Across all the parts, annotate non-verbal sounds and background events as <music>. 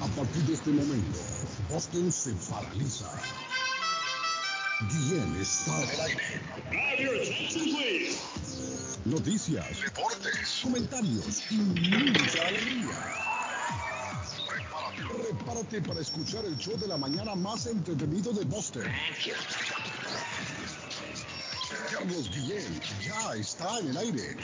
A partir de este momento, Boston se paraliza. Guillén está en el aire. Noticias, deportes, comentarios y mucha alegría. Prepárate para escuchar el show de la mañana más entretenido de Boston. Carlos Guillén ya está en el aire.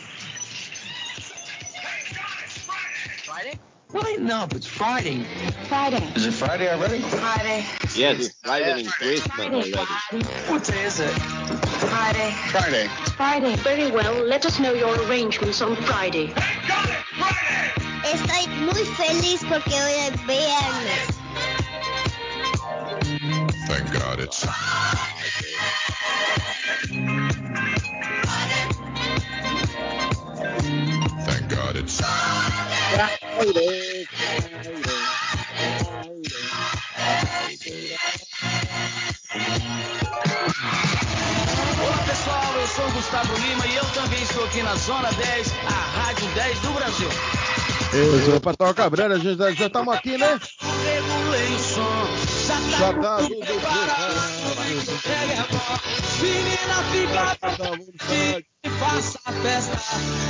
Friday? What? No, it's Friday. Friday. Is it Friday already? Friday. Yes, it's Friday in Christmas Friday. already. What day is it? Friday. Friday. It's Friday. Very well, let us know your arrangements on Friday. Estoy muy feliz porque hoy es viernes. Thank God it's Thank Olá pessoal, eu sou o Gustavo Lima e eu também estou aqui na Zona 10, a Rádio 10 do Brasil. Eu sou o Patrão Cabreira, a gente já estamos aqui, né? Regulei o som, já Já tá tá tudo preparado. Pega a mão, menina fica faça a festa.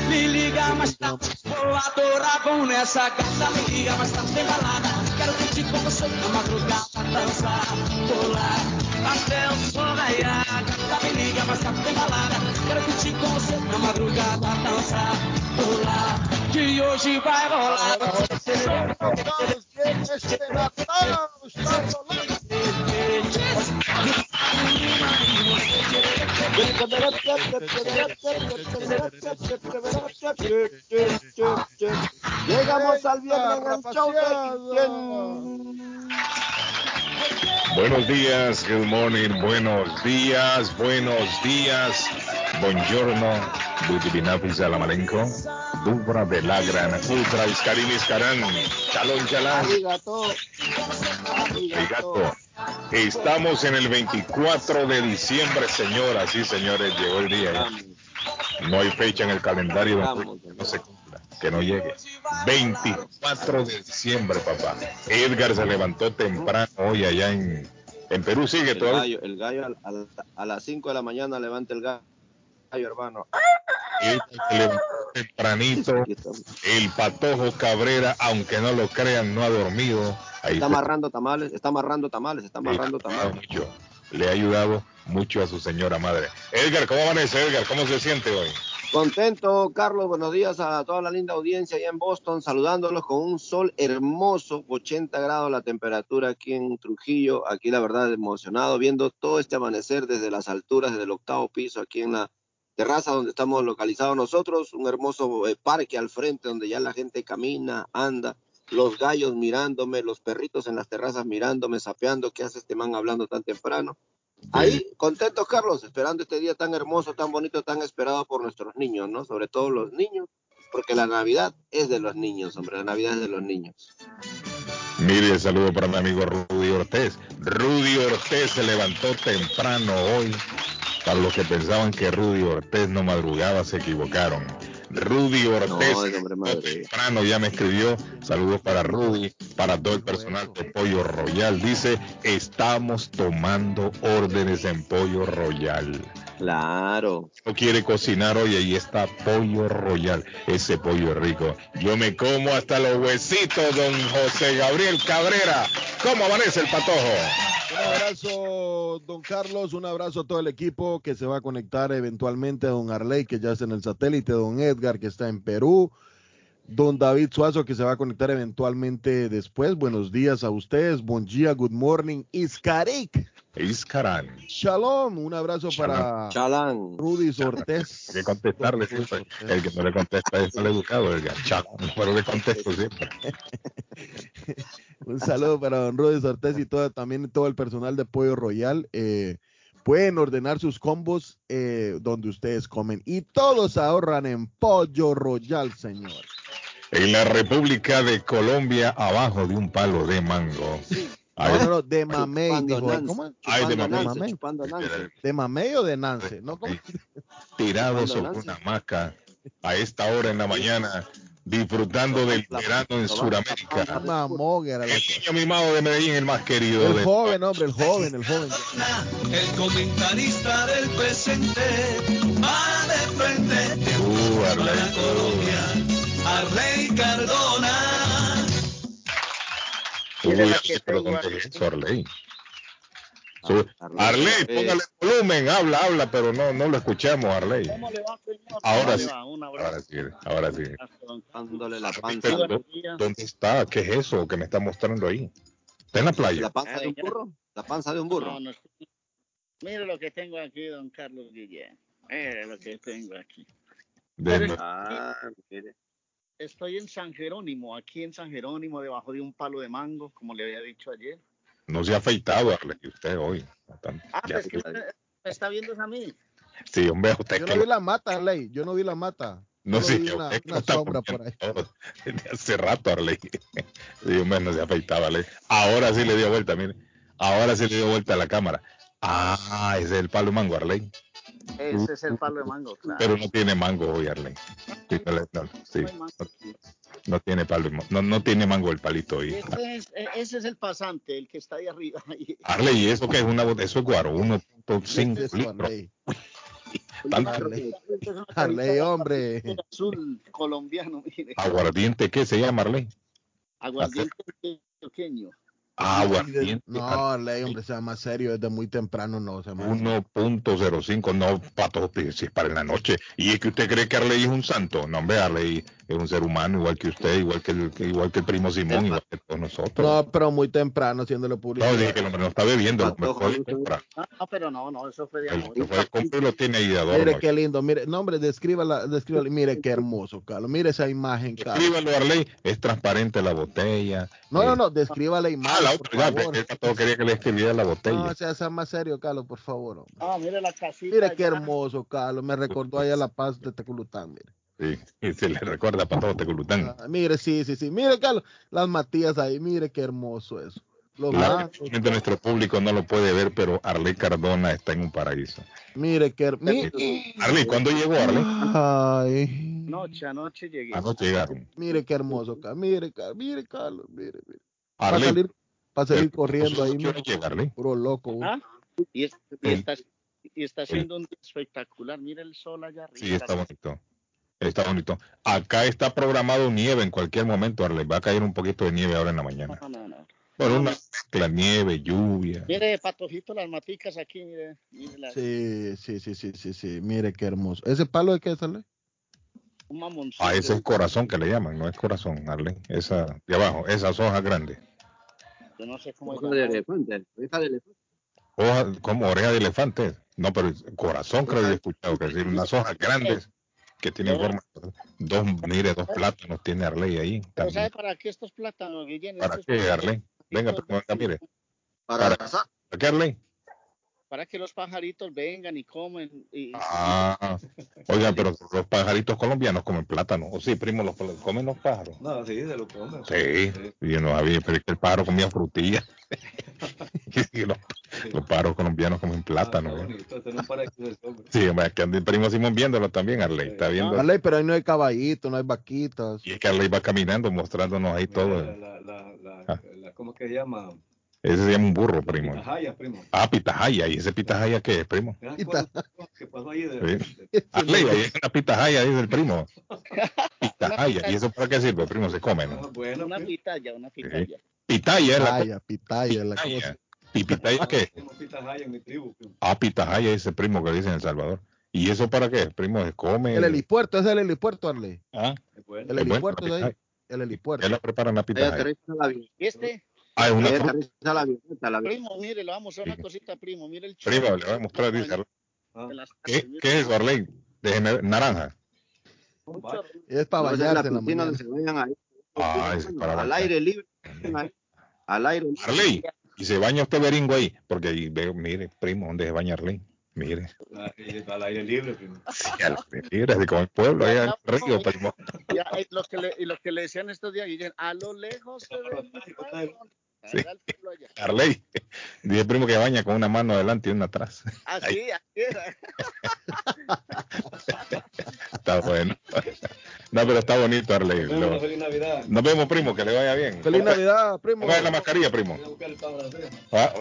Me liga mais tarde, vou adorar, vão nessa gata. Me liga mais tarde, tem balada. Quero curtir com você na madrugada, dançar, pular. Até o sol raiar, gata, me liga mais tarde, tem balada. Quero curtir com você na madrugada, dançar, pular. Que hoje vai rolar. Llegamos al viernes en el show. Buenos días, good morning, buenos días, buenos días. Buongiorno, Budibinapis Alamalenco, Dubra de la Gran Ultra Iscarín Iscarán, Chalón Chalán, Arigato. Estamos en el 24 de diciembre, señoras y señores, llegó el día. ya. No hay fecha en el calendario no se cumpla, que no llegue. 24 de diciembre, papá. Edgar se levantó temprano hoy allá en, en Perú, sigue El todo. gallo, el gallo al- al- a, las 5 de la mañana levanta el gallo, hermano. se levantó tempranito. El patojo Cabrera, aunque no lo crean, no ha dormido. Ahí Está amarrando tamales, está amarrando tamales, está amarrando tamales. mucho, le ha ayudado mucho a su señora madre. Edgar, ¿cómo amanece, Edgar? ¿Cómo se siente hoy? Contento, Carlos, buenos días a toda la linda audiencia allá en Boston, saludándolos con un sol hermoso, 80 grados la temperatura aquí en Trujillo, aquí la verdad emocionado, viendo todo este amanecer desde las alturas, desde el octavo piso, aquí en la terraza donde estamos localizados nosotros, un hermoso eh, parque al frente donde ya la gente camina, anda, los gallos mirándome, los perritos en las terrazas mirándome, sapeando, ¿qué hace este man hablando tan temprano? Ahí, contentos, Carlos, esperando este día tan hermoso, tan bonito, tan esperado por nuestros niños, ¿no? Sobre todo los niños, porque la Navidad es de los niños, hombre, la Navidad es de los niños. Mire, saludo para mi amigo Rudy Ortez. Rudy Ortez se levantó temprano hoy. Para los que pensaban que Rudy Ortez no madrugaba, se equivocaron. Rudy Ortez No, temprano, ya me escribió. Saludos para Rudy, para todo el personal de Pollo Royal. Dice, estamos tomando órdenes en Pollo Royal. Claro. no quiere cocinar hoy, ahí está pollo royal. Ese pollo es rico. Yo me como hasta los huesitos, don José Gabriel Cabrera. ¿Cómo amanece el patojo? Un abrazo, don Carlos, un abrazo a todo el equipo que se va a conectar eventualmente a don Arley, que ya está en el satélite, don Edgar, que está en Perú, don David Suazo, que se va a conectar eventualmente después. Buenos días a ustedes, buen día, good morning, Iskarik, Iscarán. shalom, un abrazo para Chalán. Rudy Sortés. Hay que contestarle siempre. El que no le contesta es mal educado, el. Pero le contesto siempre. <laughs> Un saludo para don Rudy Sortés y todo, también todo el personal de Pollo Royal. Eh, pueden ordenar sus combos eh, donde ustedes comen y todos ahorran en Pollo Royal, señor. En la República de Colombia, abajo de un palo de mango. No, Hay- no, no, de mamey, ¿Cómo? Ay, de mamey. ¿De mamey o de Nance? ¿No? ¿Cómo? tirado sobre una hamaca a esta hora en la mañana disfrutando del verano en Sudamérica. Cosa. Niño mimado de Medellín, el más querido El joven, hombre, el joven, el joven. El comentarista del presente va de frente Uh. Colombia, Arley Cardona. Uy. Ah, Arley, Arley, eh, póngale volumen, habla, habla, pero no, no lo escuchamos, Arley. ¿Cómo le va, señor? Ahora ¿Cómo sí. le va? Un Ahora sí, ahora sí. la panza. ¿Dónde está? ¿Qué es eso que me está mostrando ahí? ¿Está en la playa? la panza de un burro, la panza de un burro. No, no estoy- Mire lo que tengo aquí, don Carlos Guillén. Mire lo que tengo aquí. Ah, mire. Estoy en San Jerónimo, aquí en San Jerónimo, debajo de un palo de mango, como le había dicho ayer. no se ha afeitado, Arley, usted hoy. Bastante. Ah, Ya- pues que usted me está viendo es a mí. Sí, hombre, usted Yo que no vi la mata, Ley. Yo no vi la mata. No Yo vi que una, que una sombra por ahí. <laughs> desde hace rato, Arley. Sí, hombre, no se afeitaba, Arley. Ahora sí le dio vuelta, mire. Ahora sí le dio vuelta a la cámara. Ah, ese es el palo de mango, Arley. Ese es el palo de mango, claro. Pero no tiene mango hoy, Arley. Sí, no, sí, tiene palo, no, no tiene mango el palito hoy. Ese es, e- ese es el pasante, el que está ahí arriba. <laughs> Arley, ¿y eso qué es? Una, eso es guaro, 1.5 Eso, litros. Arley. Tanto Arley. Es una Arley, carita hombre. Azul colombiano, mire. ¿Aguardiente qué se llama, Arley? Aguardiente pequeño. Aguardiente. No, Arley, hombre, sea más serio. Desde muy temprano no. Se me... 1.05, no, pato, si es para en la noche. Y es que usted cree que Arley es un santo. No, hombre, Arley es un ser humano igual que usted, igual que el, igual que el primo Simón, igual que todos nosotros. No, pero muy temprano haciéndole publicidad. No, dije que el hombre no está bebiendo, el hombre no compra. No, no, pero no, no, eso fue de amor. hombre fue de compra y lo tiene ahí de adorno. Mire qué lindo, mire, no hombre, descríbala, descríbala, mire qué hermoso, Carlos, mire esa imagen, Carlos. Escríbalo, Arley, es transparente la botella. No, Eh, no, no, describa la Ah, imagen, la otra, el pato quería que le escribiera la botella. No, sea, sea más serio, Carlos, por favor. hombre. Ah, mire la casita. Mire qué hermoso, Carlos, me recordó allá La Paz de Teculután, mire. Sí, <laughs> y se le recuerda para todo Teculután. Ah, mire, sí, sí, sí, mire, Carlos, las matías ahí, mire qué hermoso eso. Los nuestro público no lo puede ver, pero Arley Cardona está en un paraíso. mire qué hermoso. Arley, ¿cuándo llegó Arley? Ay, Anoche, anoche llegué. Anoche llegaron. mire qué hermoso, Carlos, mire, Carlos, mire, Carlos, mire, mire. Para Arley, salir, para salir el- corriendo ahí, ¿qué hora mire, llega, Arley? puro loco. ¿Ah? Y, es- y El- está, y está haciendo un día espectacular. Mire el sol allá arriba. Sí, está bonito. Está bonito. Acá está programado nieve en cualquier momento, Arley. Va a caer un poquito de nieve ahora en la mañana. No, no, no. Bueno, una mezcla, nieve, lluvia. Mire, patojito, las maticas aquí, mire. mire las- Sí, sí, sí, sí, sí, sí, mire qué hermoso. ¿Ese palo de qué sale? Un mamoncito. A ese es corazón que le llaman, no es corazón, Arley. Esa de abajo, esas hojas grandes. Yo no sé cómo Ojo de elefante, oreja de elefante. Hojas como oreja de elefante. No, pero corazón creo que he escuchado que decir unas hojas grandes que tienen forma. Dos, mire, dos plátanos tiene Arley ahí. Pero ¿sabe También. para qué estos plátanos, Guillén? ¿Para Estos qué, Arley? Venga, primo, venga, mire. Para Para-. ¿Para qué, Arley? Para que los pajaritos vengan y comen. Y, Ah, oiga, pero los pajaritos colombianos comen plátano. O sí, primo, los comen los pájaros. No, sí, se lo comen. Sí, yo no sabía, pero es que el pájaro comía frutilla. <laughs> Y los, los pájaros colombianos comen plátano. Ah, está ¿eh? bonito, de sombra. Sí, hombre, que el primo Simón viéndolo también, Arley. Está viendo. Arley, pero ahí no hay caballito, no hay vaquitas. Y es que Arley va caminando mostrándonos ahí todo. La, la, la, la, Ah. la- ¿Cómo que se llama? Ese se llama un burro, primo. Pitahaya, primo. Ah, pitahaya. ¿Y ese pitahaya qué es, primo? ¿Te das Pita- ¿Qué pasó ahí? De, Sí. de- <laughs> ahí hay una pitahaya, dice el primo. <laughs> Pitahaya. ¿Y eso para qué sirve, primo? Se come, Ah, ¿no? bueno, una pues, pitaya, una pitaya. Pitaya es la Pitaya, pitaya, la cosa. ¿Y pitaya qué? <laughs> pitahaya en mi tribu. primo. Ah, pitahaya ese primo que dice en El Salvador. ¿Y eso para qué? Primo, se come. El helipuerto, ese es el helipuerto, Arley. Ah, Es. El es helipuerto de ahí. El Ya helipuerto. la preparan la pitahaya. este, Ah, es una la la primo, mire, le vamos a hacer una cosita, primo. Mire el Primo, chorro le voy a mostrar, dice Arley. Ah, las ¿Qué, ¿Qué es eso, Arley? Déjeme, naranja. vaya. chorro. Es para No, la bañarse la se bañan ahí. Ah, es para Al bañar. aire libre. Al aire libre. Arley, y se baña usted beringo ahí, porque ahí veo, mire, primo, ¿dónde se baña Arley? Mire, Ah, y Al aire libre, primo. sí, al aire libre, así como el pueblo, allá en el río, primo. <laughs> Ya, eh, lo, que le, y lo que le decían estos días, Guillén, a lo lejos se <laughs> ve. Sí. Allá. Arley, dice el primo que baña con una mano adelante y una atrás. Así, así era. <laughs> Está bueno. No, pero está bonito, Arley. Nos vemos, feliz Navidad. Nos vemos, primo, que le vaya bien. Feliz Navidad, primo. Ponga la mascarilla, primo. Voy a buscar el pan francés. Ah,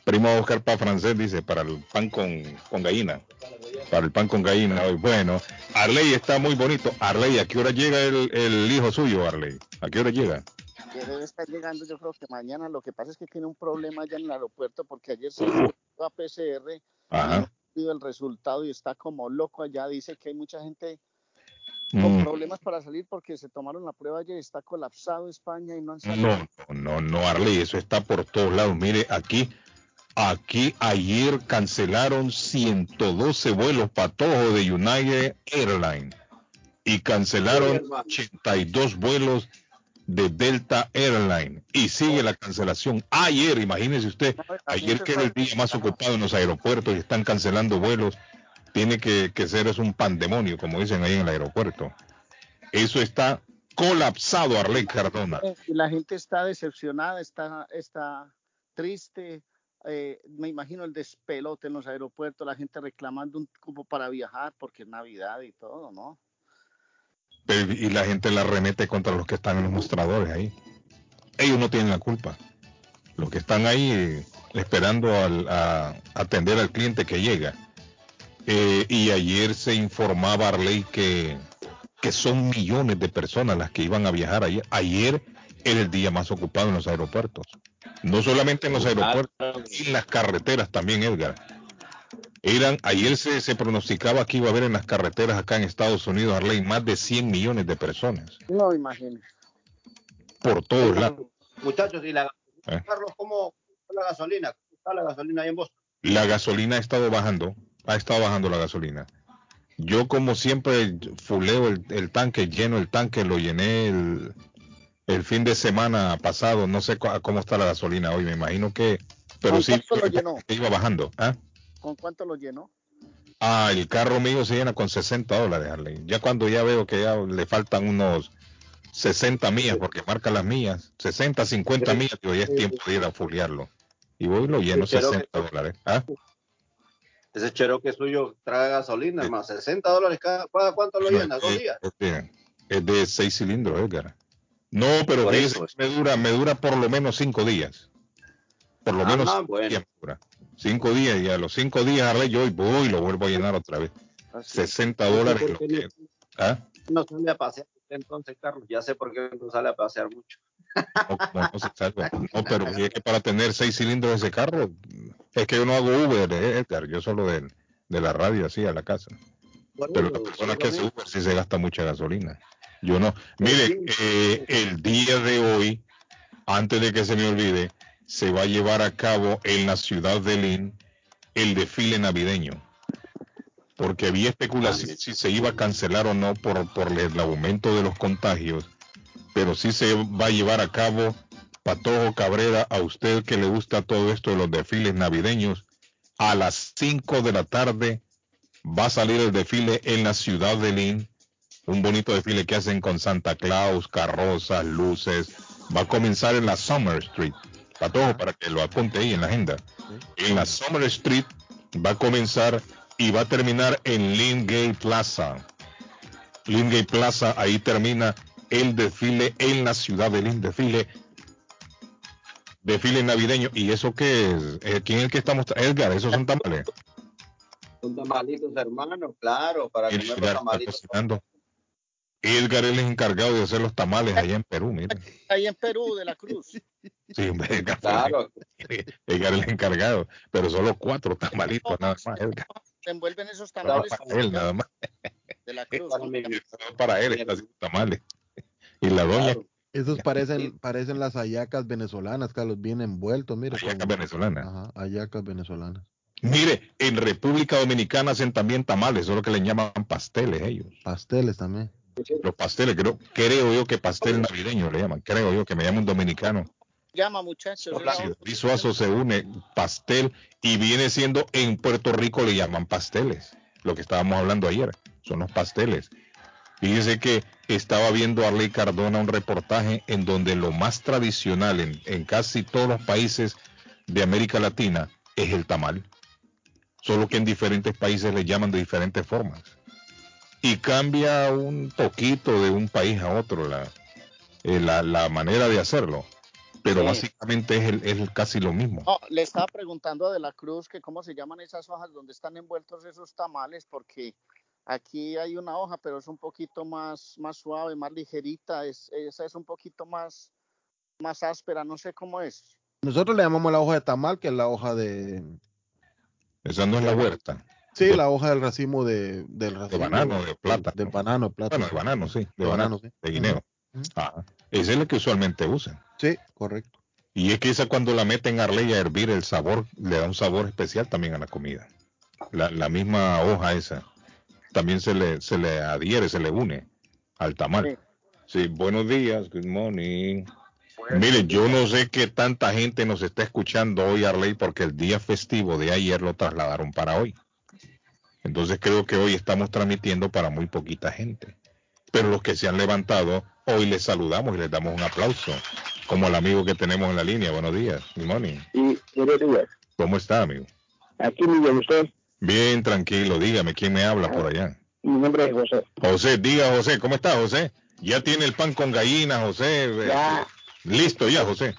<laughs> primo va a buscar pan francés, dice, para el pan con, con gallina. Para el pan con gallina hoy. Bueno, Arley está muy bonito. Arley, ¿a qué hora llega el, el hijo suyo, Arley? ¿A qué hora llega? Que debe estar llegando, yo creo que mañana. Lo que pasa es que tiene un problema allá en el aeropuerto porque ayer se fue a PCR Ajá. no ha tenido el resultado y está como loco allá. Dice que hay mucha gente con Mm, problemas para salir porque se tomaron la prueba ayer y está colapsado España y no han salido. No, no, no, no, Arley, eso está por todos lados. Mire, aquí, aquí ayer cancelaron 112 vuelos patojos de United Airlines y cancelaron 82 vuelos de Delta Airlines y sigue la cancelación. Ayer, imagínese usted, ayer que era el día más ocupado en los aeropuertos y están cancelando vuelos, tiene que, que ser es un pandemonio, como dicen ahí en el aeropuerto. Eso está colapsado, Arley Cardona. Y la gente está decepcionada, está, está triste. eh, me imagino el despelote en los aeropuertos, la gente reclamando un cupo para viajar porque es Navidad y todo, ¿no? Pero- y la gente la remete contra los que están en los mostradores ahí. Ellos no tienen la culpa. Los que están ahí eh, esperando al- a atender al cliente que llega. Eh, y ayer se informaba Arley que, que son millones de personas las que iban a viajar ayer. Ayer era el día más ocupado en los aeropuertos. No solamente en los aeropuertos, en las carreteras también, Edgar. Eran, ayer se, se pronosticaba que iba a haber en las carreteras acá en Estados Unidos, Arley, más de 100 millones de personas No, imagino. por todos lados. Muchachos, y la Eh. Carlos, ¿cómo está la gasolina? ¿Cómo está la gasolina ahí en Boston? La gasolina ha estado bajando, ha estado bajando la gasolina. Yo como siempre fuleo el, el tanque, lleno el tanque, lo llené el, el fin de semana pasado, no sé cómo está la gasolina hoy, me imagino que, pero ¿Con sí lo <laughs> que iba bajando. ¿ah? ¿Con cuánto lo llenó? Ah, el carro mío se llena con 60 dólares, Harley. Ya cuando ya veo que ya le faltan unos 60 millas, porque marca las millas, 60, 50 millas, digo, ya es tiempo de ir a fulearlo. Y voy y lo lleno Sí, pero 60 dólares. ¿ah? Ese Cherokee suyo trae gasolina, hermano. 60 dólares cada. ¿cada ¿Cuánto lo llena? ¿Dos días? Es de, es de seis cilindros, Edgar. No, pero fíjese me dura, me dura por lo menos cinco días. Por lo Ah, menos cinco bueno. días me dura. Cinco días y a los cinco días Harley yo voy y lo vuelvo a llenar otra vez. Así. 60 dólares. ¿Por lo que- no, ¿ah? no sale a pasear entonces, Carlos? Ya sé por qué no sale a pasear mucho. No, no se salva. <laughs> No, pero es que para tener seis cilindros ese carro, es que yo no hago Uber, eh, Edgar, yo solo de, de la radio así a la casa. Pero la persona que hace Uber sí se gasta mucha gasolina. Yo no. Mire, eh, el día de hoy, antes de que se me olvide, se va a llevar a cabo en la ciudad de Lynn el desfile navideño. Porque había especulación si se iba a cancelar o no por, por el aumento de los contagios. Pero sí se va a llevar a cabo, Patojo Cabrera, a usted que le gusta todo esto de los desfiles navideños, a las 5 de la tarde va a salir el desfile en la ciudad de Lynn. Un bonito desfile que hacen con Santa Claus, carrozas, luces. Va a comenzar en la Summer Street. Patojo, para que lo apunte ahí en la agenda. En la Summer Street va a comenzar y va a terminar en Lynn Gay Plaza. Lynn Gay Plaza, ahí termina el desfile en la ciudad de Lynn. Desfile desfile navideño. ¿Y eso qué es? Eh, ¿Quién es el que estamos? Edgar, esos son tamales. Son tamalitos, hermano, claro, para comer los tamalitos. Edgar es el encargado de hacer los tamales allá en Perú, mire. Ahí en Perú, de la Cruz. <laughs> Sí, hombre, Edgar, Claro, <laughs> Edgar es el encargado, pero solo cuatro tamalitos nada más, Edgar. Se envuelven esos Solo tamales para él nada más, de la Cruz. Solo para él está haciendo tamales. Y la doña, claro. Esos parecen, parecen las hallacas venezolanas, Carlos, bien envueltos, mire. Hallacas con- venezolanas. Ajá, hallacas venezolanas. mire, en República Dominicana hacen también tamales, solo que le llaman pasteles ellos. Pasteles también. Los pasteles, creo, creo yo que pastel navideño le llaman, creo yo que me llama un dominicano. Llama, muchachos. Si Suazo se une pastel y viene siendo en Puerto Rico le llaman pasteles. Lo que estábamos hablando ayer son los pasteles. Fíjese que estaba viendo Arley Cardona un reportaje en donde lo más tradicional en, en casi todos los países de América Latina es el tamal. Solo que en diferentes países le llaman de diferentes formas. Y cambia un poquito de un país a otro la, eh, la, la manera de hacerlo. Pero Sí. básicamente es, el- es casi lo mismo. No, le estaba preguntando a De la Cruz que cómo se llaman esas hojas donde están envueltos esos tamales, porque aquí hay una hoja, pero es un poquito más, más suave, más ligerita, es, esa es un poquito más, más áspera, no sé cómo es. Nosotros le llamamos la hoja de tamal, que es la hoja de... Esa no es la huerta. Sí, la hoja del racimo de, del racimo banano, de plátano. Del banano, de. Bueno, de banano, sí. De, De banano, banano, sí. de guineo. Ujú. Ajá. Esa es la que usualmente usan. Sí, correcto. Y es que esa cuando la meten a arle y a hervir, el sabor le da un sabor especial también a la comida. La, la misma hoja esa también se le, se le adhiere, se le une al tamal. Sí, buenos días, good morning. Mire, yo no sé qué tanta gente nos está escuchando hoy, Arley, porque el día festivo de ayer lo trasladaron para hoy. Entonces creo que hoy estamos transmitiendo para muy poquita gente. Pero los que se han levantado, hoy les saludamos y les damos un aplauso. Como al amigo que tenemos en la línea. Buenos días, morning. Sí, buenos días. ¿Cómo está, amigo? Aquí usted. Bien, tranquilo. Dígame, ¿quién me habla por allá? Mi nombre es José. José, diga, José, ¿cómo está, José? Ya tiene el pan con gallina, José. Ya. Listo ya, José.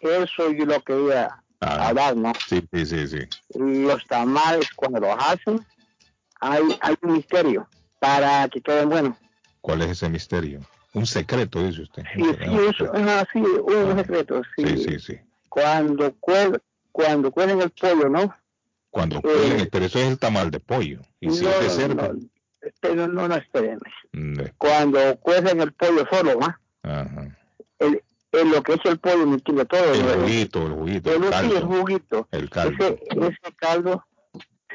Eso yo lo quería Ah, hablar, ¿no? sí, sí, sí, sí. Los tamales, cuando los hacen, hay, hay un misterio para que queden buenos. ¿Cuál es ese misterio? Un secreto, dice usted. Sí, sí, eso es así, un secreto. Sí. Sí, sí, sí. Cuando, cuel, cuando cuelen el pollo, ¿no? Cuando Eh, cuelen, pero eso es el tamal de pollo. Y si no, es de no, cerdo. no, esperen, no, no, espérenme. mm, eh, Cuando cuelen el pollo solo, ¿va? Ajá. El, el, lo que es el pollo, me todo. El ¿no? juguito, el juguito, El, el sí, el caldo. juguito. El caldo. Ese, ese caldo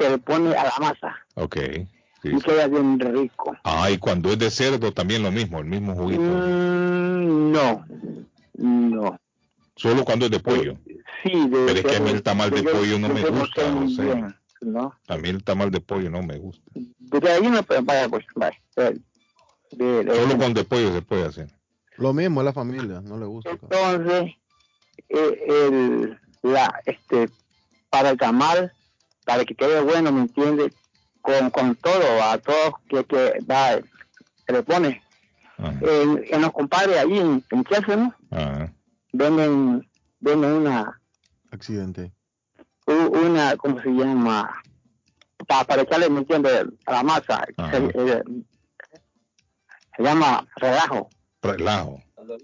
se le pone a la masa Ok. sí, y queda bien rico. Ah, y cuando es de cerdo también lo mismo, el mismo juguito. Mm, no, no. Solo cuando es de pollo. Sí, de, Pero es que a mí el tamal de yo- pollo no yo me sé gusta, José. bien, ¿no? A mí el tamal de pollo no me gusta. De gallina, vaya, pues, vaya. De, de- de- Solo con de pollo se puede hacer. Lo mismo es la familia, no le gusta. Entonces, eh, el, la, este, para el tamal, para que quede bueno, ¿me entiende? Con, con todo, a todo que, que va, se le pone. Ajá, En, en los compadres ahí en, en Chelsea, ¿no? ajá. Venden, venden una, Accidente. una, ¿cómo se llama? Pa- para echarle, ¿me entiende? A la masa. Ajá. Se, eh, se llama relajo. Relajo.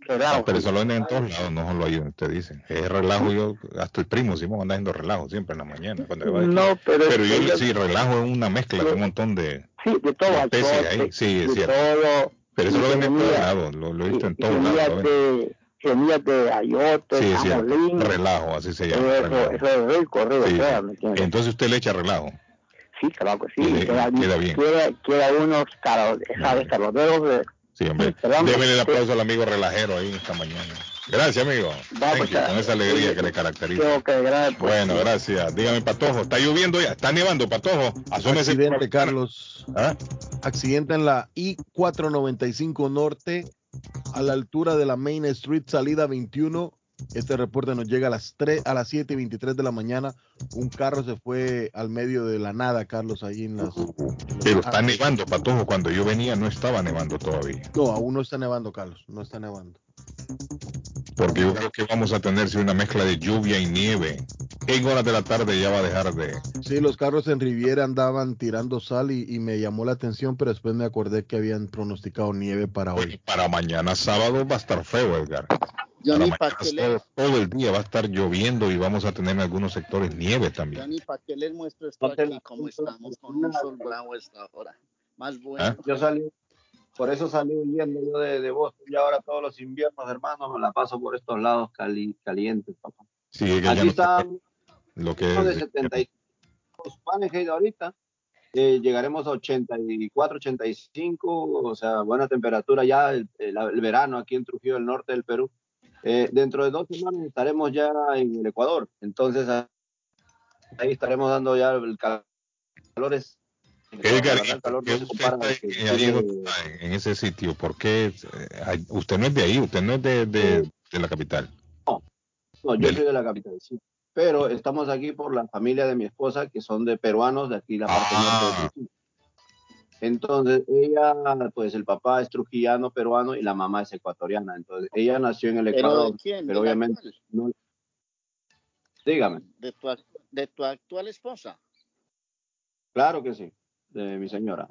Relajo. Ah, pero eso lo venden en todos lados, no solo ahí donde usted dice. Es relajo, yo, hasta el primo Simón anda haciendo relajo siempre en la mañana. Cuando No, pero, pero yo pero- sí, relajo es una mezcla de un montón de... Sí, de todo, de especies ahí, sí, es de cierto. todo. Pero eso lo venden en todos lados, lo, lo he visto en todos lados. semillas de, ayote, Sí, Relajo, así se llama. eso, eso es rico, rico, Sí. Entonces usted le echa relajo. Sí, claro que sí, le- queda, queda bien. Queda, queda unos, caro- ¿sabes? Caloderos de... Sí, hombre. <laughs> Démele el sí. aplauso al amigo relajero ahí esta mañana. Gracias, amigo. Thank pues, you, con esa alegría que le caracteriza. Que gracias, pues, Bueno, gracias. Dígame, Patojo, ¿está lloviendo ya? ¿Está nevando, Patojo? Asómese. Accidente, Carlos. ¿Ah? Accidente en la I-495 Norte, a la altura de la Main Street, salida 21. Este reporte nos llega a las 3, a las 7 y 23 de la mañana. Un carro se fue al medio de la nada, Carlos, ahí en las... Pero está nevando, Patojo. Cuando yo venía no estaba nevando todavía. No, aún no está nevando, Carlos, no está nevando. Porque yo creo que vamos a tener sí, una mezcla de lluvia y nieve. En horas de la tarde ya va a dejar de... Sí, los carros en Riviera andaban tirando sal y, y me llamó la atención, pero después me acordé que habían pronosticado nieve para hoy. Para mañana sábado va a estar feo, Edgar. Ya Para ni mañana para que, le- sábado todo el día va a estar lloviendo y vamos a tener en algunos sectores nieve ya también. ni pa' que les muestro esto aquí como estamos con un sol bravo esta hora. Más bueno. ¿Ah? Yo salí, por eso salí huyendo yo de, de Boston y ahora todos los inviernos, hermanos, me la paso por estos lados cali- calientes, papá. Sí, que Aquí no está lo que de es, 75 Fahrenheit ahorita. eh, llegaremos a 84, 85, o sea, buena temperatura ya el, el- el verano aquí en Trujillo del Norte del Perú. Eh, dentro de dos semanas estaremos ya en el Ecuador, entonces ahí estaremos dando ya el cal- calores. Edgar, La verdad, el calor ¿por qué no usted está en- ese sitio? ¿Por qué? eh, usted no es de ahí, usted no es de, de- de la capital. No, yo Del- soy de la capital, sí. Pero estamos aquí por la familia de mi esposa, que son de peruanos de aquí, la parte Ah. norte. Entonces, ella, pues el papá es trujillano peruano y la mamá es ecuatoriana. Entonces, ella nació en el ¿Pero Ecuador, quién? pero ¿De la obviamente no. Dígame, ¿De tu, de tu actual esposa? claro que sí, de mi señora.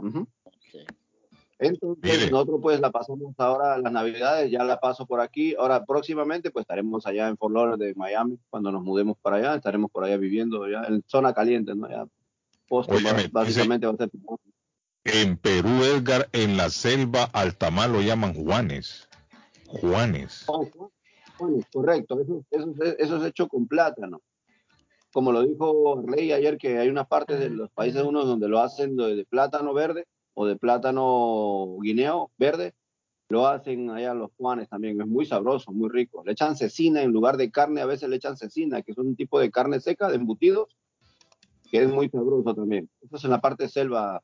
Entonces, nosotros pues la pasamos ahora las navidades, ya la paso por aquí. Ahora, próximamente, pues estaremos allá en Fort Lauderdale, de Miami, cuando nos mudemos para allá, estaremos por allá viviendo ya en zona caliente, ¿no? Ya, Boston, Óyeme, básicamente va a ser. En Perú, Edgar, en la selva Altamar lo llaman Juanes. Juanes. Oh, Bueno, correcto, eso, eso, eso es hecho con plátano. Como lo dijo Rey ayer, que hay unas partes de los países unos donde lo hacen de, de plátano verde o de plátano guineo verde, lo hacen allá los Juanes también, es muy sabroso, muy rico. Le echan cecina en lugar de carne, a veces le echan cecina, que es un tipo de carne seca, de embutidos, que es muy sabroso también. Eso es en la parte selva.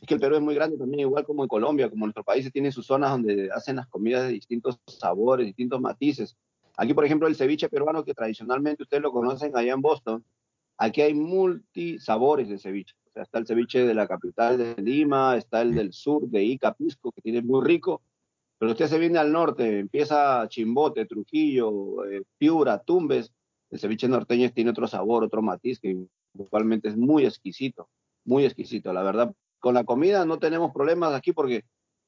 Es que el Perú es muy grande también, igual como en Colombia, como nuestros países tienen sus zonas donde hacen las comidas de distintos sabores, distintos matices. Aquí, por ejemplo, el ceviche peruano, que tradicionalmente ustedes lo conocen allá en Boston, aquí hay multisabores de ceviche. O sea, está el ceviche de la capital de Lima, está el del sur de Ica, Pisco, que tiene muy rico. Pero usted se viene al norte, empieza Chimbote, Trujillo, eh, Piura, Tumbes. El ceviche norteño tiene otro sabor, otro matiz, que igualmente es muy exquisito, muy exquisito. La verdad, con la comida no tenemos problemas aquí porque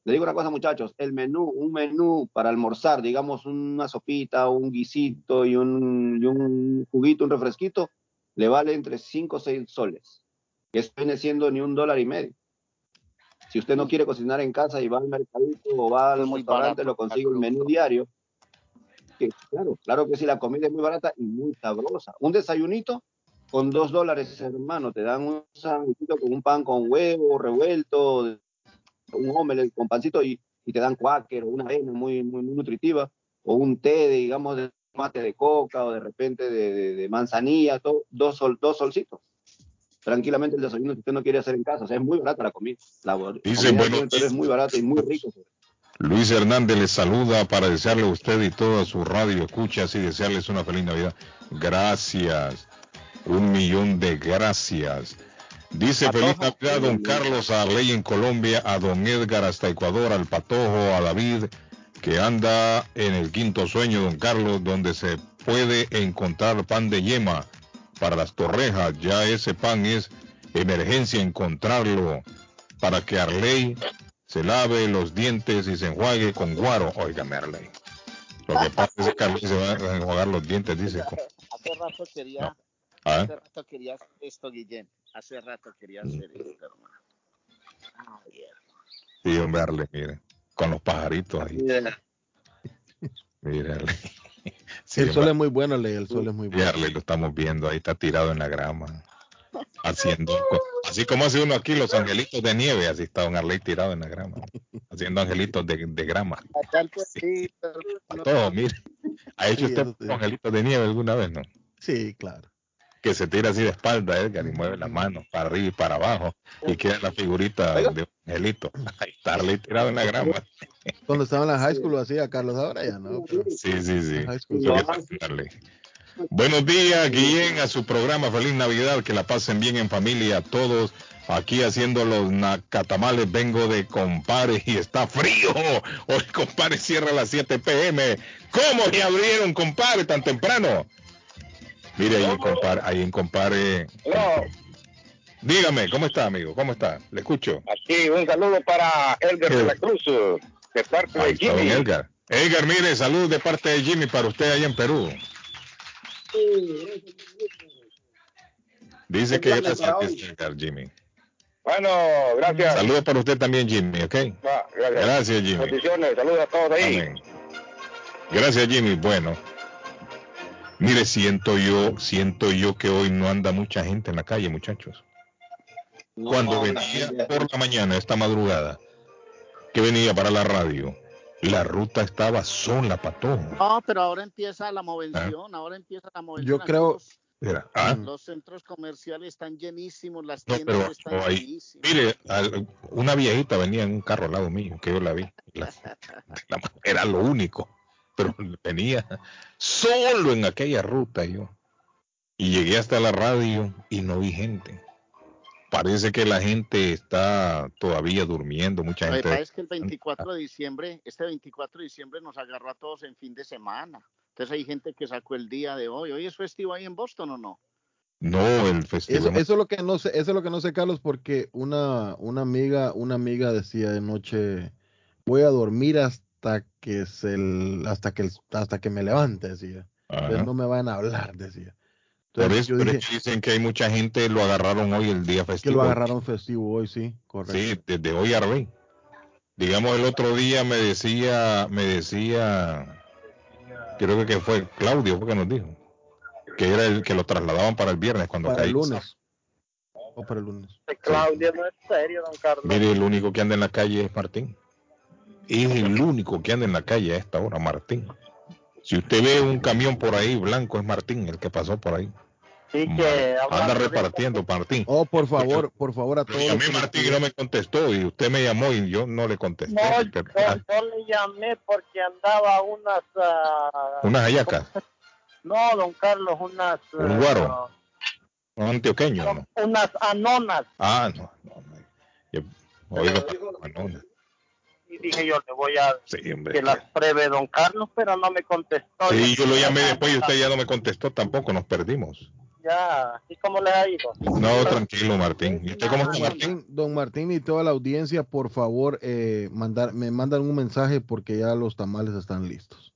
le digo una cosa, muchachos, el menú, un menú para almorzar, digamos una sopita, un guisito y un, y un juguito, un refresquito, le vale entre 5 o 6 soles, que eso viene siendo ni un dólar y medio. Si usted no quiere cocinar en casa y va al mercadito o va al restaurante, lo consigue el menú diario. Que, claro, claro que sí, la comida es muy barata y muy sabrosa. Un desayunito con dos dólares, hermano, te dan un sándwichito con un pan con huevo revuelto, un omelette con pancito y, y te dan cuáquer o una avena muy, muy, muy nutritiva, o un té, de, digamos, de mate de coca o de repente de, de- de manzanilla, todo, dos, sol, dos solcitos. Tranquilamente el desayuno si usted no quiere hacer en casa, o sea, es muy barata la comida. La Dice, comida bueno, es muy barata y muy rico. Luis Hernández les saluda para desearle a usted y toda su radio escuchas y desearles una feliz Navidad. Gracias. Un millón de gracias. Dice feliz Navidad don Carlos a Arley en Colombia, a don Edgar hasta Ecuador, al Patojo, a David que anda en el quinto sueño, don Carlos, donde se puede encontrar pan de yema para las torrejas. Ya ese pan es emergencia encontrarlo para que Arley se lave los dientes y se enjuague con guaro. Óigame, Arley. Lo que pasa es que Arley se va a enjuagar los dientes, dice. Hace rato quería, No. ¿Ah? hace rato quería hacer esto, Guillén. Hace rato quería hacer esto, hermano. Ay, Sí, hombre, Arley, mire. Con los pajaritos ahí. Mire, Arley. Sí, el sol es muy bueno, Ley, el sol es muy sí, bueno. Arley, lo estamos viendo ahí, está tirado en la grama. Haciendo, así como hace uno aquí los angelitos de nieve, así está don Arley tirado en la grama. Haciendo angelitos de, de grama. Pueblito, A no, todo, mire. ¿Ha hecho Sí, usted sí. angelitos de nieve alguna vez, no? Sí, claro. Que se tira así de espalda, Edgar, y mueve las manos para arriba y para abajo, y queda la figurita Oiga. de un angelito. <laughs> Arley tirado en la grama. Cuando estaba en la high school lo hacía Carlos, ahora ya no. pero Sí, sí, sí. Buenos días, Guillén, a su programa. Feliz Navidad, que la pasen bien en familia todos. Aquí haciendo los nacatamales vengo de compare y está frío. Hoy compare cierra a las 7 pm. ¿Cómo se abrieron, compare, tan temprano? Mire, ahí en compare, ahí en compare. No, Dígame, ¿cómo está, amigo? ¿Cómo está? Le escucho. aquí un saludo para Edgar de la Cruz, de parte Ahí de Jimmy. Edgar. Edgar, mire, saludos de parte de Jimmy para usted allá en Perú. Dice que está Edgar, Jimmy. Bueno, gracias. Saludos para usted también, Jimmy, ¿ok? Gracias. Gracias, Jimmy. Bendiciones, saludos a todos ahí. Amén. Gracias, Jimmy. Bueno, mire, siento yo, siento yo que hoy no anda mucha gente en la calle, muchachos. No, Cuando venía por la mañana, esta madrugada, que venía para la radio, la ruta estaba sola, patojo. No, pero ahora empieza la movención, ahora empieza la movención. Yo creo- Los, Mira, ah, los centros comerciales están llenísimos, las No, tiendas pero están llenísimas. Mire, al- una viejita venía en un carro al lado mío, que yo la vi. La- <laughs> la- era lo único, pero <laughs> venía solo en aquella ruta yo. Y llegué hasta la radio y no vi gente. parece que la gente está todavía durmiendo, mucha gente. pasa es que el 24 de diciembre, este 24 de diciembre nos agarró a todos en fin de semana. Entonces hay gente que sacó el día de hoy. ¿Hoy es festivo ahí en Boston o no? No, el Eso, festival. eso es lo que no sé, eso es lo que no sé, Carlos, porque una, una amiga, una amiga decía de noche, voy a dormir hasta que se el- hasta que el- hasta que me levante, decía. Entonces no me van a hablar, decía. Por Entonces eso, yo pero dije es que dicen que hay mucha gente lo agarraron hoy el día que festivo. lo agarraron festivo hoy, sí, correcto. Sí, desde hoy a hoy. Digamos el otro día me decía, me decía, creo que fue Claudio, fue que nos dijo, que era el que lo trasladaban para el viernes cuando para el caí. lunes. O para el lunes. Claudio no es serio, don Carlos. Mire, el único que anda en la calle es Martín. Es el único que anda en la calle a esta hora, Martín. Si usted ve un camión por ahí blanco, es Martín el que pasó por ahí. Sí, que Anda repartiendo, Martín. Oh, por favor, por favor a todos. los llamé Martín y no me contestó y usted me llamó y yo no le contesté. No, yo, Pero- yo le llamé porque andaba unas... ah, unas hallacas, No, don Carlos, unas... Un ah, guaro. un antioqueño, ¿no? Unas anonas. Ah, no, no, no. Yo- oiga, no, no. Y dije yo, le voy a Sí, hombre. que las pruebe don Carlos, pero no me contestó. Sí, yo lo llamé después y usted ya no me contestó tampoco, nos perdimos. Ya, ¿así cómo le ha ido? No, tranquilo, Martín. ¿Y usted cómo está, Don Martín? Don Martín y toda la audiencia, por favor, eh, mandar, me mandan un mensaje porque ya los tamales están listos.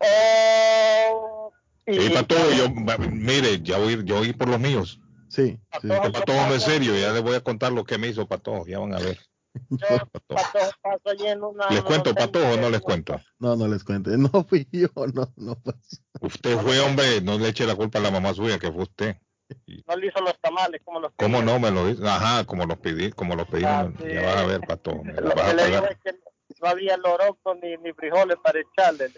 Oh, Y para todo, yo, mire, ya voy, yo voy por los míos. Sí, sí. Para todo no es serio, ya les voy a contar lo que me hizo para todos, ya van a ver. Yo paso, paso allí en una... ¿Les cuento para todos o no les cuento? No, no les cuente. <laughs> No fui yo, no, no pasó. Usted fue hombre, no le eche la culpa a la mamá suya, que fue usted. No le hizo los tamales como los ¿Cómo no me lo dice? Ajá, como los pedí, como los pedí, Ah, sí. ya vas a ver para todos, me Lo las vas que a pagar, es que no había loroco ni, ni frijoles para echarle.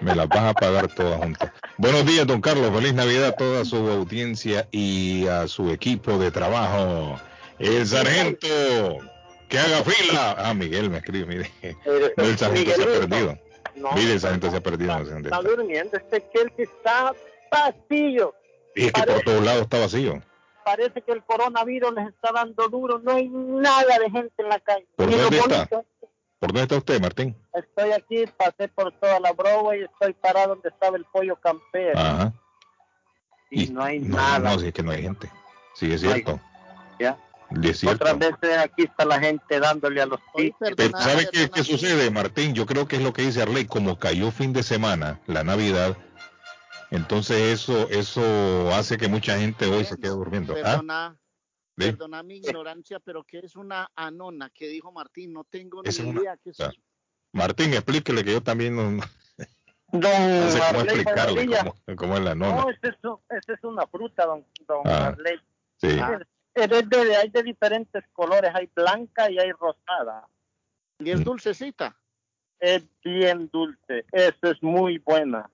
me las vas a pagar todas juntas. Buenos días, don Carlos, feliz Navidad a toda su audiencia y a su equipo de trabajo. El sargento, que haga fila. Ah, Miguel me escribe, mire. No, el sargento se ha perdido. No, Mire, el sargento se ha perdido, dónde está está. durmiendo. Este que está vacío. Y es que por todos lados está vacío. Parece que el coronavirus les está dando duro. No hay nada de gente en la calle. ¿Por Y dónde está? bonito, ¿Por dónde está usted, Martín? Estoy aquí, pasé por toda la Broadway y estoy parado donde estaba el pollo campero. Ajá. y no hay No, nada. no, sí, es que no hay gente. Sí, es No hay- cierto. ¿ya? Otras veces aquí está la gente dándole a los tickets. Pero ¿sabe qué, qué sucede, Martín? Yo creo que es lo que dice Arley, como cayó fin de semana, la Navidad, entonces eso eso hace que mucha gente hoy se quede durmiendo. ¿Ah? Perdona, ¿Sí? perdona mi ignorancia, pero ¿qué es una anona? ¿Qué dijo Martín? No tengo ni una- idea. ¿Qué es eso? Martín, explíquele que yo también no, <laughs> no Don sé cómo explicarle cómo, cómo es la No, nona. esa es, esa es una fruta, don, don Ah. Arley. Sí. Ah. Es de- hay de diferentes colores, hay blanca y hay rosada. Y es dulcecita. Es bien dulce, eso es muy buena.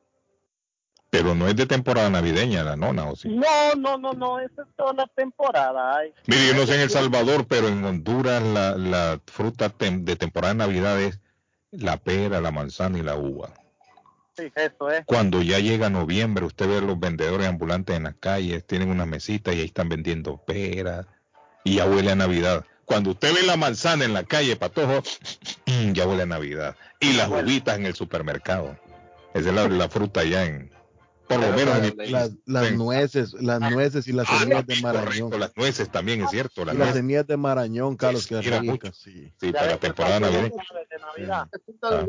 Pero no es de temporada navideña la nona, ¿o sí? No, no, no, no, eso es toda la temporada. Hay. Mire, yo no sé en El Salvador, pero en Honduras la, la fruta tem- de temporada de Navidad es la pera, la manzana y la uva. Sí, eso es. Cuando ya llega noviembre, usted ve a los vendedores ambulantes en las calles, tienen una mesita y ahí están vendiendo peras y ya huele a Navidad. Cuando usted ve la manzana en la calle, patojo, <sniffs> ya huele a Navidad. Y las uvitas en el supermercado. Esa es la, la fruta ya en, por lo menos en mi país. Las, las En- nueces, las nueces y las Ah, semillas de sí, Marañón. correcto, las nueces también es cierto. Las Y las semillas de Marañón, Carlos, que mira, ricas, sí. sí, para la temporada navideña. de Navidad. Ah.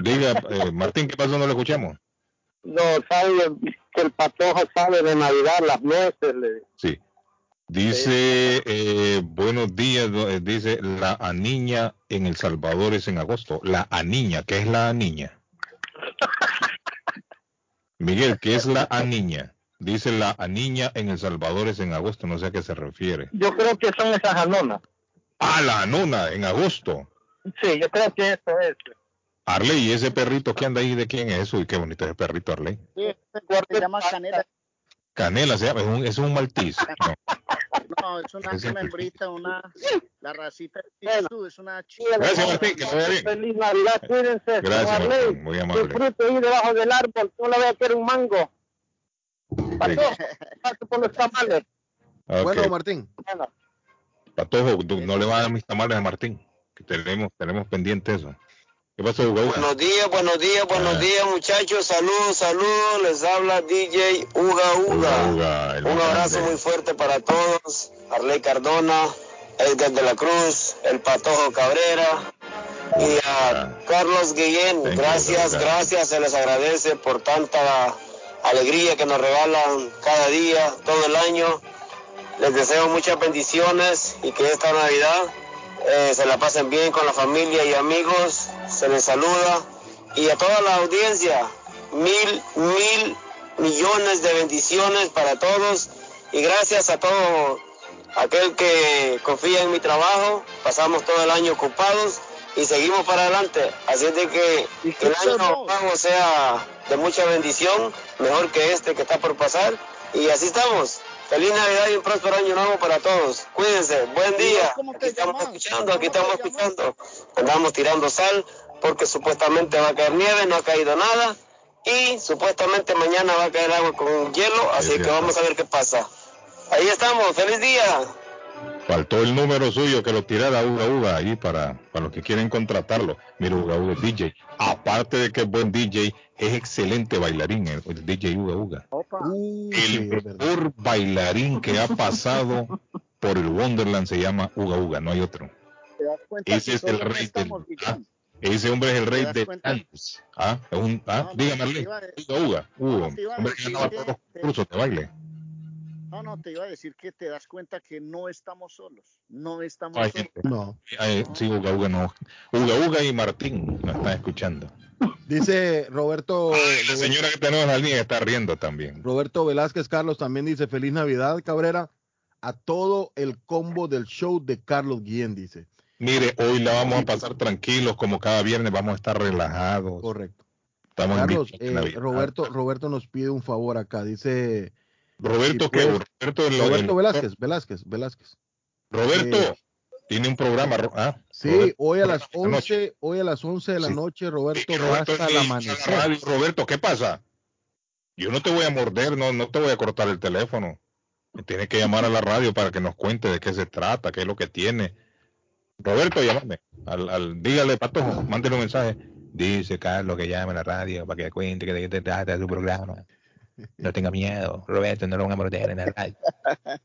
Diga, eh, Martín, ¿qué pasó? No lo escuchamos. No, sabe que el patojo sabe de Navidad, las nueces. Le... Sí. Dice, eh, buenos días, eh, dice, la aniña en El Salvador es en agosto. La aniña, ¿qué es la aniña? Miguel, ¿qué es la aniña? Dice la aniña en El Salvador es en agosto, no sé a qué se refiere. Yo creo que son esas anonas. Ah, la anona, en agosto. Sí, yo creo que eso es. Arley, ¿y ese perrito que anda ahí de quién es eso? Y qué bonito ese perrito, Arley. Sí, se llama canela. Canela, se llama, es un, es un maltiz. <laughs> No. No, es una, Ese- una la racita Tzu, es una chica. Gracias, Martín, que vaya bien. Feliz Navidad, cuídense. Gracias. Martín, muy amable. Disfrute ahí debajo del árbol, no le voy a querer un mango. Pasó, paso por los tamales. Bueno, Martín. Patojo, tú no le vas a dar mis tamales a Martín, que tenemos, tenemos pendiente eso. ¿Qué pasó, Uga Uga? Buenos días, buenos días, buenos Ah. días, muchachos. Saludos, saludos. Les habla DJ Uga Uga. Un abrazo muy fuerte para todos. Arley Cardona, Edgar de la Cruz, el Patojo Cabrera y a Carlos Guillén. Gracias, gracias. Se les agradece por tanta alegría que nos regalan cada día, todo el año. Les deseo muchas bendiciones y que esta Navidad eh, se la pasen bien con la familia y amigos. Se les saluda. Y a toda la audiencia, mil, mil millones de bendiciones para todos. Y gracias a todo aquel que confía en mi trabajo. Pasamos todo el año ocupados y seguimos para adelante. Así es de que, que el año nuevo sea de mucha bendición, mejor que este que está por pasar. Y así estamos. Feliz Navidad y un próspero año nuevo para todos. Cuídense. Buen día. Aquí estamos escuchando, aquí estamos escuchando. Andamos tirando sal porque supuestamente va a caer nieve, no ha caído nada. Y supuestamente mañana va a caer agua con hielo, así que vamos a ver qué pasa. Ahí estamos, feliz día. Faltó el número suyo que lo tirara Uga Uga ahí para, para los que quieren contratarlo. Mira, Uga Uga es DJ. Aparte de que es buen DJ, es excelente bailarín el, el DJ Uga Uga. el mejor bailarín que ha pasado por el Wonderland se llama Uga Uga, no hay otro. ¿Te das cuenta Ese que es el rey del? Ese hombre es el rey de dance. Ah, es un, ah, No, no, dígame, Uga. Hugo, te iba a hombre que ganaba todos los cursos de baile. No, no, te iba a decir que te das cuenta que no estamos solos. No estamos solos. gente. Eh, sí, Uga Uga no. Uga Uga y Martín nos están escuchando. Dice Roberto. La señora que tenemos en la línea está riendo también. Roberto Velázquez Carlos también dice feliz Navidad, Cabrera, a todo el combo del show de Carlos Guillén, dice. Mire, hoy la vamos a pasar tranquilos, como cada viernes vamos a estar relajados. Correcto. Estamos Carlos, eh. Roberto, Roberto nos pide un favor acá, dice. Roberto, si ¿qué? puedes- Roberto, el- Roberto el- Velázquez, Velázquez, Velázquez. Roberto, Eh, tiene un programa. Ro- Ah, Sí, Roberto, hoy a las programa de noche. 11, hoy a las 11 de la Sí. noche, Roberto Sí, Roberto, hasta amanecer. la radio. Roberto, ¿qué pasa? Yo no te voy a morder, no, no te voy a cortar el teléfono. Tienes que llamar a la radio para que nos cuente de qué se trata, qué es lo que tiene. Roberto, llámame. Al, al, dígale, Patojo, mándele un mensaje. Dice Carlos que llame a la radio para que cuente que de qué se trata su programa. No tenga miedo, Roberto, no lo van a morder en la radio.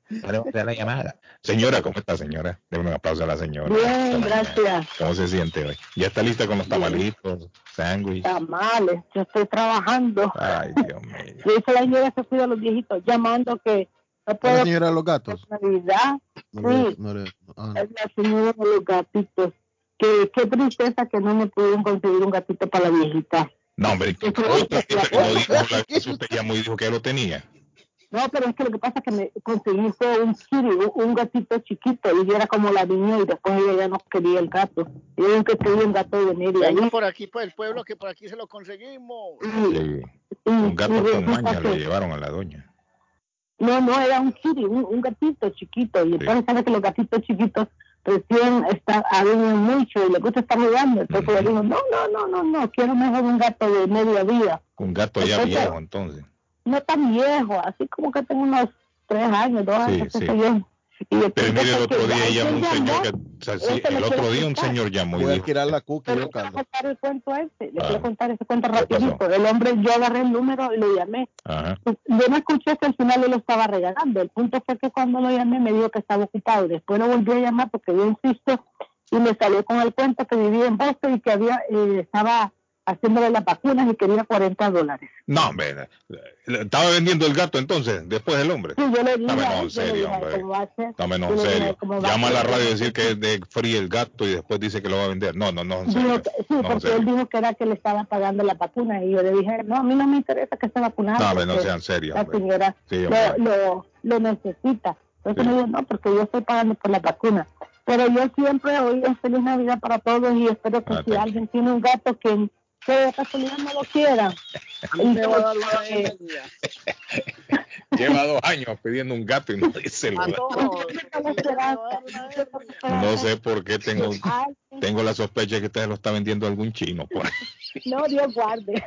No le vamos a dar la llamada. Señora, ¿cómo está, señora? Denle un aplauso a la señora. Bien, Esta mañana. gracias. ¿Cómo se siente hoy? ¿Ya está lista con los tamalitos, sándwich? Tamales, yo estoy trabajando. Ay, Dios mío. <laughs> Yo hice la señora que cuida a los viejitos, llamando que no ¿Es puede la señora de los gatos? Navidad. No le- Sí, no le- ah, es la señora de los gatitos. Que, qué tristeza que no me pudieron conseguir un gatito para la viejita. No, hombre, que otra gente que no dijo la que y que ya lo tenía. No, pero es que lo que pasa es que me conseguí fue un kitty, un, un gatito chiquito, y yo era como la niña, y después ella ya no quería el gato. Yo nunca quería un gato de media. Venga por aquí, por el pueblo, que por aquí se lo conseguimos. Sí. Un gato con maña le llevaron a la doña. No, no, era un kitty, un, un gatito chiquito. Y entonces sabe que los gatitos chiquitos recién están, aruñan mucho y les gusta estar jugando. Entonces ella dijo, no, no, no, no, no, quiero mejor un gato de media vida. Un gato ya Entonces, viejo, entonces. No tan viejo, así como que tengo unos tres años, dos años, Sí, sí. yo. Y Pero mire, el otro día llamó un señor que, o sea, sí, ese el le otro día un señor llamó y Voy a dijo, tirar la cookie, Pero yo, le quiero Carlos. contar el cuento ese, le Ah. quiero contar ese cuento pasó? rapidito. El hombre, yo agarré el número y lo llamé. ajá, Yo no escuché que al final él lo estaba regalando. El punto fue que cuando lo llamé me dijo que estaba ocupado. Después lo volví a llamar porque yo insisto y me salió con el cuento que vivía en Boston y que había eh, estaba haciéndole las vacunas y quería 40 dólares. no, hombre, estaba vendiendo el gato entonces, después el hombre. Sí, yo le dije, Dame no, en serio, hombre. Dame no, en serio. ¿cómo va a Llama a la radio y decir que es de free el gato y después dice que lo va a vender. No, no, no, en serio. sí, No, en porque serio. él dijo que era que le estaba pagando la vacuna y yo le dije, no, a mí no me interesa que esté vacunado. No, hombre, no sea en serio, La hombre. señora Sí, lo, hombre. lo, lo necesita. Entonces Sí. me dijo, no, porque yo estoy pagando por la vacuna. Pero yo siempre hoy es feliz Navidad para todos y espero que Ah, si alguien tiene un gato que, que de casualidad no lo quiera. A mí me va a dar una eh. <laughs> Lleva dos años pidiendo un gato y no dice hernia. No sé por qué tengo, tengo la sospecha que usted lo está vendiendo a algún chino. Pues. no, Dios guarde.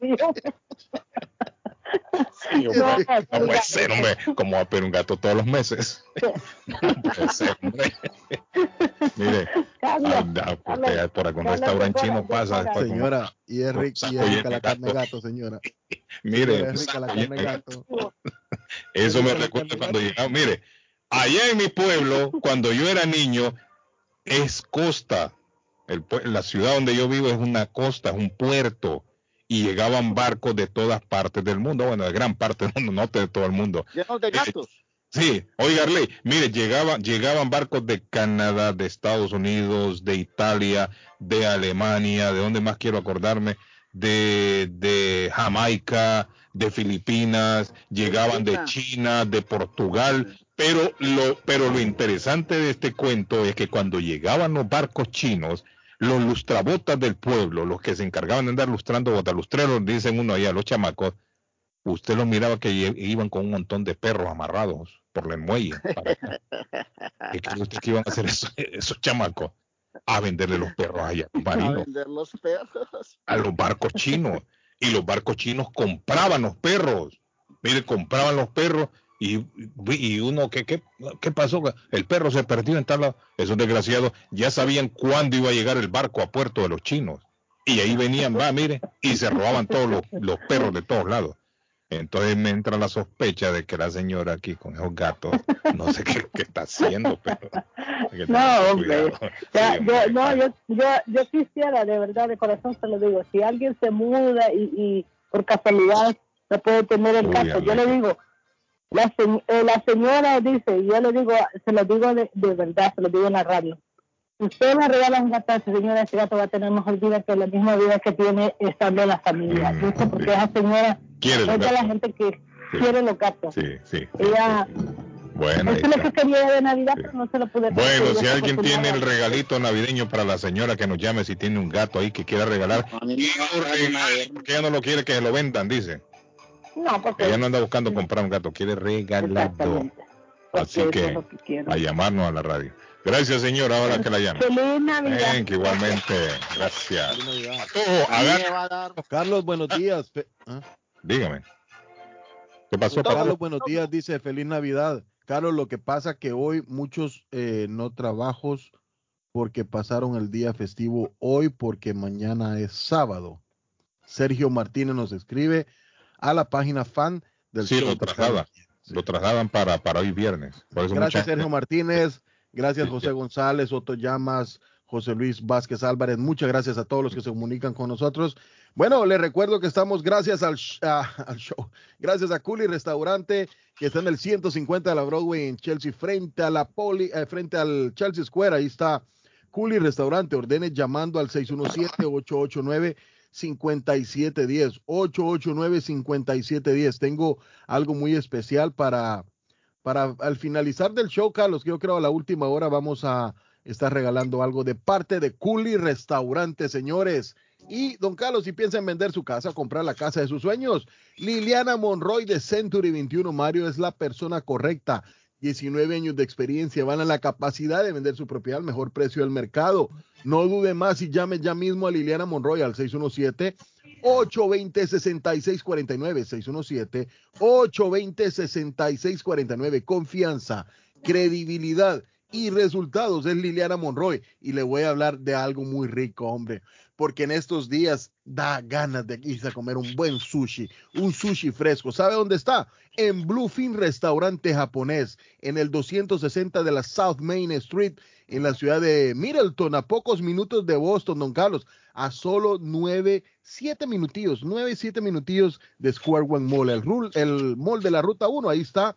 Dios- <laughs> año. <laughs> No, puede ser, hombre. ¿Cómo va a pedir un gato todos los meses? <laughs> No puede ser, hombre. Mire, anda, porque por algún restaurante chino pasa. Señora, y es rica, y es rica la carne gato, señora. <laughs> Mire, es rica la carne gato. Eso me recuerda cuando llegaba. Mire, allá en mi pueblo, cuando yo era niño, es costa. El la ciudad donde yo vivo es una costa, es un puerto. Y llegaban barcos de todas partes del mundo, bueno, de gran parte del mundo, no de todo el mundo. Llenos de gatos. Sí, oiga, Arley, mire, llegaban, llegaban barcos de Canadá, de Estados Unidos, de Italia, de Alemania, de donde más quiero acordarme, de, de Jamaica, de Filipinas, llegaban de China, de Portugal, pero lo, pero lo interesante de este cuento es que cuando llegaban los barcos chinos, los lustrabotas del pueblo, los que se encargaban de andar lustrando botalustreros, dicen uno allá, los chamacos, usted los miraba que iban con un montón de perros amarrados por el muelle. <laughs> ¿Qué cree usted que iban a hacer esos, esos chamacos? A venderle los perros allá a los A marinos, vender los perros. a los barcos chinos. Y los barcos chinos compraban los perros. Mire, compraban los perros y, y uno, ¿qué, qué, qué pasó? El perro se perdió en tal lado. Esos desgraciados ya sabían cuándo iba a llegar el barco a puerto de los chinos. Y ahí venían, va, mire, y se robaban todos los, los perros de todos lados. Entonces me entra la sospecha de que la señora aquí con esos gatos, no sé qué, qué está haciendo, pero... que No, hombre. Ya, Sí, yo, no, yo, yo, yo quisiera, de verdad, de corazón se lo digo, si alguien se muda y, y por casualidad no puede tener el Uy, gato, yo le digo, la, se- eh, la señora dice, y yo le digo, se lo digo de, de verdad, se lo digo en la radio. Si usted le regala un gato a esa señora, ese gato va a tener mejor vida que la misma vida que tiene estando en la familia. Mm, porque esa señora Quiere es de la gente que Sí. quiere los gatos. Sí, sí. sí, Ella, sí. Bueno, eso es lo que quería de Navidad, pero no se lo pude Bueno, si alguien tiene el regalito navideño para la señora que nos llame, si tiene un gato ahí que quiera regalar, A mí que no regale, porque ella no lo quiere que se lo vendan, dice. No, porque Ella no anda buscando comprar un gato, quiere regalarlo. Así que es a llamarnos a la radio. Gracias, señora, ahora que la llame. Feliz Navidad. Ven, que igualmente, gracias. Feliz Navidad. A dar Carlos, buenos días. Fe- ¿Ah? dígame. ¿Qué pasó, Carlos, Pablo? buenos días, dice feliz Navidad. Carlos, lo que pasa que hoy muchos eh, no trabajos porque pasaron el día festivo hoy porque mañana es sábado. Sergio Martínez nos escribe a la página fan del Sí, show lo traslada. Carlos. Lo trasladan para, para hoy viernes. Por eso Gracias, mucha- Sergio Martínez. Gracias, José González, Otto Llamas, José Luis Vázquez Álvarez. Muchas gracias a todos los que se comunican con nosotros. Bueno, les recuerdo que estamos gracias al, sh- a- <laughs> al show, gracias a Culi Restaurante, que está en el 150 de la Broadway en Chelsea, frente a la Poli, eh, frente al Chelsea Square. Ahí está Culi Restaurante. Ordene llamando al 617-889-5710. 889-5710. Tengo algo muy especial para para al finalizar del show, Carlos, que yo creo a la última hora vamos a estar regalando algo de parte de Culi Restaurante, señores. Y don Carlos, si piensa en vender su casa, comprar la casa de sus sueños, Liliana Monroy de Century 21 Mario es la persona correcta. 19 años de experiencia, van a la capacidad de vender su propiedad al mejor precio del mercado. No dude más y llame ya mismo a Liliana Monroy al 617 820-6649, 617-820-6649. Confianza, credibilidad y resultados. Es Liliana Monroy y le voy a hablar de algo muy rico, hombre, porque en estos días da ganas de irse a comer un buen sushi, un sushi fresco. ¿Sabe dónde está? En Bluefin Restaurante Japonés, en el 260 de la South Main Street, en la ciudad de Middleton, a pocos minutos de Boston, don Carlos, a solo nueve, siete minutillos, nueve, siete minutillos de Square One Mall, el, el mall de la Ruta 1, ahí está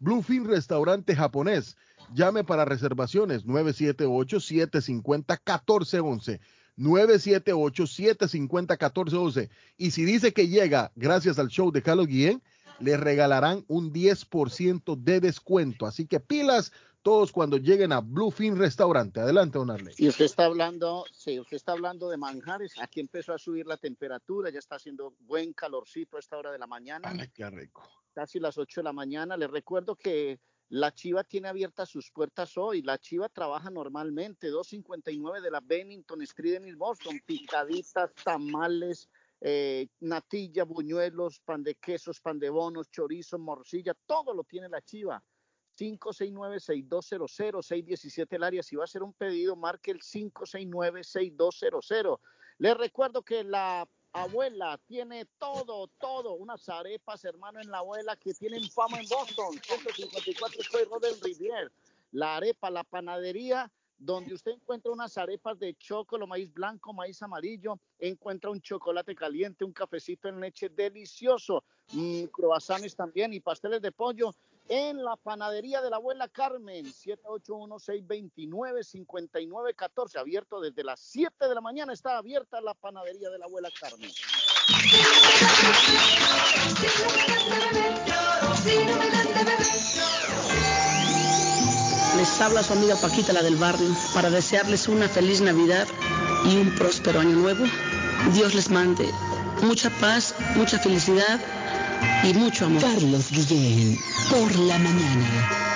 Bluefin Restaurante Japonés. Llame para reservaciones 978-750-1411. 978-750-1411. Y si dice que llega gracias al show de Carlos Guillén, le regalarán un 10% de descuento. Así que pilas todos cuando lleguen a Bluefin Restaurante. Adelante, don Arley. Y usted está hablando, sí, usted está hablando de manjares. Aquí empezó a subir la temperatura, ya está haciendo buen calorcito a esta hora de la mañana, Ay, qué rico. casi las 8 de la mañana. Les recuerdo que la Chiva tiene abiertas sus puertas hoy. La Chiva trabaja normalmente, 259 de la Bennington Street en East Boston, picaditas, tamales, eh, natilla, buñuelos, pan de quesos, pan de bonos, chorizo, morcilla, todo lo tiene la chiva. 569-6200-617 el área. Si va a hacer un pedido, marque el 569-6200. Les recuerdo que la abuela tiene todo, todo, unas arepas, hermano, en la abuela que tienen fama en Boston, 154 Square Road del Rivier. La arepa, la panadería, donde usted encuentra unas arepas de chocolate, maíz blanco, maíz amarillo, encuentra un chocolate caliente, un cafecito en leche delicioso, mm, también y pasteles de pollo en la panadería de la abuela Carmen, 781-629-5914, abierto desde las 7 de la mañana, está abierta la panadería de la abuela Carmen. Les habla su amiga Paquita, la del barrio, para desearles una feliz Navidad y un próspero año nuevo. Dios les mande mucha paz, mucha felicidad y mucho amor. Carlos Guillén, por la mañana.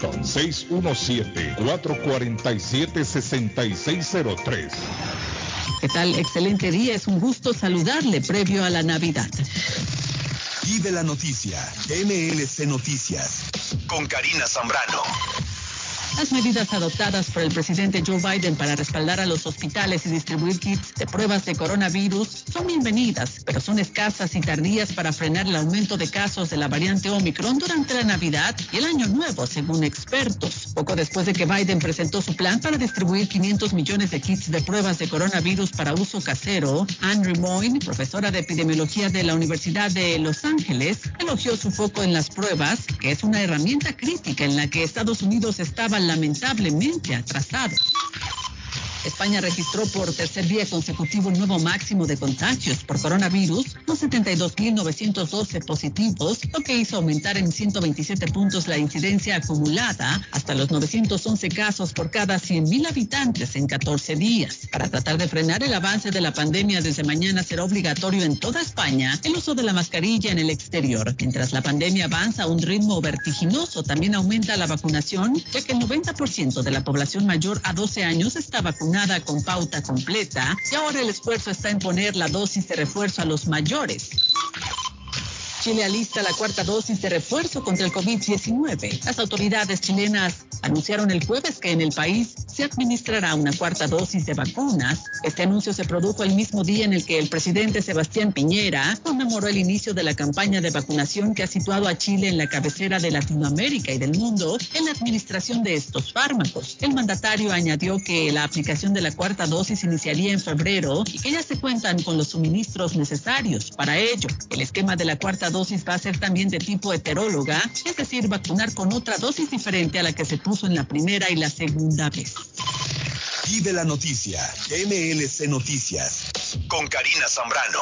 617-447-6603. ¿Qué tal? Excelente día. Es un gusto saludarle previo a la Navidad. Y de la noticia, MLC Noticias, con Karina Zambrano. Las medidas adoptadas por el presidente Joe Biden para respaldar a los hospitales y distribuir kits de pruebas de coronavirus son bienvenidas, pero son escasas y tardías para frenar el aumento de casos de la variante Omicron durante la Navidad y el Año Nuevo, según expertos. Poco después de que Biden presentó su plan para distribuir 500 millones de kits de pruebas de coronavirus para uso casero, Andrew Moyne, profesora de epidemiología de la Universidad de Los Ángeles, elogió su foco en las pruebas, que es una herramienta crítica en la que Estados Unidos estaba lamentablemente atrasado. España registró por tercer día consecutivo un nuevo máximo de contagios por coronavirus, con 72.912 positivos, lo que hizo aumentar en 127 puntos la incidencia acumulada hasta los 911 casos por cada 100.000 habitantes en 14 días. Para tratar de frenar el avance de la pandemia, desde mañana será obligatorio en toda España el uso de la mascarilla en el exterior. Mientras la pandemia avanza a un ritmo vertiginoso, también aumenta la vacunación, ya que el 90% de la población mayor a 12 años está vacunada nada con pauta completa y ahora el esfuerzo está en poner la dosis de refuerzo a los mayores. Chile alista la cuarta dosis de refuerzo contra el COVID-19. Las autoridades chilenas anunciaron el jueves que en el país se administrará una cuarta dosis de vacunas. Este anuncio se produjo el mismo día en el que el presidente Sebastián Piñera conmemoró el inicio de la campaña de vacunación que ha situado a Chile en la cabecera de Latinoamérica y del mundo en la administración de estos fármacos. El mandatario añadió que la aplicación de la cuarta dosis iniciaría en febrero y que ya se cuentan con los suministros necesarios para ello. El esquema de la cuarta dosis va a ser también de tipo heteróloga, es decir, vacunar con otra dosis diferente a la que se puso en la primera y la segunda vez. Y de la noticia, MLC Noticias, con Karina Zambrano.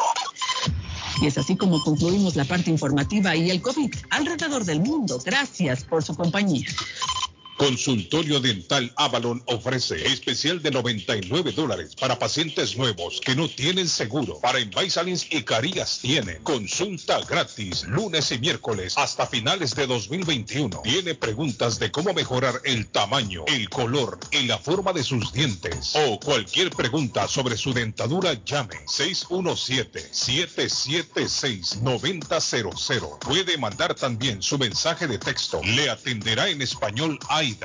Y es así como concluimos la parte informativa y el COVID alrededor del mundo. Gracias por su compañía. Consultorio Dental Avalon ofrece especial de 99 dólares para pacientes nuevos que no tienen seguro. Para Invisalins y Carías tiene consulta gratis lunes y miércoles hasta finales de 2021. Tiene preguntas de cómo mejorar el tamaño, el color y la forma de sus dientes o cualquier pregunta sobre su dentadura llame 617-776-9000. Puede mandar también su mensaje de texto. Le atenderá en español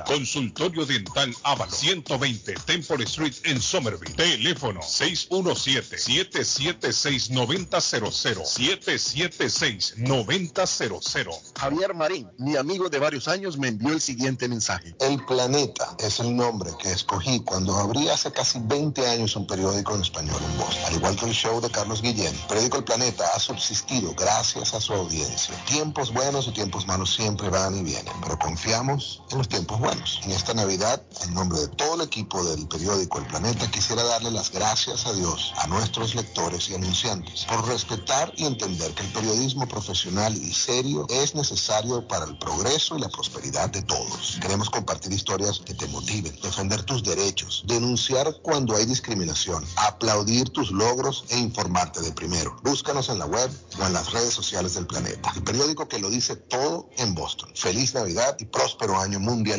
Consultorio Dental Avalon 120 Temple Street en Somerville. Teléfono 617-776-9000. 776-9000. Javier Marín, mi amigo de varios años, me envió el siguiente mensaje. El Planeta es el nombre que escogí cuando abrí hace casi 20 años un periódico en español en Boston. Al igual que el show de Carlos Guillén, el periódico El Planeta ha subsistido gracias a su audiencia. Tiempos buenos y tiempos malos siempre van y vienen, pero confiamos en los tiempos tiempos buenos. En esta Navidad, en nombre de todo el equipo del periódico El Planeta, quisiera darle las gracias a Dios, a nuestros lectores y anunciantes, por respetar y entender que el periodismo profesional y serio es necesario para el progreso y la prosperidad de todos. Queremos compartir historias que te motiven, defender tus derechos, denunciar cuando hay discriminación, aplaudir tus logros e informarte de primero. Búscanos en la web o en las redes sociales del planeta. El periódico que lo dice todo en Boston. Feliz Navidad y próspero año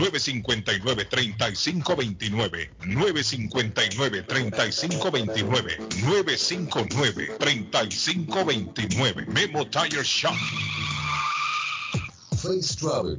959-3529. 959-3529. Memo Tire Shop. Face Travel.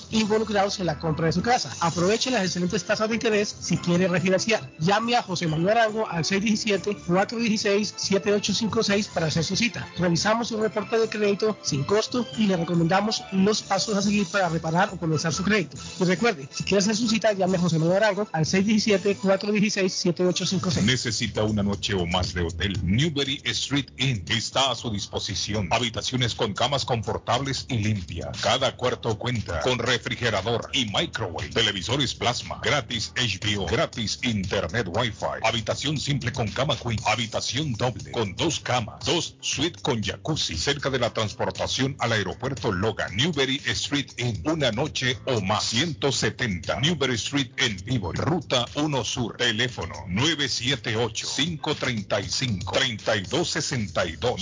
involucrados en la compra de su casa. Aproveche las excelentes tasas de interés si quiere refinanciar. Llame a José Manuel Arango al 617-416-7856 para hacer su cita. Revisamos su reporte de crédito sin costo y le recomendamos los pasos a seguir para reparar o comenzar su crédito. Y recuerde, si quiere hacer su cita, llame a José Manuel Arango al 617-416-7856. Necesita una noche o más de hotel. Newberry Street Inn está a su disposición. Habitaciones con camas confortables y limpias. Cada cuarto cuenta con refrigerador y microwave. Televisores plasma. Gratis HBO. Gratis Internet Wi-Fi. Habitación simple con cama queen. Habitación doble con dos camas. Dos suite con jacuzzi. Cerca de la transportación al aeropuerto Logan. Newberry Street Inn. Una noche o más. 170. Newberry Street en vivo. Ruta 1 Sur. Teléfono 978-535-3262.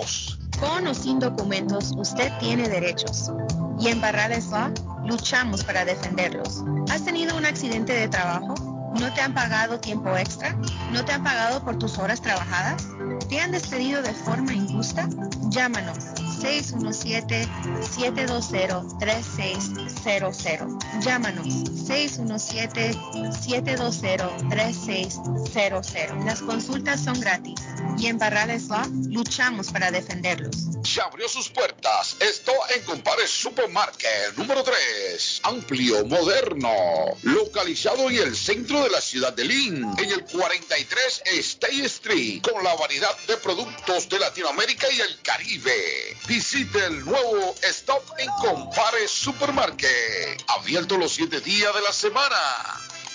978-535-3262. Con o sin documentos, usted tiene derechos. Y en Barrales Law luchamos para defenderlos. ¿Has tenido un accidente de trabajo? ¿No te han pagado tiempo extra? ¿No te han pagado por tus horas trabajadas? ¿Te han despedido de forma injusta? Llámanos 617-720-3600. Llámanos 617-720-3600. Las consultas son gratis y en Barrales Law luchamos para defenderlos. Se abrió sus puertas. Esto en Compare Supermarket número 3. Amplio, moderno, localizado en el centro de la ciudad de Lynn, en el 43 State Street, con la variedad de productos de Latinoamérica y el Caribe. Visite el nuevo Stop en Compare Supermarket. Abierto los 7 días de la semana.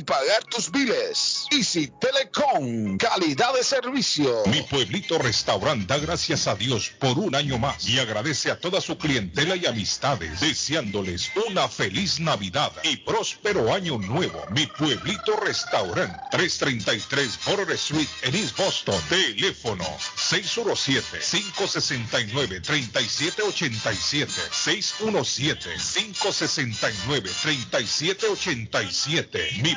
pagar tus biles. Easy Telecom, calidad de servicio. Mi pueblito restaurante da gracias a Dios por un año más y agradece a toda su clientela y amistades, deseándoles una feliz Navidad y próspero año nuevo. Mi pueblito restaurante, 333 Border Street en East Boston. Teléfono 617-569-3787. 617-569-3787. Mi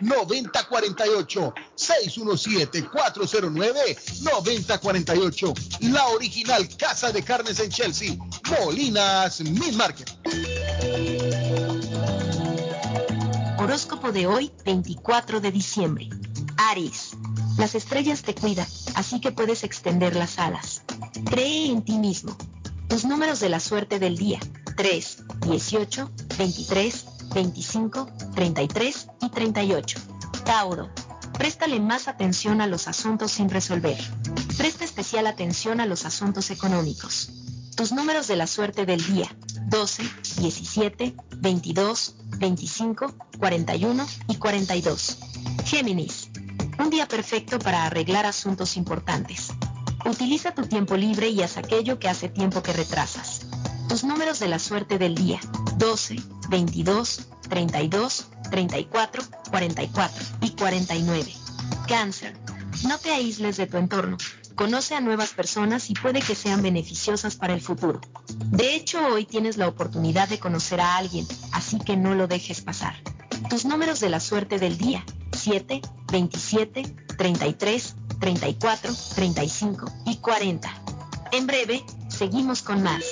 617-409-9048. 617-409-9048. La original Casa de Carnes en Chelsea, Molinas Meat Market. Horóscopo de hoy, 24 de diciembre. Aries. Las estrellas te cuidan, así que puedes extender las alas. Cree en ti mismo. Tus números de la suerte del día. 3, 18, 23, 25, 33 y 38. Tauro. Préstale más atención a los asuntos sin resolver. Presta especial atención a los asuntos económicos. Tus números de la suerte del día. 12, 17, 22, 25, 41 y 42. Géminis. Un día perfecto para arreglar asuntos importantes. Utiliza tu tiempo libre y haz aquello que hace tiempo que retrasas. Tus números de la suerte del día. 12, 22, 32, 34, 44 y 49. Cáncer. No te aísles de tu entorno. Conoce a nuevas personas y puede que sean beneficiosas para el futuro. De hecho, hoy tienes la oportunidad de conocer a alguien, así que no lo dejes pasar. Tus números de la suerte del día. 7, 27, 33, 34, 35 y 40. En breve, seguimos con más.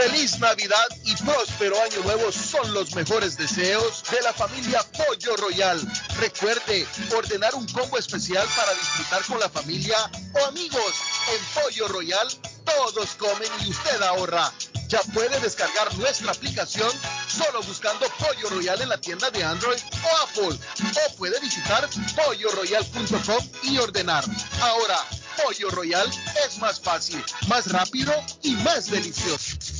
Feliz Navidad y próspero año nuevo son los mejores deseos de la familia Pollo Royal. Recuerde ordenar un combo especial para disfrutar con la familia o amigos. En Pollo Royal todos comen y usted ahorra. Ya puede descargar nuestra aplicación solo buscando Pollo Royal en la tienda de Android o Apple. O puede visitar polloroyal.com y ordenar. Ahora, Pollo Royal es más fácil, más rápido y más delicioso.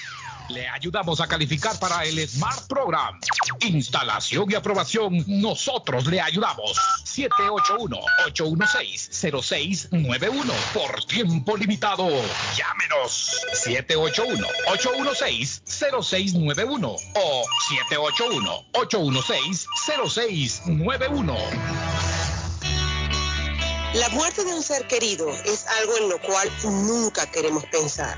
Le ayudamos a calificar para el Smart Program. Instalación y aprobación, nosotros le ayudamos. 781-816-0691. Por tiempo limitado. Llámenos. 781-816-0691 o 781-816-0691. La muerte de un ser querido es algo en lo cual nunca queremos pensar,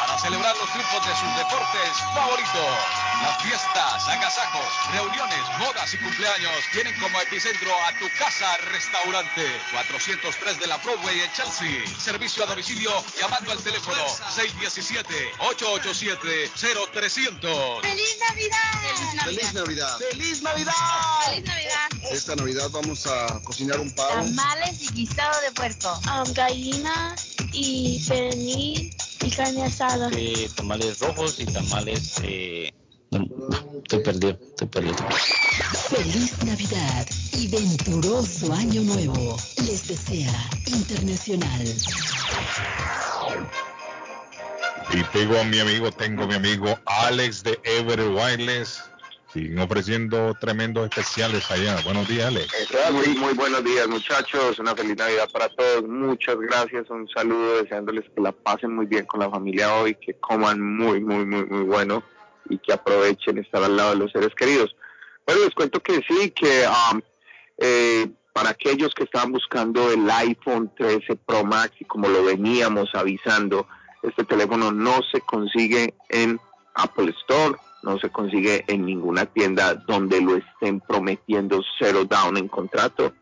para celebrar los triunfos de sus deportes favoritos. Las fiestas, agasajos, reuniones, bodas y cumpleaños tienen como epicentro a tu casa restaurante 403 de la Broadway en Chelsea. Servicio a domicilio llamando al teléfono 617-887-0300. ¡Feliz Navidad! ¡Feliz Navidad! ¡Feliz Navidad! ¡Feliz Navidad! Esta Navidad vamos a cocinar un pavo. Tamales y guisado de puerco. gallina y pernil y carne asada. Eh, tamales rojos y tamales... Eh... No, estoy perdido, estoy perdido. Feliz Navidad y venturoso Año Nuevo. Les desea Internacional. Y tengo a mi amigo, tengo a mi amigo Alex de Ever Wireless. Siguen ofreciendo tremendos especiales allá. Buenos días, Alex. Muy, buenos días, muchachos. Una feliz Navidad para todos. Muchas gracias. Un saludo deseándoles que la pasen muy bien con la familia hoy, que coman muy, muy, muy, muy bueno y que aprovechen estar al lado de los seres queridos. Bueno, les cuento que sí, que um, eh, para aquellos que estaban buscando el iPhone 13 Pro Max y como lo veníamos avisando, este teléfono no se consigue en Apple Store, no se consigue en ninguna tienda donde lo estén prometiendo cero down en contrato.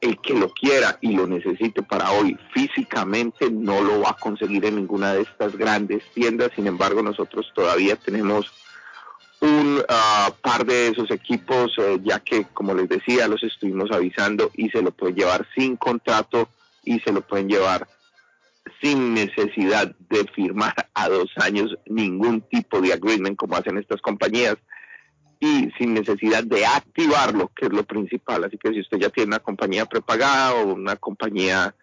El que lo quiera y lo necesite para hoy físicamente no lo va a conseguir en ninguna de estas grandes tiendas. Sin embargo, nosotros todavía tenemos un uh, par de esos equipos, eh, ya que, como les decía, los estuvimos avisando y se lo pueden llevar sin contrato y se lo pueden llevar sin necesidad de firmar a dos años ningún tipo de agreement como hacen estas compañías y sin necesidad de activarlo, que es lo principal. Así que si usted ya tiene una compañía prepagada o una compañía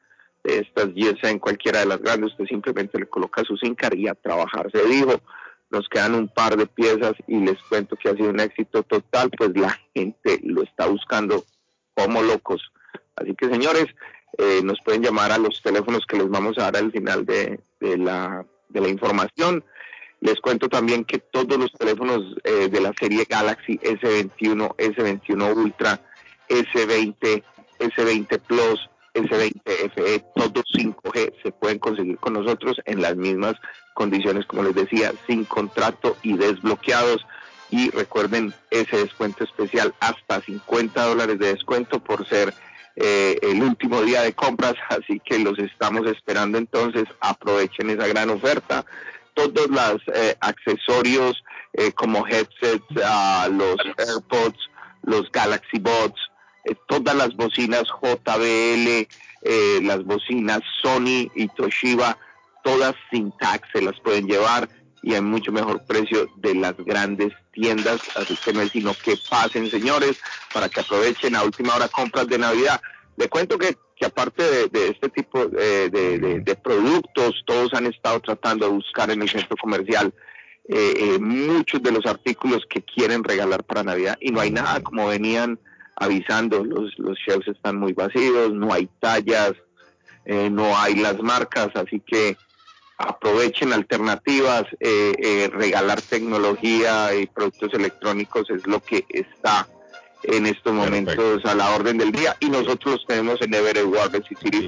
de estas en cualquiera de las grandes, usted simplemente le coloca su SIM card y a trabajar. Se dijo, nos quedan un par de piezas y les cuento que ha sido un éxito total, pues la gente lo está buscando como locos. Así que señores, eh, nos pueden llamar a los teléfonos que les vamos a dar al final de, la, de la información. Les cuento también que todos los teléfonos eh, de la serie Galaxy S21, S21 Ultra, S20, S20 Plus, S20 FE, todos 5G, se pueden conseguir con nosotros en las mismas condiciones, como les decía, sin contrato y desbloqueados. Y recuerden ese descuento especial, hasta 50 dólares de descuento por ser eh, el último día de compras, así que los estamos esperando entonces, aprovechen esa gran oferta. Todos los eh, accesorios eh, como headsets, uh, los AirPods, los Galaxy Bots, todas las bocinas JBL, las bocinas Sony y Toshiba, todas sin tax se las pueden llevar y a mucho mejor precio de las grandes tiendas. Así que no es sino que pasen, señores, para que aprovechen a última hora compras de Navidad. Le cuento que, aparte de, este tipo eh, de, productos, todos han estado tratando de buscar en el centro comercial eh, eh, muchos de los artículos que quieren regalar para Navidad y no hay nada como venían avisando, los, los shelves están muy vacíos, no hay tallas, no hay las marcas, así que aprovechen alternativas, eh, eh, regalar tecnología y productos electrónicos es lo que está en estos momentos a la orden del día y nosotros tenemos en Everett Wireless y City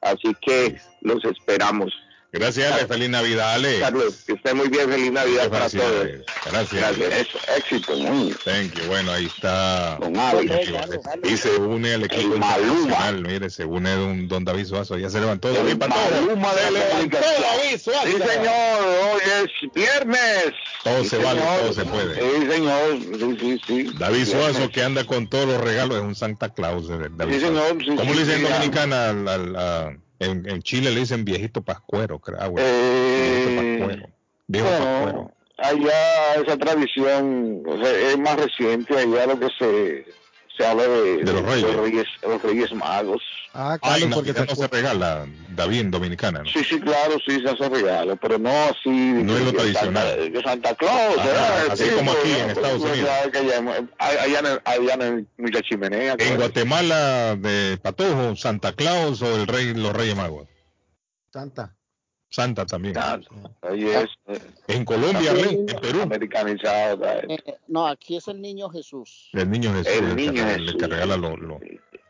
así que los esperamos. Gracias, Ale. Feliz Navidad, Ale. Carlos, que esté muy bien. Feliz Navidad para todos. Gracias. Gracias. Eso, éxito, muy. Thank you. Bueno, ahí está. Don Ale. Y se une al equipo internacional. Mire, se une don, don David Suazo. Ya se levantó David Maluma de levantó David Suazo. Sí, señor. Hoy es viernes. Todo Sí, se vale, señor. todo se puede. Sí, señor. Sí, sí, sí. David Viernes. Suazo que anda con todos los regalos es un Santa Claus. David Sí, señor, sí, ¿Cómo sí, le dicen sí, en. Dominicana? al- en, en Chile le dicen viejito pascuero, creo. ah, güey. Eh, viejito pascuero. Viejo bueno, pascuero. allá esa tradición o sea, es más reciente, allá lo que se, se habla de, De los reyes. reyes, los reyes magos. Ah, Ay, Carlos, no, porque te no se regala David en Dominicana, ¿no? Sí, sí, claro, sí, se hace regalo, pero no así. No es lo tradicional. Santa, que Santa Claus, Ajá, ¿verdad? así Sí, como aquí pues, en Estados pues, Unidos. allá, allá, hay mucha chimenea. En pues. Guatemala, de Patojo, Santa Claus o el rey, los Reyes Magos. Santa. Santa también. Ahí es. eh, En Colombia, en Perú. Americanizado. ¿sabes? Eh, no, aquí es el niño Jesús. El niño Jesús, El el, niño que, Jesús. el que regala los, los,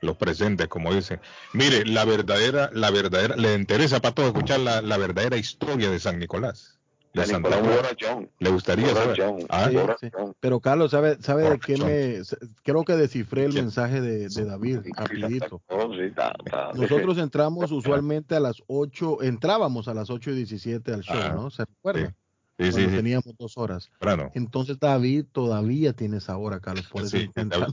los presentes, como dicen. Mire, la verdadera, la verdadera, le interesa para todos escuchar la, la verdadera historia de San Nicolás. De San Santa. Le gustaría saber. Ah, Sí, sí. Pero Carlos, ¿sabe, sabe de qué me... Creo que descifré el mensaje de, de David, rapidito. Está- Nosotros entramos usualmente a las 8, entrábamos a las 8 y 17 al show, Ajá. ¿no? ¿Se recuerda? Sí, sí, Cuando sí. teníamos dos horas. Entonces David todavía tiene esa hora, Carlos, por eso Sí, David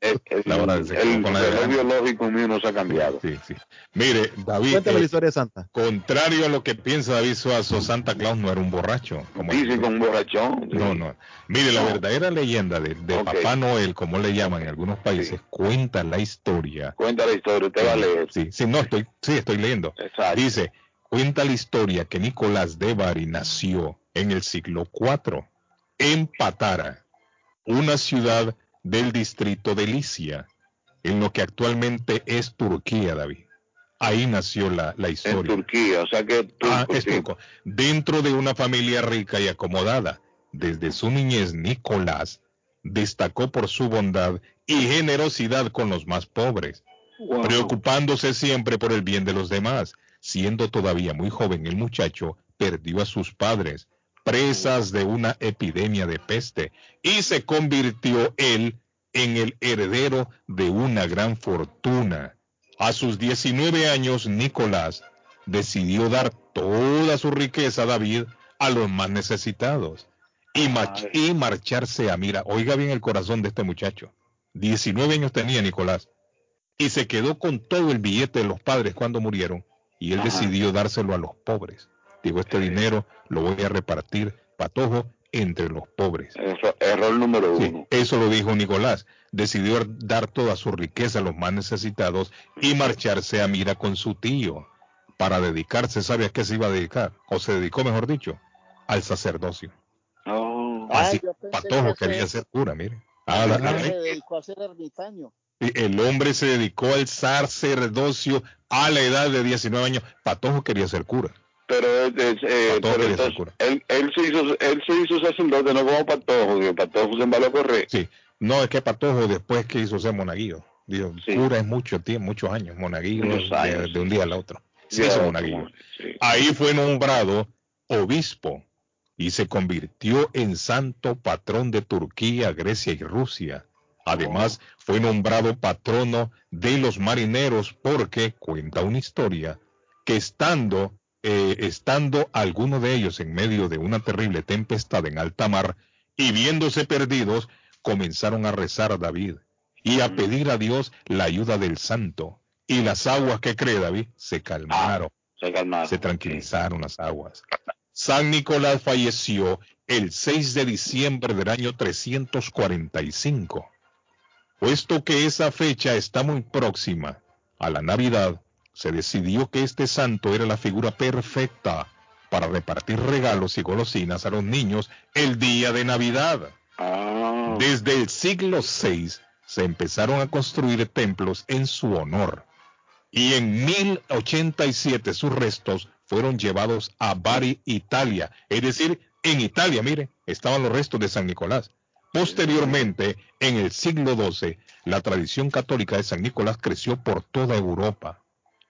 El, el- La hora de- el con la biológico mío no se ha cambiado. Sí, sí. Mire, David, Cuéntame eh, la historia de Santa. contrario a lo que piensa David Suazo, Santa Claus no era un borracho. Como Dice con borrachón. sí. No, no. Mire, la No. verdadera leyenda de, de. Papá Noel, como le llaman en algunos países, cuenta la historia. Cuenta la historia, usted va a leer. Sí, sí, no, estoy, sí, estoy leyendo. Exacto. Dice, cuenta la historia que Nicolás de Bari nació en el siglo IV en Patara, una ciudad del distrito de Licia, en lo que actualmente es Turquía, David. Ahí nació la, la En historia. Turquía, o sea que turco, Ah, es sí. turco. Dentro de una familia rica y acomodada, desde su niñez, Nicolás destacó por su bondad y generosidad con los más pobres, Wow. preocupándose siempre por el bien de los demás. Siendo todavía muy joven, el muchacho perdió a sus padres, presas de una epidemia de peste, y se convirtió él en el heredero de una gran fortuna. A sus 19 años, Nicolás decidió dar toda su riqueza a David a los más necesitados y, mach- y marcharse a Mira. Oiga bien el corazón de este muchacho. 19 años tenía Nicolás y se quedó con todo el billete de los padres cuando murieron y él Ajá. decidió dárselo a los pobres. Digo, este dinero lo voy a repartir, patojo, entre los pobres. Error, error número Sí, uno. eso lo dijo Nicolás. Decidió dar toda su riqueza a los más necesitados y marcharse a Mira con su tío para dedicarse, ¿sabe a qué se iba a dedicar? O se dedicó, mejor dicho, al sacerdocio. Oh. Así, pensé Patojo que quería ser cura, mire. Ah, la- la- se dedicó a ser ermitaño. El hombre se dedicó al sacerdocio a la edad de 19 años. Patojo quería ser cura. Pero, eh, pero entonces, cura. él, él, se hizo, él se hizo sacerdote, no como Patojo, que Patojo se embaló a correr. Sí, no es que Patojo después que hizo ser monaguillo. Digo, Sí. cura es mucho tiempo, muchos años, monaguillo Muchos de- años. De, un día al otro. Ya, hizo monaguillo. sí. Ahí fue nombrado obispo y se convirtió en santo patrón de Turquía, Grecia y Rusia. Además, fue nombrado patrono de los marineros porque cuenta una historia que estando, eh, estando alguno de ellos en medio de una terrible tempestad en alta mar y viéndose perdidos, comenzaron a rezar a David y a pedir a Dios la ayuda del santo. Y las aguas que cree David se calmaron Se calmaron. se tranquilizaron las aguas. San Nicolás falleció el 6 de diciembre del año 345. Puesto que esa fecha está muy próxima a la Navidad, se decidió que este santo era la figura perfecta para repartir regalos y golosinas a los niños el día de Navidad. Ah, Desde el siglo VI se empezaron a construir templos en su honor y en 1087 sus restos fueron llevados a Bari, Italia. Es decir, en Italia, mire, estaban los restos de San Nicolás. Posteriormente, en el siglo XII, la tradición católica de San Nicolás creció por toda Europa.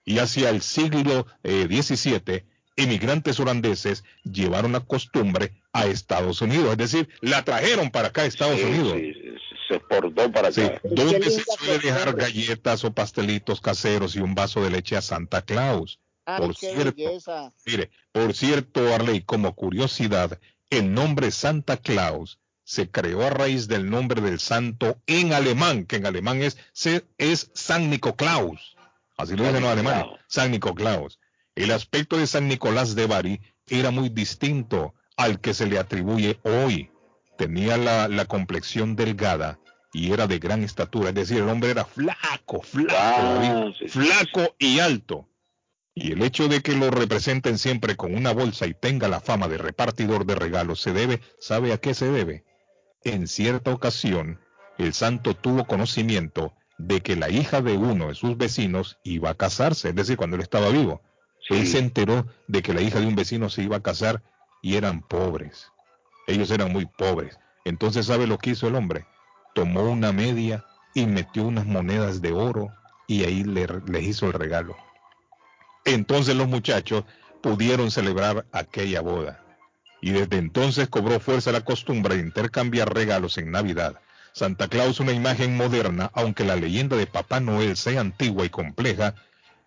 Y hacia el siglo eh, XVII, inmigrantes holandeses llevaron la costumbre a Estados Unidos, es decir, la trajeron para acá a Estados Sí, Unidos. sí, sí, se exportó para Sí, acá. ¿Dónde se suele dejar galletas o pastelitos caseros y un vaso de leche a Santa Claus? Ay, Por qué cierto, belleza. mire, por cierto, Arley, como curiosidad, el nombre Santa Claus se creó a raíz del nombre del santo en alemán, que en alemán es, se- es San Nicoclaus. Así lo dicen los alemanes, San Nicoclaus. El aspecto de San Nicolás de Bari era muy distinto al que se le atribuye hoy. Tenía la, la complexión delgada y era de gran estatura, es decir, el hombre era flaco, flaco, Ah, David, sí, sí, flaco y alto. Y el hecho de que lo representen siempre con una bolsa y tenga la fama de repartidor de regalos se debe, ¿sabe a qué se debe? En cierta ocasión, el santo tuvo conocimiento de que la hija de uno de sus vecinos iba a casarse, es decir, cuando él estaba vivo. Él se enteró de que la hija de un vecino se iba a casar y eran pobres. Ellos eran muy pobres. Entonces, ¿sabe lo que hizo el hombre? Tomó una media y metió unas monedas de oro y ahí le, les hizo el regalo. Entonces los muchachos pudieron celebrar aquella boda. Y desde entonces cobró fuerza la costumbre de intercambiar regalos en Navidad. Santa Claus una imagen moderna, aunque la leyenda de Papá Noel sea antigua y compleja,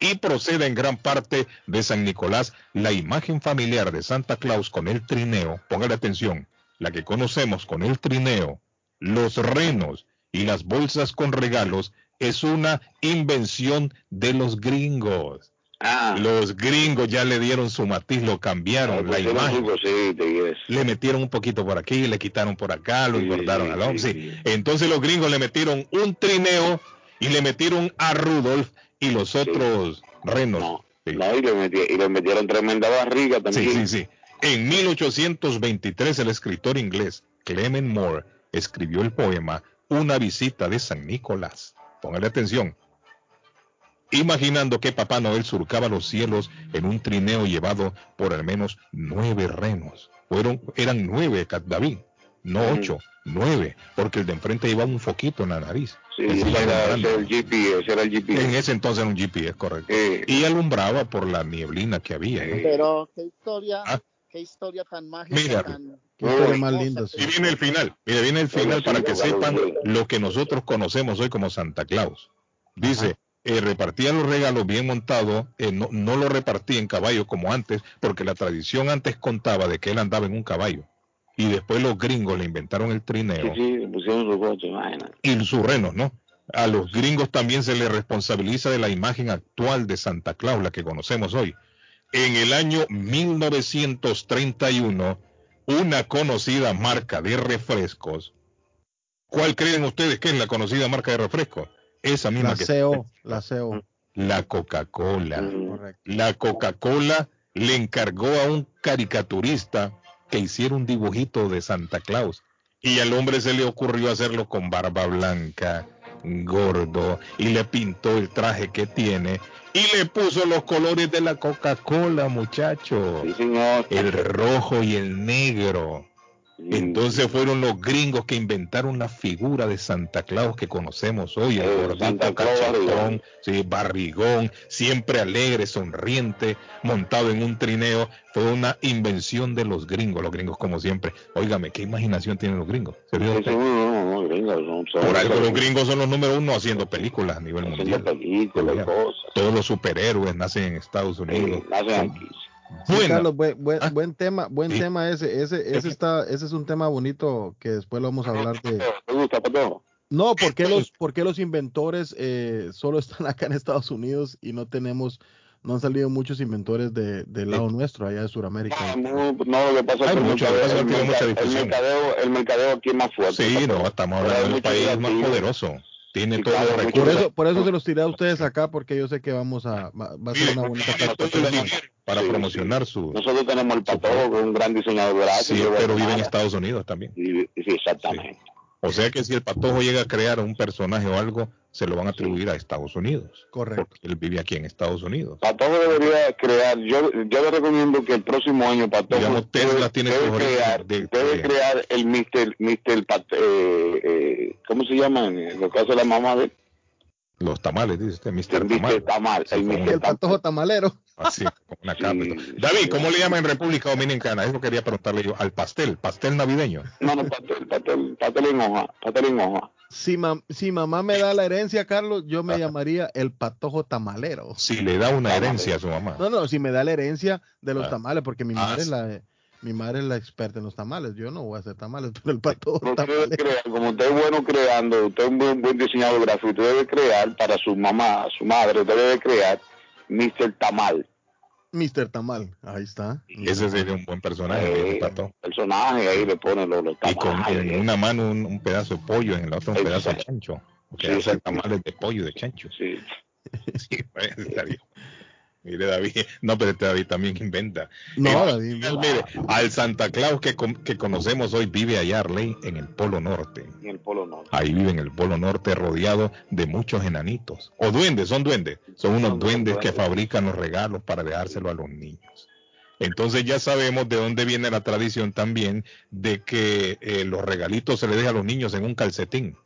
y procede en gran parte de San Nicolás, la imagen familiar de Santa Claus con el trineo, póngale atención, la que conocemos con el trineo, los renos y las bolsas con regalos, es una invención de los gringos. Los gringos ya le dieron su matiz, lo cambiaron, la imagen. Le metieron un poquito por aquí, le quitaron por acá, lo engordaron al hombre. sí. Entonces los gringos le metieron un trineo y le metieron a Rudolf y los otros renos. Sí. No, y le, meti- y le metieron tremenda barriga Sí, también. sí, sí. En 1823 el escritor inglés Clement Moore escribió el poema Una visita de San Nicolás. Póngale atención. Imaginando que Papá Noel surcaba los cielos en un trineo llevado por al menos nueve renos. Fueron, eran nueve, Cat- David, no ocho, nueve, porque el de enfrente llevaba un foquito en la nariz. Sí, Ese era, ese era el GPS, era el GPS. En ese entonces era un GPS, correcto. Eh, Y alumbraba por la nieblina que había. ¿no? Pero qué historia, Ah. qué historia tan mágica. Mira, tan Qué más linda. Y viene el final, mire, viene el final para que sepan lo que nosotros conocemos hoy como Santa Claus. Dice, eh, repartía los regalos bien montados, eh, no, no lo repartía en caballo como antes, porque la tradición antes contaba de que él andaba en un caballo. Y después los gringos le inventaron el trineo sí, sí, pusieron y sus renos, ¿no? A los gringos también se les responsabiliza de la imagen actual de Santa Claus, la que conocemos hoy. En el año 1931, una conocida marca de refrescos. ¿Cuál creen ustedes que es la conocida marca de refrescos? Esa misma La que CEO, la CEO. la Coca-Cola. La Coca-Cola le encargó a un caricaturista que hiciera un dibujito de Santa Claus. Y al hombre se le ocurrió hacerlo con barba blanca, gordo, y le pintó el traje que tiene y le puso los colores de la Coca-Cola, muchacho. Sí, señor. El rojo y el negro. Entonces fueron los gringos que inventaron la figura de Santa Claus que conocemos hoy, el Eh, gordito cachetón, barrigón. sí, barrigón, siempre alegre, sonriente, montado en un trineo. Fue una invención de los gringos, los gringos como siempre. Óigame, ¿qué imaginación tienen los gringos? ¿Se vio Sí, sí, no, no, no, gringos, son- Por algo los gringos son los número uno haciendo películas a nivel mundial. películas. Todos los superhéroes nacen en Estados Sí, Unidos. nacen aquí. Bueno. Carlos, buen, buen, Ah. buen tema, buen Sí. tema ese, ese, ese está, ese es un tema bonito que después lo vamos a hablar de. No, ¿por qué los, por qué los inventores eh, solo están acá en Estados Unidos y no tenemos, no han salido muchos inventores de, del lado nuestro, allá de Sudamérica? No, no, lo que pasa es Hay que el mucho, el mercadeo- el mercadeo, el mercadeo aquí es más fuerte. Sí, no, estamos hablando de un país más poderoso. Tiene Sí, todos claro, los muchos Por recursos eso, por eso se los tiré a ustedes acá, porque yo sé que vamos a, va, va a ser una bonita para Sí, promocionar su... Nosotros tenemos el Patojo, que es un gran diseñador gráfico. Sí, pero vive en. Estados Unidos también. Sí, sí, exactamente. O sea que si el patojo llega a crear un personaje o algo, se lo van a atribuir a Estados Unidos. Correcto. Porque él vive aquí en Estados Unidos. Patojo debería crear, yo, yo le recomiendo que el próximo año Patojo Digamos, debe, tiene crear, de- debe de- crear el Mr. Mr. Pat, eh, eh, ¿cómo se llama? Eh, Lo que hace la mamá de Los tamales, dice usted, Mr. Tamal. Tamal, el patojo tamalero. Así, como una cápita. David, ¿cómo le llaman en República Dominicana? Eso quería preguntarle yo. Al pastel, pastel navideño. No, no, pastel, pastel, pastel en hoja, pastel en hoja. Si, mam- si mamá me da la herencia, Carlos, yo me llamaría el patojo tamalero. Si le da una herencia a su mamá. No, no, si me da la herencia de los Ah. tamales, porque mi Ah, madre es la mi madre es la experta en los tamales. Yo no voy a hacer tamales, <laughs> pero el Usted debe tamalero. crear, como usted es bueno creando, usted es un buen, buen diseñador gráfico, usted debe crear para su mamá, su madre, usted debe crear Mr. Tamal. Mr. Tamal, ahí está. Ese sería un buen personaje, el pato. Personaje, ahí le pone los, los Y con tamales. en una mano un, un pedazo de pollo, en la otra un pedazo de chancho. Porque Sí, tamales de pollo, de chancho. Sí. <laughs> Sí, pues, David. Mire, David, <laughs> no, pero este David también inventa. No, Eh, David, no. Mire, al Santa Claus que, con- que conocemos hoy vive allá, Arley, en el Polo Norte. En el Polo Norte. Ahí vive en el Polo Norte rodeado de muchos enanitos. O duendes, son duendes. Son unos Son duendes que fabrican los regalos para dejárselo a los niños. Entonces ya sabemos de dónde viene la tradición también de que eh, los regalitos se le deja a los niños en un calcetín.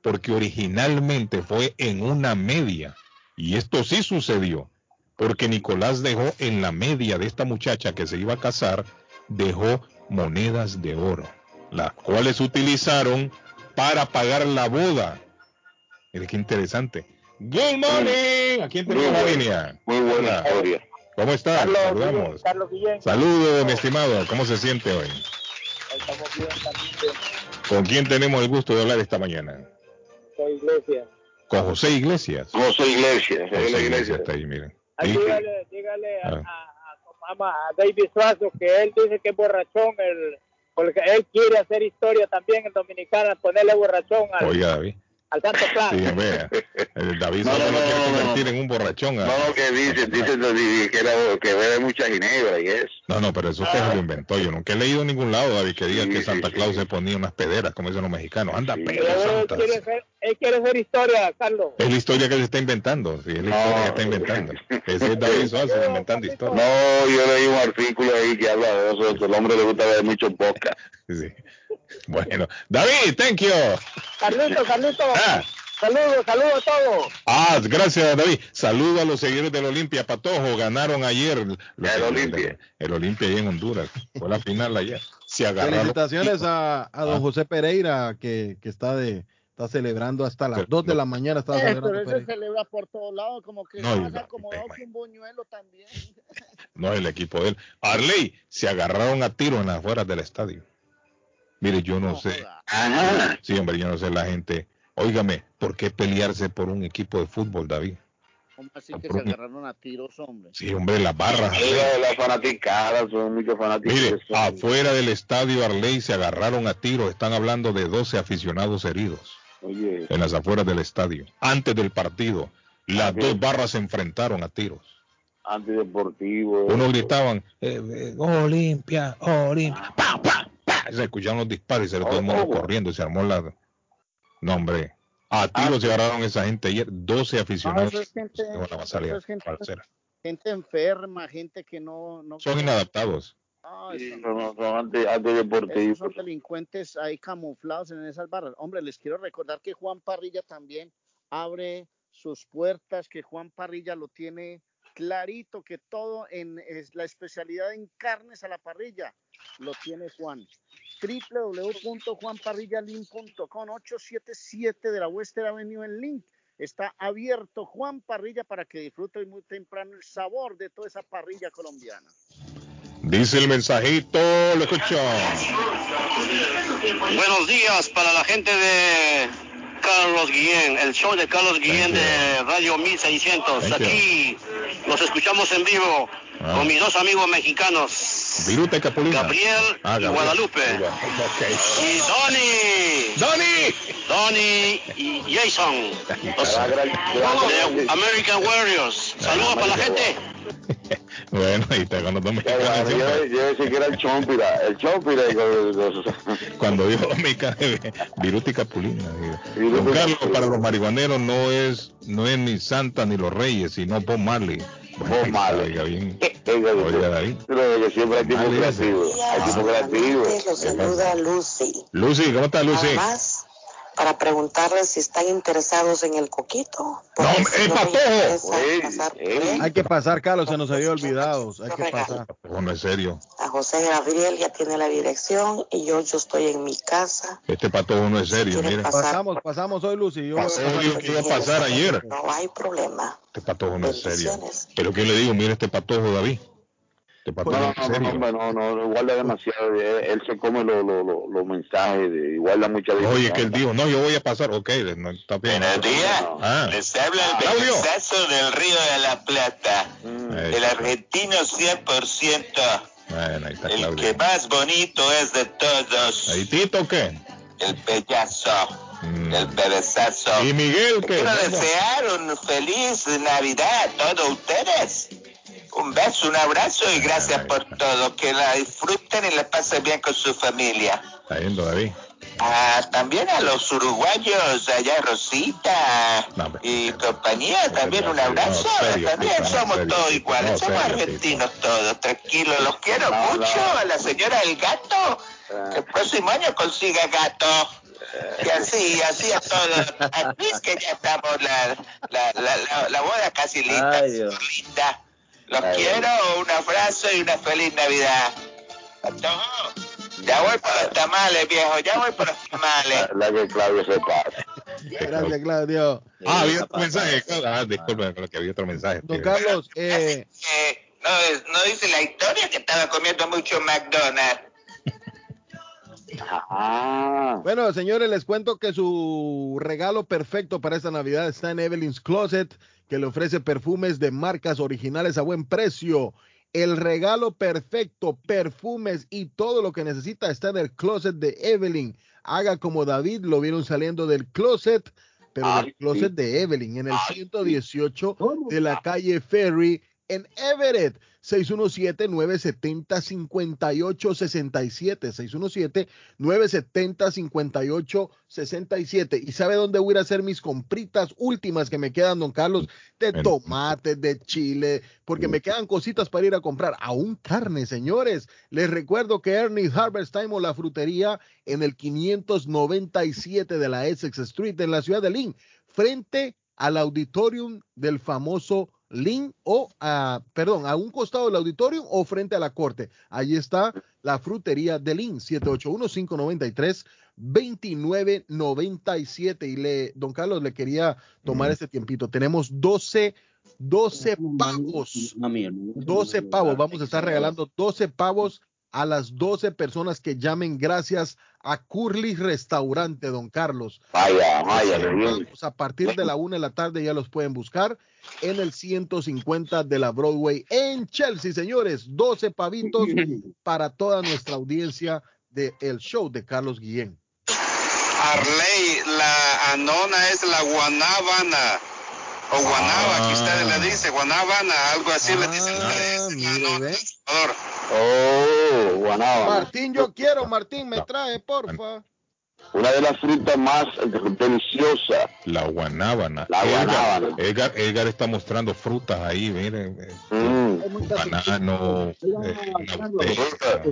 Porque originalmente fue en una media. Y esto sí sucedió. Porque Nicolás dejó en la media de esta muchacha que se iba a casar, dejó monedas de oro, las cuales utilizaron para pagar la boda. Mire qué interesante. Good morning. ¿A quién tenemos en la línea? Muy buena historia. ¿Cómo está? Carlos, Saludamos. Guillén, Carlos Guillén. Saludos, mi estimado. ¿Cómo se siente hoy? Estamos bien también. ¿Con quién tenemos el gusto de hablar esta mañana? Soy Iglesia. Con José Iglesias. José Iglesias, José José Iglesias Iglesias. está ahí, miren. Sí. dígale, dígale a, Ah. a, a su mamá, a David Suazo, que él dice que es borrachón, el, porque él quiere hacer historia también en Dominicana, ponerle borrachón al, David. Al Santo Claus. Sí, vea. El David <laughs> No, no, no, quiere no, no, convertir en un borrachón. ah. No, lo que dicen, dicen los di- que, era, que bebe mucha ginebra y eso. No, no, pero eso usted se lo inventó. Yo nunca he leído en ningún lado, David, que diga Sí, que Santa sí. Claus se ponía unas pederas, como dicen los mexicanos. Anda, Sí. pedo, Pero él quiere, hacer, él quiere hacer historia, Carlos. Es la historia que se está inventando. Sí, es la historia que está inventando. Ese es David Suazo inventando historias. No, yo leí un artículo ahí que habla de eso, que el hombre le gusta ver mucho podcast. Sí. Bueno, David, thank you. Carlito, Carlito, Ah. saludos, saludos a todos. Ah, gracias, David. Saludo a los seguidores del Olimpia Patojo. Ganaron ayer. los El Olimpia. El Olimpia ahí en Honduras. Fue la final ayer. Se agarraron. Felicitaciones a, a don Ah. José Pereira, que, que está de está celebrando hasta las Pero 2 de la mañana. Está Eh, celebrando pero eso se Pereira. celebra por todos lados, como que No, acomodado que un también. No, el equipo de él. Arley, se agarraron a tiro en las afueras del estadio. Mire, yo no sé. Ajá. Sí, hombre, yo no sé la gente. Óigame, ¿por qué pelearse por un equipo de fútbol, David? ¿Cómo así que se un- agarraron a tiros, hombre? Sí, hombre, las barras. Las fanaticadas, son muchos fanáticos. Mire, afuera del estadio Arley se agarraron a tiro. Están hablando de 12 aficionados heridos Oye, en las afueras del estadio. Antes del partido, las dos barras se enfrentaron a tiros. antideportivo. Uno gritaban, eh, eh, Olimpia, Olimpia, pa, pa, pa. Se escuchaban los disparos y se todo el mundo Oh, oh. corriendo y se armó la... No, hombre, a tiros se agarraron esa gente ayer, 12 No, aficionados. eso es gente, es gente, falsera. gente enferma, gente que no... no Son inadaptados. Ah, Sí, eso- son, son Esos antideportivos. son delincuentes ahí camuflados en esas barras. Hombre, les quiero recordar que Juan Parrilla también abre sus puertas, que Juan Parrilla lo tiene clarito, que todo en es la especialidad en carnes a la parrilla lo tiene Juan. www.juanparrillalink.com 877 de la Western Avenue en Link. Está abierto Juan Parrilla para que disfrute muy temprano el sabor de toda esa parrilla colombiana. Dice el mensajito, lo escucho. Buenos días para la gente de Carlos Guillén, el show de Carlos Guillén de Radio 1600. Thank you. Aquí los escuchamos en vivo Ah. con mis dos amigos mexicanos, Viruta y Capulina. Gabriel Ah, y. Guadalupe. Y Donny, ¡Donny! Donny y Jason, los American Warriors. Saludos para la gente. Bueno, ahí está con los siempre. yo, yo decía que era el chompira, el chompira. Cuando dijo dominicano, <laughs> Viruta y Capulina. Don y Carlos, para los marihuaneros no es, no es ni Santa ni los Reyes, sino Bob Marley. Bob Marley. Oiga bien. <laughs> Oiga, David. Pero que siempre hay tipo creativo. Hay tipo creativo. Los saluda Lucy. Lucy, ¿cómo estás, Lucy? Además, para preguntarles si están interesados en el coquito. No, es patojo. Hay que pasar, Carlos, se nos había olvidado. Hay que pasar. Patojo no es serio. A José Gabriel ya tiene la dirección y yo, yo estoy en mi casa. Este patojo no es serio, mire. Pasamos, pasamos hoy, Lucy. Yo iba a pasar ayer. No hay problema. Este patojo no es serio. Pero que le digo, mire este patojo, David. Este patojo No, no no, no, no, no, no, guarda demasiado. Él, él se come los lo, lo- los mensajes de, y guarda mucha Oye, que él dijo, no, yo voy a pasar. Ok, no, está bien. Buenos días. Ah, Les habla el besazo del Río de la Plata. ahí El argentino 100%. Bueno, ahí está El que más bonito es de todos. ¿Ahí Tito qué? El pellazo. El bebesazo. ¿Y Miguel qué? Quiero desear un feliz Navidad a todos ustedes. Un beso, un abrazo y gracias por todo. Que la disfruten y la pasen bien con su familia. Está yendo David. Ah, también a los uruguayos, allá Rosita y compañía, también un abrazo. no, serio, también somos serio, todos iguales, no, somos serio, argentinos todos, tranquilos, los quiero mucho. A la señora El Gato, que el próximo año consiga gato. Y así, así a todos. A Luis, que ya estamos, la, la, la, la, la boda casi lista, Ay, Dios. linda. Los Ay, quiero, un abrazo y una feliz Navidad. A todos. Ya voy por los tamales, viejo, ya voy por los tamales. La que Claudio se pasa. Gracias, Claudio. Ah, había otro mensaje. Ah, disculpe, creo que había otro mensaje. Don Carlos, eh, Eh, no, no dice la historia que estaba comiendo mucho McDonald's. Bueno, señores, les cuento que su regalo perfecto para esta Navidad está en Evelyn's Closet, que le ofrece perfumes de marcas originales a buen precio. El regalo perfecto, perfumes y todo lo que necesita está en el closet de Evelyn. Haga como David, lo vieron saliendo del closet, pero Ay, del closet sí. de Evelyn, en el 118 de la calle Ferry en Everett. 617-970-5867. 617-970-5867. ¿Y sabe dónde voy a ir a hacer mis compritas últimas que me quedan, don Carlos? De tomates, de chile, porque me quedan cositas para ir a comprar. Aún carne, señores. Les recuerdo que Ernie Harvest Time o la frutería en el 597 de la Essex Street en la ciudad de Lynn, frente al auditorium del famoso Lynn o, a, perdón, a un costado del auditorium o frente a la corte. Allí está la frutería de Lynn, 781-593-2997. Y le, don Carlos, le quería tomar este tiempito. Tenemos 12, 12 pavos. 12 pavos. Vamos a estar regalando 12 pavos a las 12 personas que llamen gracias a Curly Restaurante, don Carlos. Vaya, vaya, a partir de la una de la tarde ya los pueden buscar en el 150 de la Broadway en Chelsea, señores. 12 pavitos <laughs> para toda nuestra audiencia del el show de Carlos Guillén. Arley, la anona es la guanábana. O guanaba, que ustedes le dicen, guanábana, algo así le dicen. Mire, ve. Oh, guanábana. Martín, yo quiero, Martín, me trae, porfa. Una de las frutas más deliciosas. La guanábana. La Edgar, guanábana. Edgar, Edgar está mostrando frutas ahí, miren. eh, Mm. Banano, eh, una botella.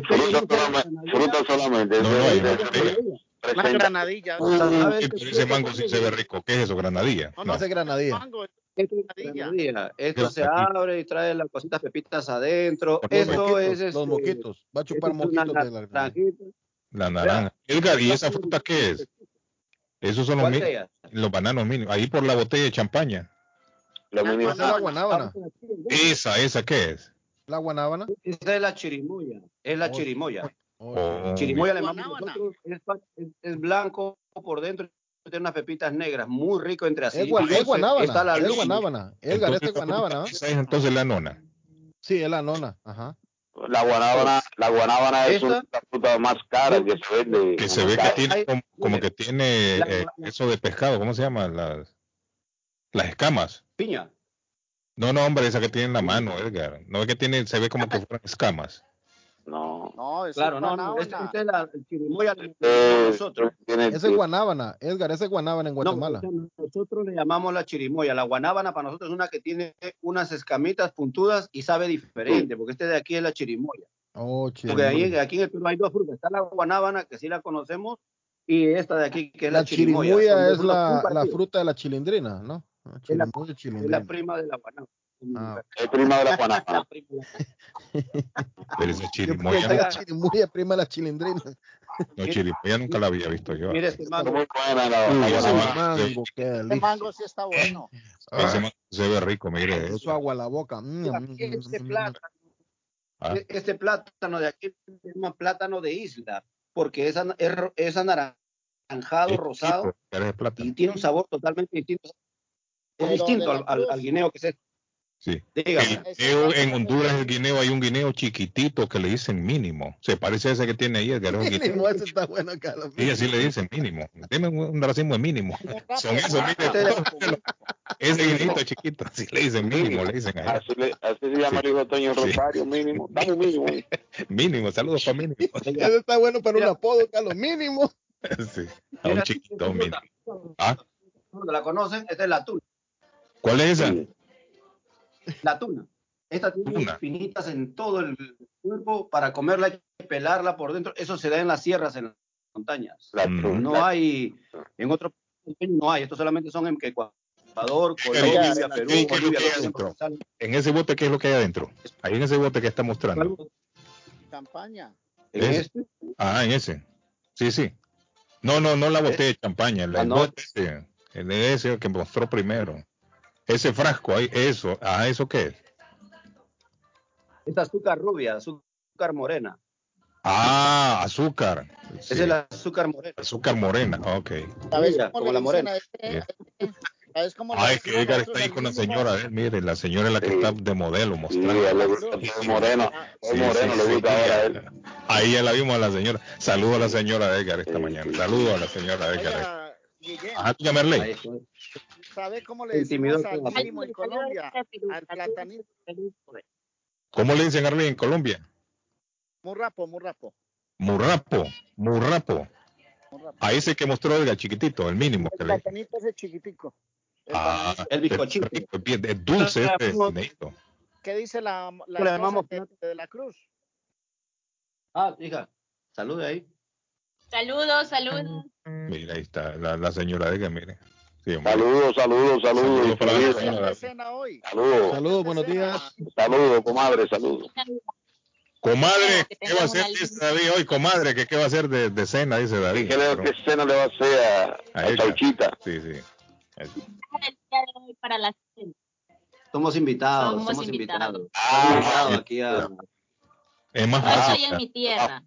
Fruta solamente. Fruta solamente. No, no, hay Eso- una botella. eso- Una granadilla. Uy, pero ese mango sí se ve rico. ¿Qué es eso? ¿Granadilla? No, no hace granadilla. Mango, Granadilla. Esto se abre y trae las cositas pepitas adentro. Moquitos, es los este, moquitos. Va a chupar moquitos de la naranjita. La naranja. Edgar, ¿y esa fruta qué es? Esos son los, los bananos mínimos. Ahí por la botella de champaña. La guanábana. Esa, esa, ¿qué es? La guanábana. Esa es la chirimoya. Es la chirimoya. Oh, Chirimoya le llamamos nosotros. Es- es blanco por dentro. Tiene unas pepitas negras. Muy rico entre así. Es, guanábana. Está la Es guanábana. Edgar, este es guanábana. Esa es entonces la nona. Sí, es la nona. Ajá. La guanábana, la guanábana es una frutas más caras que se vende. Que se ve que tiene como, como que tiene eh, eso de pescado, ¿cómo se llama? Las, las escamas. Piña. No, no, hombre, esa que tiene en la mano, Edgar. No es que tiene, se ve como que fueran escamas. No. No, eso Claro, es no, no. guanábana. Esta, esta es la el chirimoya. llamamos Eh, nosotros. tiene- Ese es guanábana. Edgar, ese es guanábana en Guatemala. nosotros le llamamos la chirimoya. La guanábana para nosotros es una que tiene unas escamitas puntudas y sabe diferente, porque este de aquí es la chirimoya. Oh, Porque ahí, aquí en el Perú hay dos frutas. Está la guanábana, que sí la conocemos, y esta de aquí que es La la, chirimoya. es la, la fruta de la chilindrina, ¿no? La Es la, chirimoya, es la chilindrina. prima de la guanábana. Ah, Es <laughs> prima de la guanábana. Pero esa chirimoya, la chirimoya prima de la chilindrina. no, chirimoya nunca la había visto yo. Mire este mango. Muy buena la, Uy, la ese. Mango, Este sí está bueno. Ese mango se ve rico, mire. Eso agua a la boca. Mm, Mira, mm, Este mm, plátano, Ah. e- este plátano de aquí se llama plátano de isla, porque es, es, es anaranjado, Es rosado, tipo, y tiene un sabor totalmente distinto. Es Pero distinto al, al- al guineo que es este. Sí. Dígame. El guineo, en Honduras, el guineo, hay un guineo chiquitito que le dicen mínimo. Se parece a ese que tiene ahí, Edgar. <laughs> Mínimo, ese está bueno, Carlos. Y así le dicen mínimo. Deme un, un racimo de mínimo. Son esos, mire. es- Ese guineito chiquito, así le dicen mínimo, le dicen. Así, le- así se llama el hijo Toño Sí. Rosario, mínimo. Dame un mínimo. <laughs> Mínimo, saludos para mínimo. <laughs> Ese está bueno para un apodo, Carlos. Mínimo. Sí, a un chiquito mínimo. ¿Ah? ¿La conocen? Esta es la tuna. ¿Cuál es esa? La tuna. Esta tiene Tuna. espinitas en todo el cuerpo. Para comerla hay que pelarla por dentro. Eso se da en las sierras, en las montañas. La tuna. No hay, en otro no hay. Estos solamente son en Ecuador, ¿Qué- Colombia, qué- Perú, qué- qué Bolivia. En ese bote, ¿qué es lo que hay adentro? Ahí en ese bote que está mostrando. Campaña. En ¿Ese? este, Ah, en ese. Sí, sí. No, no, no la botella de champaña, el, Ah, el no. bote ese, el de ese que mostró primero. Ese frasco ahí, eso, ah, ¿eso qué es? esta azúcar rubia, azúcar morena. Ah, azúcar. Sí, es la azúcar morena. Azúcar morena, ok. ¿Sabes cómo como la morena. a este? ¿Sabes cómo decimos que Edgar nosotros está ahí con la señora, eh, mire, la señora es la que Sí. está de modelo Sí, mostrando. a él le gusta es moreno. Es Sí, moreno, sí, le sí. gusta ahora a él. Ahí ya la vimos a la señora. Saludo a la señora Edgar esta Sí, mañana. sí. Saludo a la señora Edgar. Ajá, tú llamarle. Ahí. ¿sabe cómo le decimos al mínimo en Colombia? Al platanito. ¿Cómo le dicen Arlene en Colombia? Muy rapo, muy rapo. Murrapo, murrapo. muy rapo. A ese que mostró Edgar, chiquitito, el mínimo que El le platanito ese chiquitico. El Ah. El bizcochito. es dulce este. ¿Qué dice la, la Le esposa llamamos de, de la Cruz? Ah, hija, salude ahí. Saludos, saludos. Mira, ahí está la, la señora Edgar, mire. Saludos, saludos, saludos. Saludos para la Saludos, señora. ¿Qué cena hoy? saludos, Saludos, buenos días. saludos, comadre, saludos. Comadre, ¿qué va a hacer? David hoy, comadre, que qué va a hacer de, de cena, dice David. ¿Qué, le- qué cena le va a hacer a, A a. Chauchita? Sí, sí. Para la cena. Somos invitados, Somos somos, invitados. invitados. Ah, Invitados aquí a, Es más fácil. estoy en mi tierra.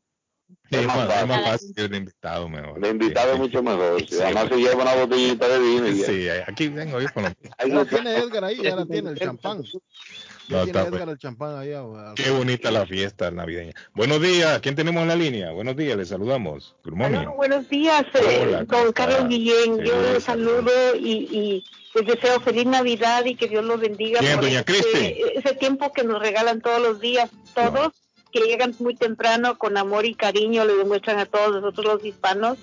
Es más, es más fácil el invitado mejor. El invitado es Sí, mucho mejor. Sí, Además sí. se lleva una botellita de vino. y ya. Sí, aquí vengo yo con lo Ahí no la tiene Edgar ahí, <laughs> ya la tiene el champán. No, tiene está Edgar bueno. el champán ahí. ah, Qué bonita la fiesta navideña. Buenos días, ¿quién tenemos en la línea? Buenos días, les saludamos. Good morning. Buenos días, eh, Hola, ¿cómo don? Carlos Guillén. Sí, Yo les saludo y, y les deseo feliz Navidad y que Dios los bendiga ¿Quién, por doña ese, Cristi? ese tiempo que nos regalan todos los días, todos, que llegan muy temprano con amor y cariño, le demuestran a todos nosotros los hispanos.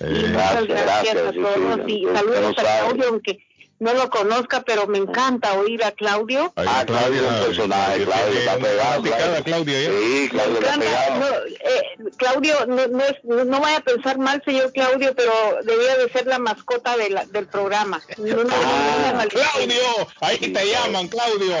y Eh, muchas gracias, gracias, a sí, todos sí, y usted saludos no a. Claudio, aunque no lo conozca, pero me encanta oír a Claudio. ahí Ah, Claudio es un personaje, Claudio está pegado. picada, Claudio. Claudia, ya. Sí, Claudio está pegado. no, eh, Claudio, no, no, es- no- no vaya a pensar mal, señor Claudio, pero debía de ser la mascota de la- del programa. No, no, no, no, no, Claudio, ahí te llaman, Claudio.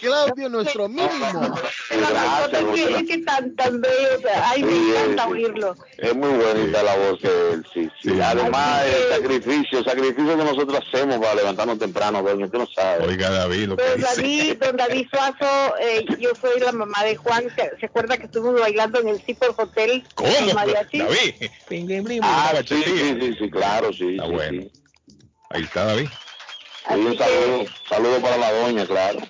Claudio, nuestro mínimo. Es que, tan, tan bello, o sea, ay, me Sí, encanta oírlo. Es muy bonita la voz de él, sí, sí. Sí. Además, el sacrificio, el sacrificio que nosotros hacemos para levantarnos temprano, doña, usted no sabe. Oiga, David, lo que Don dice. David, don David Suazo, eh, yo soy la mamá de Juan, ¿se, acuerda que estuvimos bailando en el Zipper Hotel? ¿Cómo? mariachi? David. Bling, bling, bling, Ah, sí, sí, sí, sí, claro, sí. Está sí, bueno. sí. Ahí está David. Sí, un saludo, saludo para la doña, claro.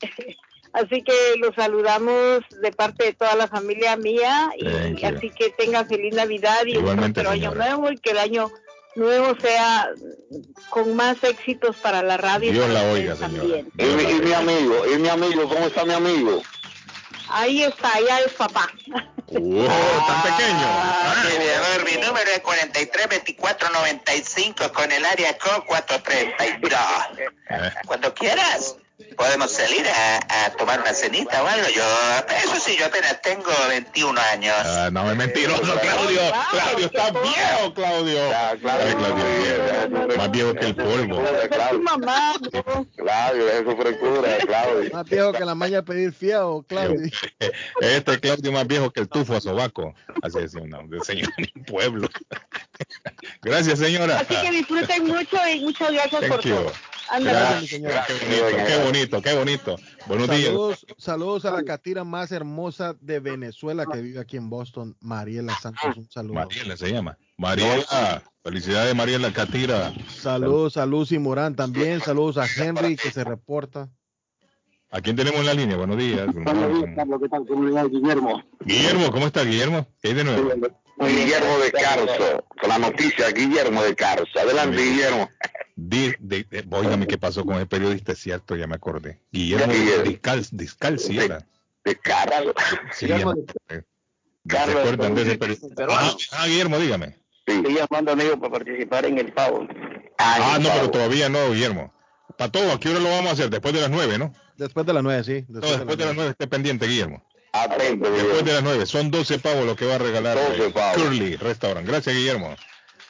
<laughs> así que los saludamos de parte de toda la familia mía y Thank you. así que tengan feliz Navidad y Igualmente, un próspero año nuevo y que el año nuevo sea con más éxitos para la radio. y Dios la oiga, señora. Y, mi- y mi amigo, y mi amigo, ¿cómo está mi amigo? Ahí está, ya es papá. ¡Wow! <laughs> ¡Tan pequeño! Ah, Mediador, mi número es 432495 con el área code 432. Eh, Cuando quieras. Podemos salir a, a tomar una cenita o algo. Yo, eso sí, yo apenas tengo 21 años. Ah, no, es mentiroso, Claudio. Claudio, está viejo, Claudio. Claudio, viejo. Más viejo que el polvo. Claudio, es su frescura, Claudio. Más viejo que la de pedir fiado, Claudio. <laughs> Este Claudio más viejo que el tufo a sobaco. Así decía una de señor <laughs> en pueblo. <laughs> Gracias, señora. Así que disfruten mucho y muchas gracias por Thank you. todo. Ándale. Gracias, mi señora. Qué bonito, qué bonito, qué bonito. Buenos días. Saludos, saludos a la catira más hermosa de Venezuela que vive aquí en Boston, Mariela Santos. Un saludo. Mariela se llama. Mariela, felicidades Mariela Catira. Saludos a Lucy Morán también. Saludos a Henry que se reporta. ¿A quién tenemos en la línea? Buenos días. Carlos, ¿qué tal? Comunidad Guillermo. Guillermo, ¿cómo está Guillermo? ¿Qué hay de nuevo? Guillermo de Carso, con la noticia, Guillermo de Carso. Adelante, Guillermo. Di- di- óigame qué pasó con el periodista, es cierto, ya me acordé. Guillermo Guillermo. Discal, Discalci era. De. Sí, ya me acordé. ¿Se Carlos, acuerdan de ese periodista? Ah, ah, Guillermo, dígame. Estoy llamando amigo para participar en el pavo. Ah, no, pero todavía no, Guillermo. Para todo, ¿a qué hora lo vamos a hacer? Después de las nueve, ¿no? Después de las nueve, sí. No, Después, después de las nueve, esté pendiente, Guillermo. Atento, Después de las nueve, son 12 pavos lo que va a regalar 12 eh, pavos. Curly Restaurant. Gracias, Guillermo.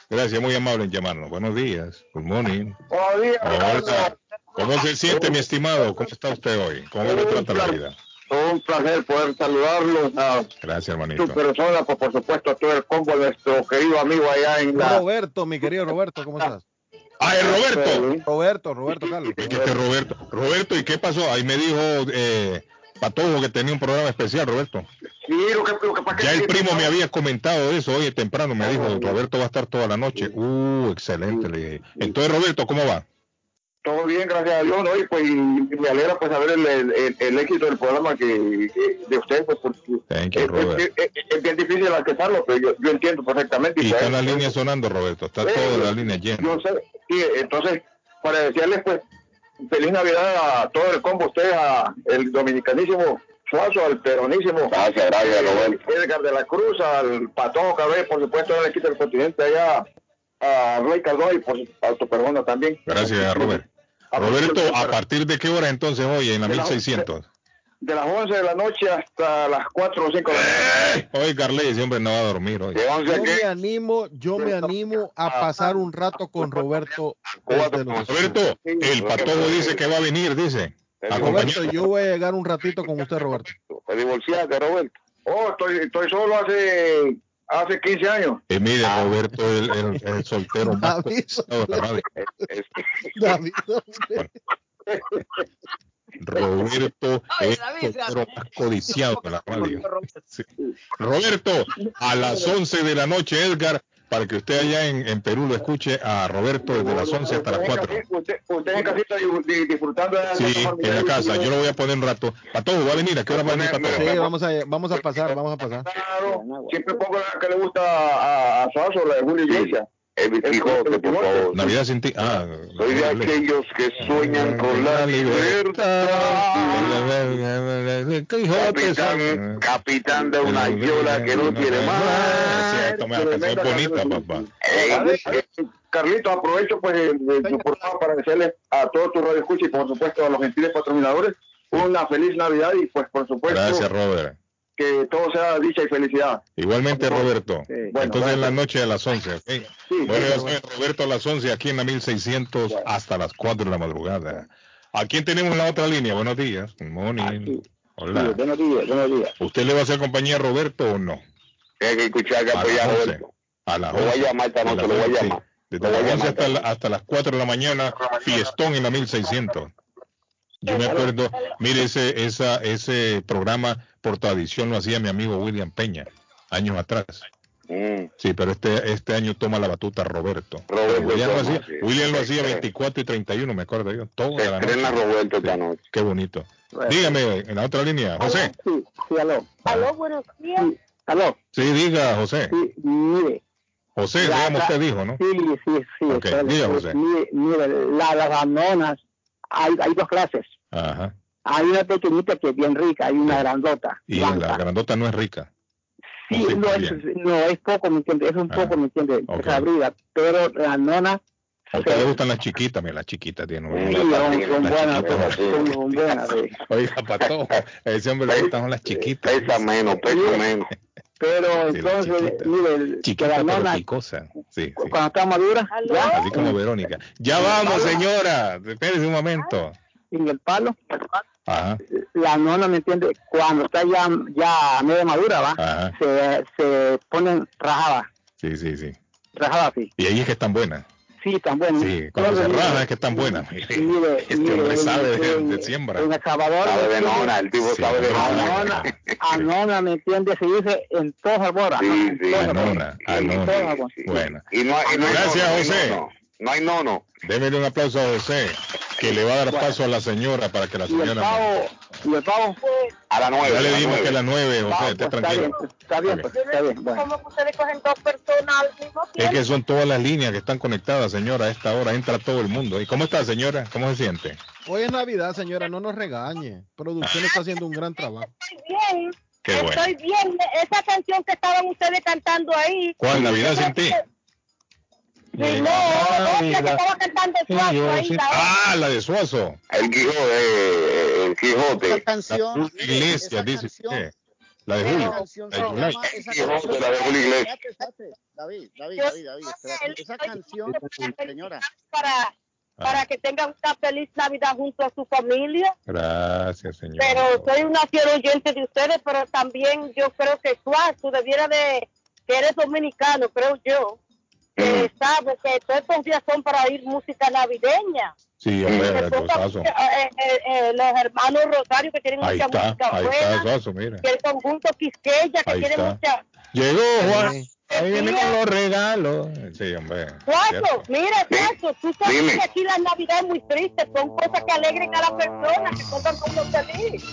Gracias, muy amable en llamarnos. Buenos días. Good morning. Buenos días, Hola. ¿Cómo se siente, mi estimado? ¿Cómo está usted hoy? ¿Cómo le trata la vida? Un placer poder saludarlos a Gracias, hermanito. su persona, pues, por supuesto a todo el combo, nuestro querido amigo allá en la... Roberto, mi querido Roberto, ¿cómo estás? Ah, es Roberto. Roberto, Roberto Carlos. Es que este Roberto. Roberto, ¿y qué pasó? Ahí me dijo eh, Patojo que tenía un programa especial, Roberto. Sí, lo que, lo que pasa Ya el primo me había comentado eso hoy temprano, me dijo, Roberto va a estar toda la noche. Uh, excelente, le dije. Entonces, Roberto, ¿cómo va? Todo bien, gracias a Dios, ¿no? Y pues y me alegra pues saber el, el, el- el éxito del programa que, de ustedes, pues porque Thank you, es, bien difícil alcanzarlo, pero yo, yo entiendo perfectamente. Y pues, está la línea sonando, Roberto. Está toda la línea llena. Yo sé, y entonces, para decirles pues, feliz Navidad a todo el combo, ustedes, a el dominicanísimo Suazo, al peronísimo. Gracias, gracias, Roberto. Edgar de la Cruz, al Patón Cabé, por supuesto, al equipo del continente allá, a Rey Cardón y por a tu persona también. Gracias, Robert. Roberto, ¿a partir de qué hora entonces hoy en la 1600? De las 11 de la noche hasta las 4 o 5 de la mañana. Hoy Carly ese hombre no va a dormir hoy. Yo me animo, yo me animo a pasar un rato con Roberto. Roberto, el patojo dice que va a venir, dice. Roberto, yo voy a llegar un ratito con usted, Roberto. Te divorciaste, Roberto. Oh, estoy, estoy solo hace, hace 15 años. Y mire, Roberto, el, el- el <laughs> soltero más la radio. <laughs> David, Roberto <laughs> es codiciado de la radio. <laughs> Sí. Roberto, a las 11 de la noche, Edgar, para que usted allá en, en Perú lo escuche a Roberto desde las 11 hasta las 4. Usted, usted en casita di- di- disfrutando de Sí, en la casa. Yo lo voy a poner un rato. Patojo, va a venir. ¿A qué hora va a venir Patojo? Sí, vamos a, vamos a pasar, vamos a pasar. Claro, siempre pongo la que le gusta a, a Suazo, la de Julio Iglesias. El Quijote, por favor. Navidad sin ti. Ah, Soy de aquellos que sueñan con la libertad. Capitán, capitán de una yola que no tiene más. Canción bonita, papá. Carlito, aprovecho pues el, el- tu programa para desearles a todos tus radioescuchas y por supuesto a los gentiles patrocinadores una feliz Navidad y pues por supuesto Gracias, Robert. Que todo sea dicha y felicidad. Igualmente, Roberto. bueno, Entonces, en la noche a las 11. ¿ok? bueno, ya saben, Roberto a las 11 aquí en la 1600 hasta las 4 de la madrugada. ¿A quién tenemos en la otra línea? Buenos días. Morning. Hola. Sí, buenos días, buenos días. ¿Usted le va a hacer compañía a Roberto o no? Que escuchar que A apoyar a las 11. Roberto. A las Lo voy a 11. llamar esta noche, lo voy a 11, llamar. Desde las 11 llamar hasta, la- hasta las 4 de la mañana, fiestón en la 1600. Yo me acuerdo, mire, ese, esa, ese programa por tradición lo hacía mi amigo William Peña, años atrás. Sí, pero este, este año toma la batuta Roberto. Roberto William, lo toma, hacía, sí. William lo hacía cree. 24 y 31, me acuerdo yo. Toda Se la noche. Roberto esta noche. Qué bonito. Dígame, en la otra línea, José. Sí, sí, aló. Aló, buenos días. Sí, aló. Sí, diga, José. Sí, mire. José, La- digamos usted dijo, ¿no? Sí, sí, sí. Ok, espérate. diga, José. Mire, mire, la, las bananas, hay, hay dos clases. Ajá. Hay una pequeñita que es bien rica, hay una grandota. Y blanca. la grandota no es rica. Sí, Sí, no, es, no, es poco, ¿me entiendes? Es un Ah, poco, ¿me entiendes? ok. Desabrida, pero la nona A usted le gustan las chiquitas, mira, las chiquitas tienen. Sí, son, buenas, <laughs> son, buenas. sí. Oiga, pato, a ese hombre le gustan las chiquitas. Pesa menos, pesa menos. Pero Sí, entonces, mire, Chiquita pero picosa. Sí, sí. cuando está madura, ya, Así como Verónica. Ya vamos, señora. Espérese un momento. en el palo, Ajá. la nona, ¿me entiende? Cuando está ya, ya medio madura, va, Ajá. se, se ponen rajadas, Sí, sí, sí. rajadas así. Y ahí es que están buenas. Sí, también. Sí, cuando se rajan es que están buenas. Mire, <laughs> este hombre sabe de, de siembra. En El Salvador. Sabe de nona, el tipo Sí, sabe de nona. Anona, <laughs> anona, ¿me entiende? Se dice en todas. ¿no? En todas Anona, anona. Bueno. Y no y no Gracias, nono, no José. nono. No hay nono. Démele un aplauso a José, que le va a dar Bueno. paso a la señora para que la Y el señora. pavo, y el pavo. A la nueve, Ya le dijimos nueve. que a las nueve, José, Vamos, esté pues, está tranquilo. bien, está bien, pues, está bien. Bueno. ¿Cómo ustedes cogen dos personas al mismo Es tiempo? que son todas las líneas que están conectadas, señora, a esta hora. Entra todo el mundo. ¿Y cómo está, señora? ¿Cómo se siente? Hoy es Navidad, señora, no nos regañe. Producción está haciendo un gran trabajo. Estoy bien. Qué bueno. Estoy bien. Esa canción que estaban ustedes cantando ahí. ¿Cuál? ¿Navidad sin ti? Sí, no, otra que estaba cantando Suazo ahí. la Ah, la de Suazo. El Quijote, el Quijote. Esa canción, La iglesia, dice usted. La de Julio. La de Julio. esa canción- la de Julio Iglesias. David, David, David, David. Esa canción, señora, para, para que tengan una feliz Navidad junto a su familia. Gracias, señor. Pero soy una fiel oyente de ustedes, pero también yo creo que Suazo debiera de, que eres dominicano, creo yo, que sabe que todos estos días son para oír música navideña. Sí, hombre, eh, eh, eh, los hermanos Rosario que tienen Ahí mucha está, música ahí está buena, Suazo, mira. que el conjunto Quisqueya que Ahí tiene está. mucha... Llegó Juan. Ahí viene con los regalos. Sí, hombre. Cierto. mira Suazo, tú sabes Dime. que aquí la Navidad es muy triste, son cosas que alegren a la persona, que pongan como feliz.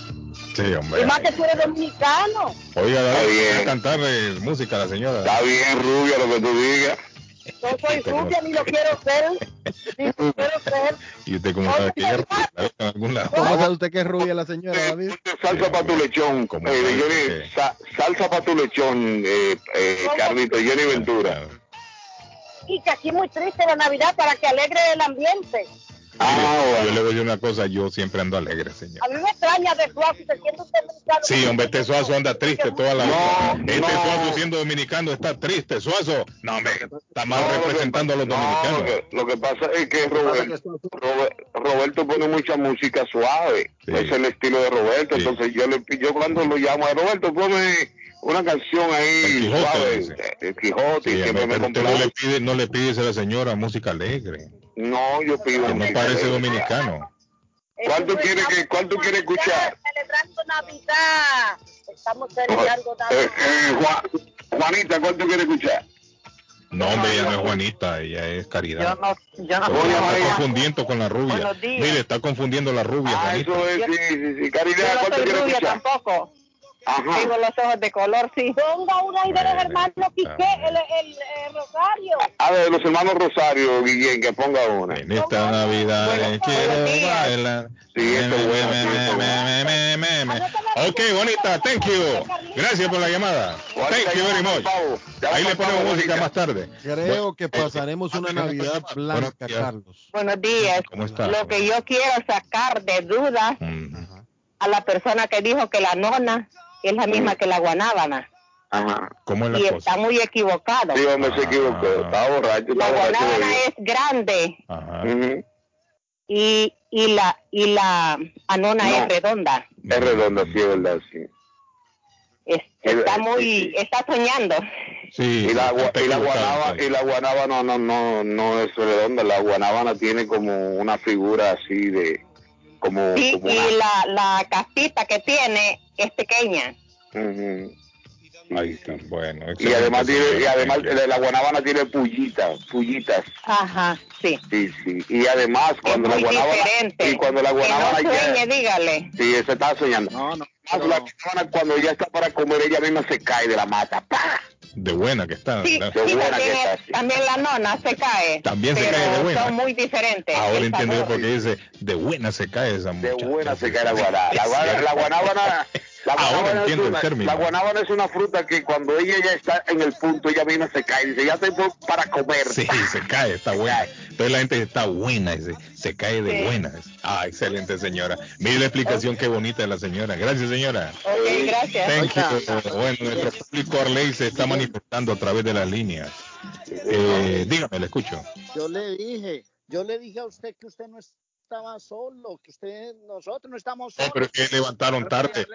Sí, hombre. Y más que tú eres dominicano. Oiga, Está voy a cantar eh, música a la señora. Está bien, Rubio, lo que tú digas. No soy rubia ni lo quiero ser. Ni lo <laughs> quiero ser. Y usted como sabe que es rubia, ¿la ve en algún lado. ¿Cómo sabe usted que es rubia la señora, David? Salsa para tu lechón. Eh, Johnny, sa- salsa para tu lechón, eh, eh, Carlito, Johnny Ventura. Y que aquí es muy triste la Navidad para que alegre el ambiente. Mire, Yo le voy a decir una cosa, yo siempre ando alegre, señor. A mí me extraña de Suazo, se siente un dominicano. Sí, hombre, este Suazo anda triste toda la vida. Este Suazo siendo dominicano está triste. Suazo, no, hombre, está mal representando a los dominicanos. Lo que, lo que pasa es que Roberto, Robert- Roberto pone mucha música suave. Ese es el estilo de Roberto. Entonces yo le yo cuando lo llamo a Roberto, pone una canción ahí Quijote. El Quijote, Sí, y siempre hombre, me pero usted no le pide, no le pides a la señora música alegre. No, yo pido Que no parece dominicano. ¿Cuál tú quieres que cuál tú quieres escuchar? Celebrando Navidad. Estamos celebrando Eh, Navidad. eh, Juan- Juanita, ¿cuál tú quieres escuchar? No, hombre, ella no es Juanita, ella es Caridad. yo no- Oye, Buenos está días. confundiendo con la rubia. Mire, está confundiendo la rubia, Ah, Juanita. eso es, sí, sí, sí. Caridad, Yo no ¿cuál tú soy quieres rubia escuchar? tampoco. Ajá. Tengo los ojos de color, sí. Ponga una ahí de los hermanos Quique, el, el, el Rosario. A ver, los hermanos Rosario, Guillén, que ponga una. En esta Navidad eh, quiero bailar. Sí, esto es bueno. Me. Ok, bonita, thank you. Gracias por la llamada. Thank you very much. Ahí le ponemos música más tarde. Creo que pasaremos una Navidad blanca. Carlos. Buenos días. ¿Cómo está? Lo que yo quiero sacar de duda a la persona que dijo que la nona es la misma que la guanábana. Ajá. ¿Cómo es la Y cosa? está muy equivocado. Sí, hombre, se equivocó. Estaba borracho. La Estaba borracho. guanábana es grande Ajá. Ujú. y, y la y la anona No. es redonda. Es redonda, sí, es verdad, sí. Es- está muy, está soñando. Sí, y la, está y la entonces. y la guanaba no, no, no, no es redonda, la guanábana tiene como una figura así de, como, Sí, como y una, la, la casita que tiene es pequeña. Ujú. Ahí está, bueno. y además tiene, y además la, la guanábana tiene pullitas, pullitas, Ajá, sí. sí, sí, y además cuando la muy guanábana, diferente. y cuando la Que guanábana no ya- sueñe, dígale. sí, se está soñando, No, no. Más la guanábana cuando ya está para comer, ella misma se cae de la mata, ¡pah! De buena que está. Sí, sí, buena también, que está, es- sí. también la nona se cae. También se cae de buena. son muy diferentes. Ahora entiendo por qué dice, de buena se cae esa de muchacha. buena se cae la guanábana, la guanábana La Ahora guanábana, es entiendo el una, término. la guanábana es una fruta que cuando ella ya está en el punto, ella misma se cae. Dice, ya por- para comer. Sí, se cae, está buena. Entonces la gente está buena, dice, se cae de Sí. buenas. Ah, excelente señora. Mire la explicación qué bonita de la señora. Gracias señora. Ok, gracias. Thank you. Bueno, nuestro público Arley se está manifestando a través de las líneas. Eh, dígame, le escucho. Yo le dije, yo le dije a usted que usted no estaba solo, que usted, nosotros no estamos No, solos. pero es que levantaron tarde.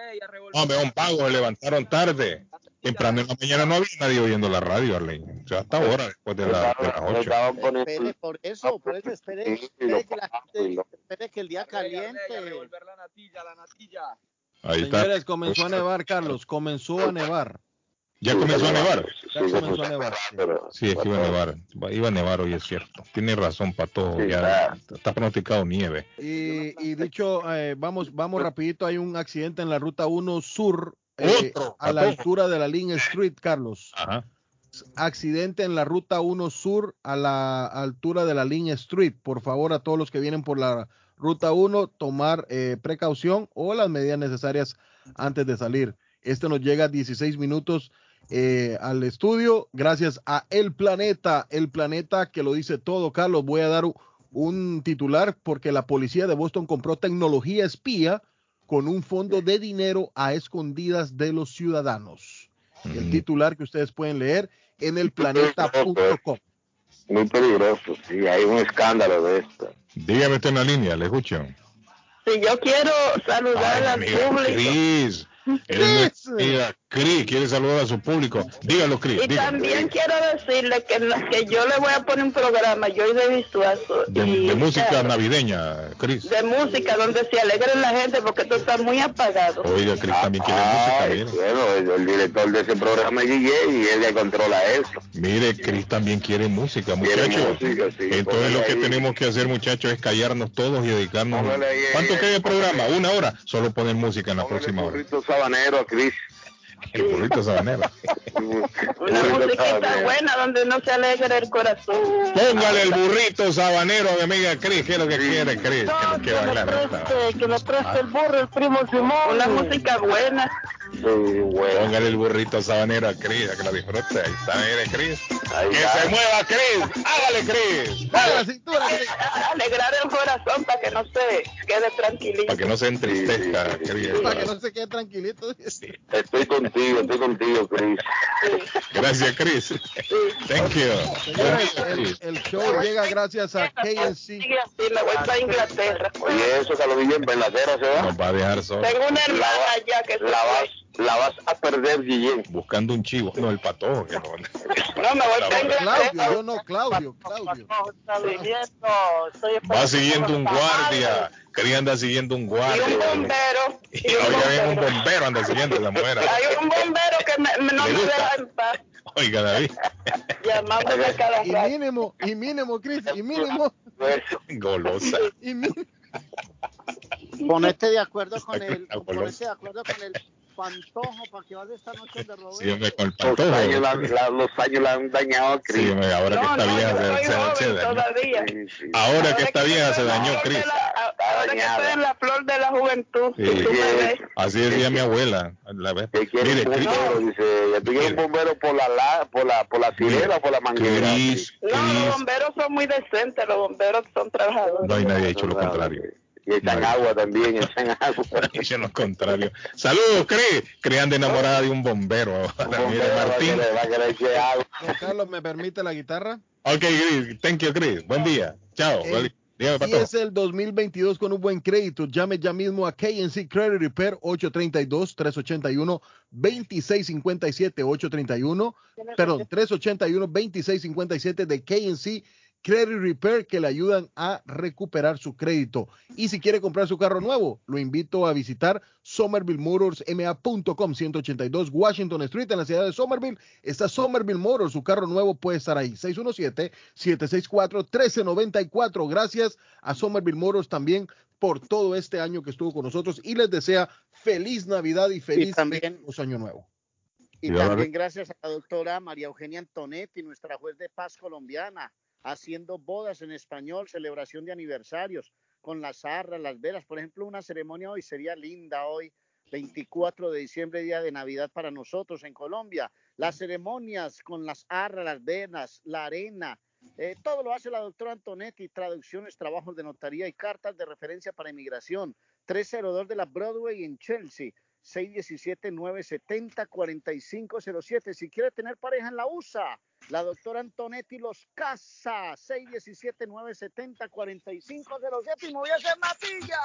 Hombre, un pago, se levantaron tarde. Temprano en la mañana no había nadie oyendo la radio, Arley. O sea, hasta ahora, después de, la- de las 8. Espere, por eso, por eso, espere, espere que, la gente- espere que el día caliente. Ahí está. Señores, comenzó a nevar, Carlos. Comenzó a nevar. ¿Ya comenzó a nevar? Ya comenzó a nevar. Sí, es que iba a nevar. Iba a nevar hoy, es cierto. Tiene razón, Pato. Sí, Ya está pronosticado nieve. Y, y dicho, eh, vamos, vamos rapidito, hay un accidente en la ruta 1 sur eh, Otro, a la altura de la Link Street, Carlos. Ajá. Accidente en la ruta 1 sur a la altura de la Link Street. Por favor, a todos los que vienen por la ruta 1, tomar eh, precaución o las medidas necesarias antes de salir. Este nos llega a 16 minutos eh, al estudio gracias a El Planeta, El Planeta que lo dice todo, Carlos. Voy a dar un titular porque la policía de Boston compró tecnología espía con un fondo de dinero a escondidas de los ciudadanos. El titular que ustedes pueden leer en elplaneta.com. Muy peligroso, sí, hay un escándalo de esto. Dígame usted en la línea, le escucho. Si yo quiero saludar al Amiga público. Cris. <laughs> Él no- Mira, Cris quiere saludar a su público. Dígalo, Cris. Y dígalo. también quiero decirle que, que yo le voy a poner un programa, yo y de Suazo, De, y, de música claro, navideña, Cris. de música donde se alegre la gente porque tú estás muy apagado. Oiga, Cris también quiere música. Mire. Bueno, el, director de ese programa es Guille y él le controla eso. Mire, Cris también quiere música, Quiere muchachos. música, sí. Entonces lo que ahí. tenemos que hacer, muchachos, es callarnos todos y dedicarnos. Póngale ¿Cuánto ahí, queda el programa? ¿Una hora? Solo poner música en la próxima hora. Sabanero a Cris. <laughs> El burrito sabanero. Una musiquita buena donde no se alegre el corazón. Póngale el burrito sabanero a mi amiga Cris. ¿Qué es lo que quiere, Cris? Que lo quiere bailar. que le preste el burro el primo Simón. Una música buena. Póngale el burrito sabanero a Cris, a que lo disfrute. Ahí está, mire, Cris. Que se mueva, Cris. Hágale, Cris. Alegrar el corazón para que no se quede tranquilito. Para que no se entristezca, Cris. Para que no se quede tranquilito. Estoy contigo, estoy contigo, Cris. Gracias, Cris. Thank you. Señores, el, el show llega gracias a KNC. Me voy para Inglaterra. Oye, eso, Calodillo, en Veladera se va. Nos va a dejar solo. Tengo una hermana allá que se La vas, la vas a perder, Guillén. Buscando un chivo. No, el patojo. Que no. No, me voy para Inglaterra. Claudio, yo no, Claudio, Claudio. Va siguiendo un guardia. Cris anda siguiendo un guardia. Y un bombero. Y oiga, bien, un bombero anda siguiendo a la mujer. <laughs> Hay un bombero que me- me- no ¿Le me deja en paz. Oiga, David. <laughs> Llamándome cada Y mínimo, y mínimo, Chris, y mínimo. Golosa. Y mínimo. Ponete de acuerdo con el, Está ponete de acuerdo con el pantojo para que vayas esta noche de Roberto. Sí, hombre, con el Los años, la- la- los años la han dañado a Sí, Cris. hombre, ahora que está no, vieja se, dañó. Ahora que está vieja se dañó, Cris. Ahora que estoy en la flor de la juventud. Sí. Así decía mi abuela. La vez. Mire, un dice, ya tú quieres un bombero por la, la por la, por la sirena o por la manguera. Cris, No, los bomberos son muy decentes, los bomberos son trabajadores. No hay nadie ha dicho lo contrario. Y echan No. agua también, echan agua. Dice lo contrario. Saludos, Cris. Cris anda enamorada de un bombero. Martín. querer- va a querer echar agua. Don Carlos, ¿me permite la guitarra? Ok, Cris. Thank you, Cris. Buen día. Chao. Dígame, Si es el 2022 con un buen crédito, llame ya mismo a KNC Credit Repair 832-381-2657, 831, perdón, 381-2657 de KNC Credit Repair que le ayudan a recuperar su crédito. Y si quiere comprar su carro nuevo, lo invito a visitar somervillemotorsma.com 182 Washington Street en la ciudad de Somerville. Está Somerville Motors, su carro nuevo puede estar ahí. 617-764-1394. Gracias a Somerville Motors también por todo este año que estuvo con nosotros y les desea feliz Navidad y feliz también- año nuevo. Y también gracias a la doctora María Eugenia Antonetti, nuestra juez de paz colombiana, haciendo bodas en español, celebración de aniversarios, con las arras, las velas. Por ejemplo, una ceremonia hoy sería linda hoy 24 de diciembre, día de Navidad para nosotros en Colombia. Las ceremonias con las arras, las venas, la arena, eh, todo lo hace la doctora Antonetti, traducciones, trabajos de notaría y cartas de referencia para inmigración. 302 de la Broadway en Chelsea. 617-970-4507. Si quiere tener pareja en la USA, la doctora Antonetti los casa. 617-970-4507. Y me voy a hacer matilla.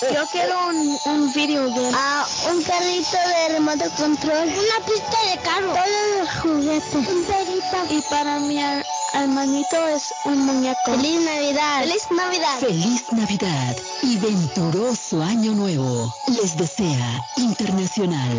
Yo quiero un, un video game. Ah, un carrito de remoto control. Una pista de carro. Todos los juguetes. Un perrito. Y para mi her- hermanito es un muñeco. Feliz Navidad. Feliz Navidad. Feliz Navidad y venturoso Año Nuevo. Les desea Internacional.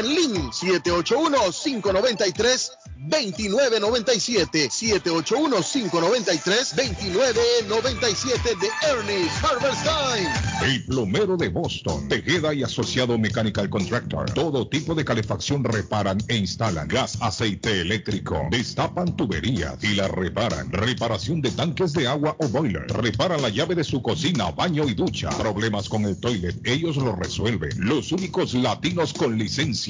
en Lynn, 781-593. 2997 781-593-2997 de Ernest Harvest Time. El plomero de Boston, Tejeda y Asociado Mechanical Contractor. Todo tipo de calefacción reparan e instalan. Gas, aceite eléctrico. Destapan tuberías y la reparan. Reparación de tanques de agua o boiler. Reparan la llave de su cocina, baño y ducha. Problemas con el toilet, ellos lo resuelven. Los únicos latinos con licencia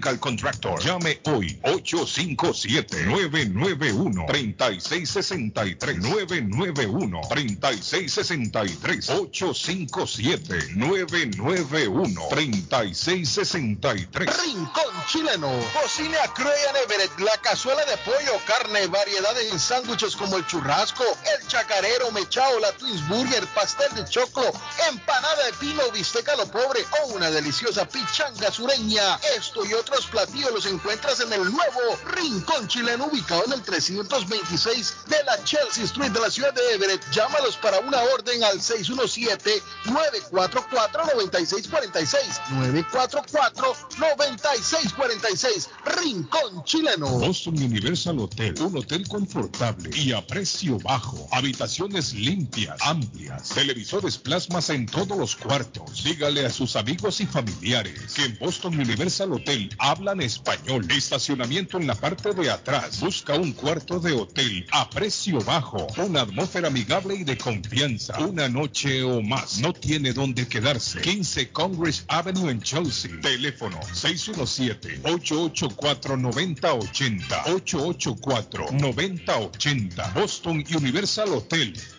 Contractor. Llame hoy 857 991 3663 991 3663 857 991 3663 Rincón Chileno. Cocina Crayan Everett. La cazuela de pollo, carne, variedades en sándwiches como el churrasco, el chacarero, mechao, la Twins Burger, pastel de choclo, empanada de pino, bisteca lo pobre o una deliciosa pichanga sureña. Esto y otros platillos los encuentras en el nuevo Rincón Chileno ubicado en el 326 de la Chelsea Street de la ciudad de Everett. Llámalos para una orden al 617-944-9646. 944-9646. Rincón Chileno. Boston Universal Hotel, un hotel confortable y a precio bajo. Habitaciones limpias, amplias, televisores plasmas en todos los cuartos. Dígale a sus amigos y familiares que en Boston Universal Hotel hablan español. Estacionamiento en la parte de atrás. Busca un cuarto de hotel a precio bajo. Una atmósfera amigable y de confianza. Una noche o más. No tiene dónde quedarse. 15 Congress Avenue en Chelsea. Teléfono 617-884-9080. 884-9080. Boston Universal Hotel.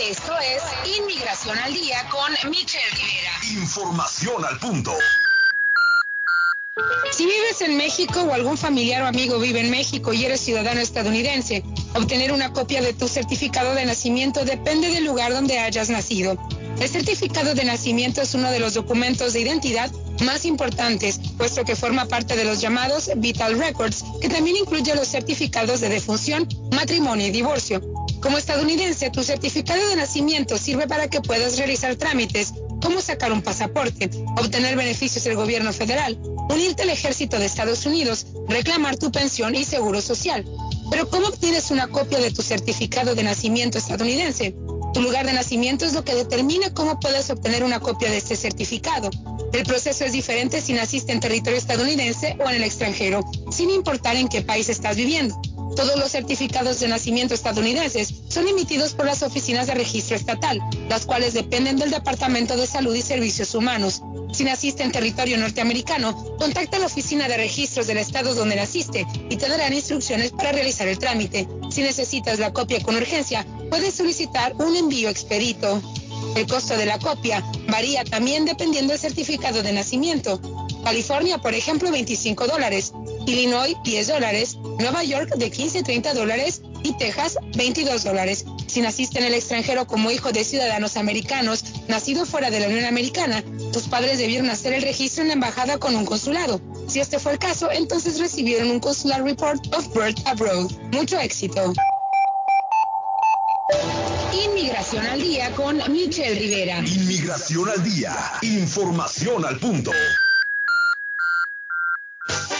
Esto es Inmigración al Día con Michelle Rivera. Información al punto. Si vives en México o algún familiar o amigo vive en México y eres ciudadano estadounidense, obtener una copia de tu certificado de nacimiento depende del lugar donde hayas nacido. El certificado de nacimiento es uno de los documentos de identidad más importantes, puesto que forma parte de los llamados Vital Records, que también incluye los certificados de defunción, matrimonio y divorcio. Como estadounidense, tu certificado de nacimiento sirve para que puedas realizar trámites como sacar un pasaporte, obtener beneficios del gobierno federal, unirte al ejército de Estados Unidos, reclamar tu pensión y seguro social. Pero ¿cómo obtienes una copia de tu certificado de nacimiento estadounidense? Tu lugar de nacimiento es lo que determina cómo puedes obtener una copia de este certificado. El proceso es diferente si naciste en territorio estadounidense o en el extranjero, sin importar en qué país estás viviendo. Todos los certificados de nacimiento estadounidenses son emitidos por las oficinas de registro estatal, las cuales dependen del Departamento de Salud y Servicios Humanos. Si naciste en territorio norteamericano, contacta la oficina de registros del estado donde naciste y te darán instrucciones para realizar el trámite. Si necesitas la copia con urgencia, puedes solicitar un envío expedito. El costo de la copia varía también dependiendo del certificado de nacimiento. California, por ejemplo, 25 dólares. Illinois, 10 dólares. Nueva York, de 15 a 30 dólares. Y Texas, 22 dólares. Si naciste en el extranjero como hijo de ciudadanos americanos, nacido fuera de la Unión Americana, tus padres debieron hacer el registro en la embajada con un consulado. Si este fue el caso, entonces recibieron un consular report of birth abroad. Mucho éxito. Inmigración al día con Michelle Rivera. Inmigración al día. Información al punto.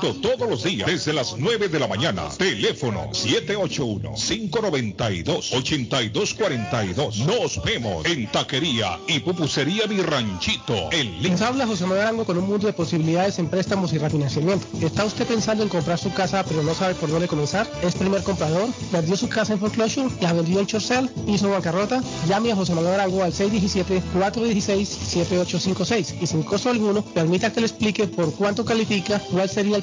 todos los días desde las 9 de la mañana. Teléfono 781-592-8242. Nos vemos en Taquería y Pupusería Mi Ranchito en Les habla José Manuel Arango con un mundo de posibilidades en préstamos y refinanciamiento. ¿Está usted pensando en comprar su casa pero no sabe por dónde comenzar? ¿Es primer comprador? ¿Perdió su casa en foreclosure? ¿La vendió en Chorcel? ¿Hizo bancarrota? Llame a José Manuel Arango al 617-416-7856 y sin costo alguno permita que le explique por cuánto califica, cuál sería el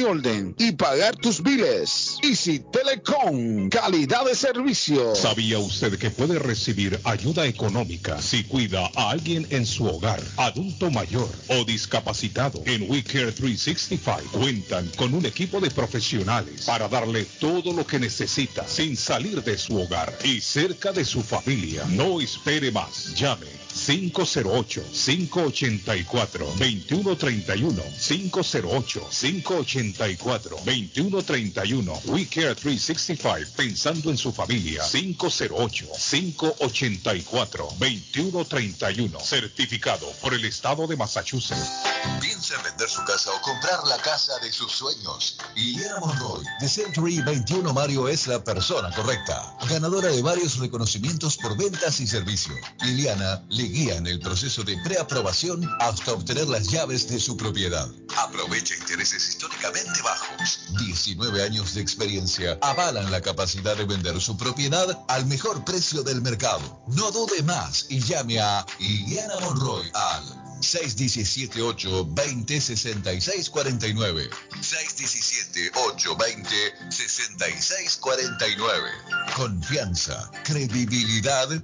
order y pagar tus biles. Easy Telecom, calidad de servicio. ¿Sabía usted que puede recibir ayuda económica si cuida a alguien en su hogar, adulto mayor o discapacitado? En WeCare 365 cuentan con un equipo de profesionales para darle todo lo que necesita sin salir de su hogar y cerca de su familia. No espere más. Llame 508-584-2131. 508-584-2131. We Care 365, pensando en su familia. 508-584-2131. Certificado por el Estado de Massachusetts. Piensa en vender su casa o comprar la casa de sus sueños. Liliana Monroy, de Century 21 Mario, es la persona correcta. Ganadora de varios reconocimientos por ventas y servicio. Liliana le guía en el proceso de preaprobación hasta obtener las llaves de su propiedad. Aprovecha intereses históricamente bajos. 19 años de experiencia avalan la capacidad de vender su propiedad al mejor precio del mercado. No dude más y llame a Liliana Monroy al 617-820-6649. 617-820-6649. Confianza, credibilidad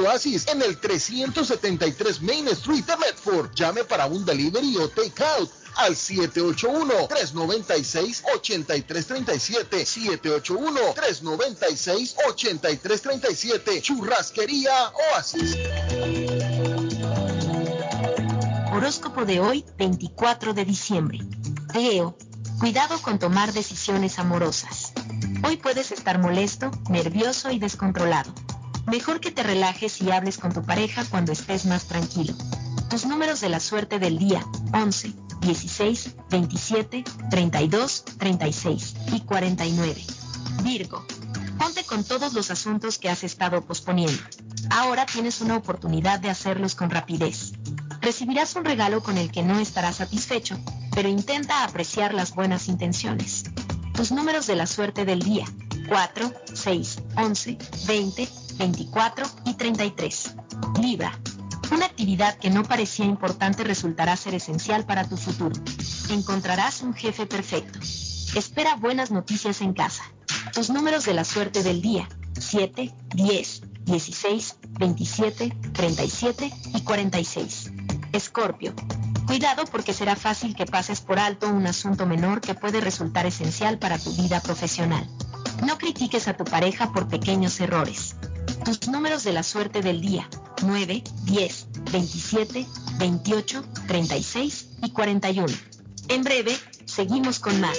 Oasis en el 373 Main Street de Medford. Llame para un delivery o take out al 781-396-8337. 781-396-8337. Churrasquería Oasis. Horóscopo de hoy, 24 de diciembre. Leo, cuidado con tomar decisiones amorosas. Hoy puedes estar molesto, nervioso y descontrolado. Mejor que te relajes y hables con tu pareja cuando estés más tranquilo. Tus números de la suerte del día, 11, 16, 27, 32, 36 y 49. Virgo, ponte con todos los asuntos que has estado posponiendo. Ahora tienes una oportunidad de hacerlos con rapidez. Recibirás un regalo con el que no estarás satisfecho, pero intenta apreciar las buenas intenciones. Tus números de la suerte del día, 4, 6, 11, 20, 24 y 33. Libra. Una actividad que no parecía importante resultará ser esencial para tu futuro. Encontrarás un jefe perfecto. Espera buenas noticias en casa. Tus números de la suerte del día, 7, 10, 16, 27, 37 y 46. Escorpio. Cuidado porque será fácil que pases por alto un asunto menor que puede resultar esencial para tu vida profesional. No critiques a tu pareja por pequeños errores. Tus números de la suerte del día, 9, 10, 27, 28, 36 y 41. En breve, seguimos con más.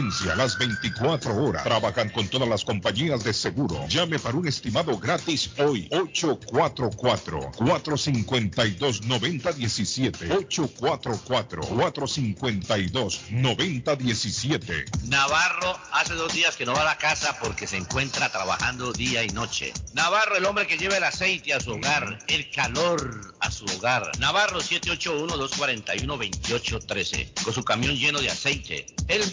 las 24 horas. Trabajan con todas las compañías de seguro. Llame para un estimado gratis hoy. 844-452-9017. 844-452-9017. Navarro hace dos días que no va a la casa porque se encuentra trabajando día y noche. Navarro, el hombre que lleva el aceite a su hogar, el calor a su hogar. Navarro 781-241-2813. Con su camión lleno de aceite. Él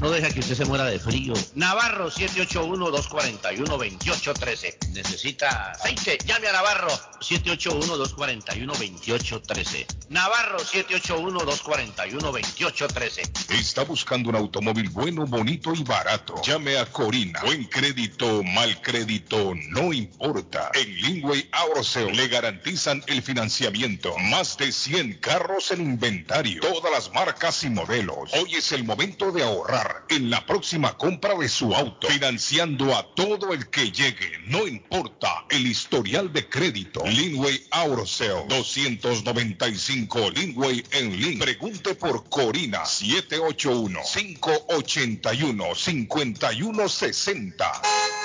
no deja que usted se muera de frío. Navarro 781-241-2813. Necesita aceite. Llame a Navarro 781-241-2813. Navarro 781-241-2813. Está buscando un automóvil bueno, bonito y barato. Llame a Corina. Buen crédito, mal crédito, no importa. En Lingway Auto Sale le garantizan el financiamiento. Más de 100 carros en inventario. Todas las marcas y modelos. Hoy es el momento de ahorrar en la próxima compra de su auto. Financiando a todo el que llegue. No importa el historial de crédito. Linway Auto Sale 295 Linway en Link. Pregunte por Corina 781-581-5160.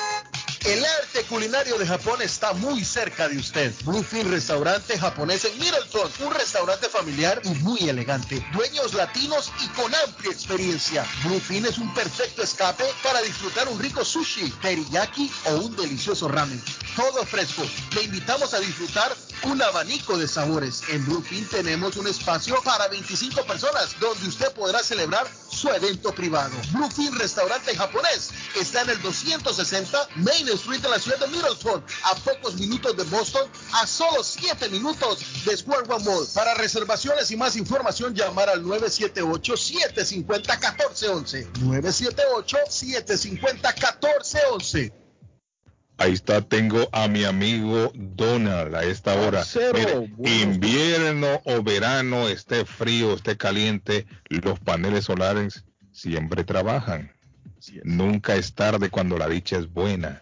El arte culinario de Japón está muy cerca de usted. Bluefin Restaurante Japonés en Middleton, un restaurante familiar y muy elegante. Dueños latinos y con amplia experiencia. Bluefin es un perfecto escape para disfrutar un rico sushi, teriyaki o un delicioso ramen. Todo fresco. Le invitamos a disfrutar un abanico de sabores. En Bluefin tenemos un espacio para 25 personas donde usted podrá celebrar su evento privado. Bluefin Restaurante Japonés está en el 260 Main Street de la ciudad de Middleton, a pocos minutos de Boston, a solo 7 minutos de Square One Mall. Para reservaciones y más información, llamar al 978-750-1411. 978-750-1411. Ahí está, tengo a mi amigo Donald a esta hora. Mire, invierno o verano, esté frío, esté caliente, los paneles solares siempre trabajan. Nunca es tarde cuando la dicha es buena.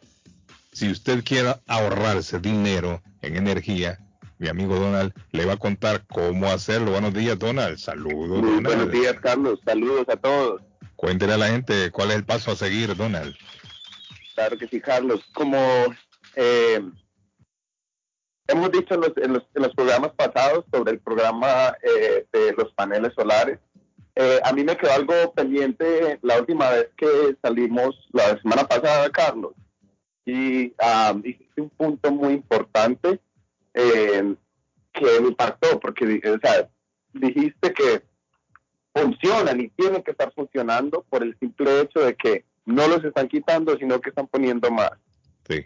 Si usted quiere ahorrarse dinero en energía, mi amigo Donald le va a contar cómo hacerlo. Buenos días, Donald. Saludos, Muy Donald. buenos días, Carlos. Saludos a todos. Cuéntele a la gente cuál es el paso a seguir, Donald. Claro que sí, Carlos. Como eh, hemos dicho en los, en, los, programas pasados sobre el programa eh, de los paneles solares, eh, a mí me quedó algo pendiente la última vez que salimos la semana pasada, Carlos. Y ah, dijiste un punto muy importante que me impactó, porque dijiste que funcionan y tienen que estar funcionando por el simple hecho de que no los están quitando, sino que están poniendo más. Sí.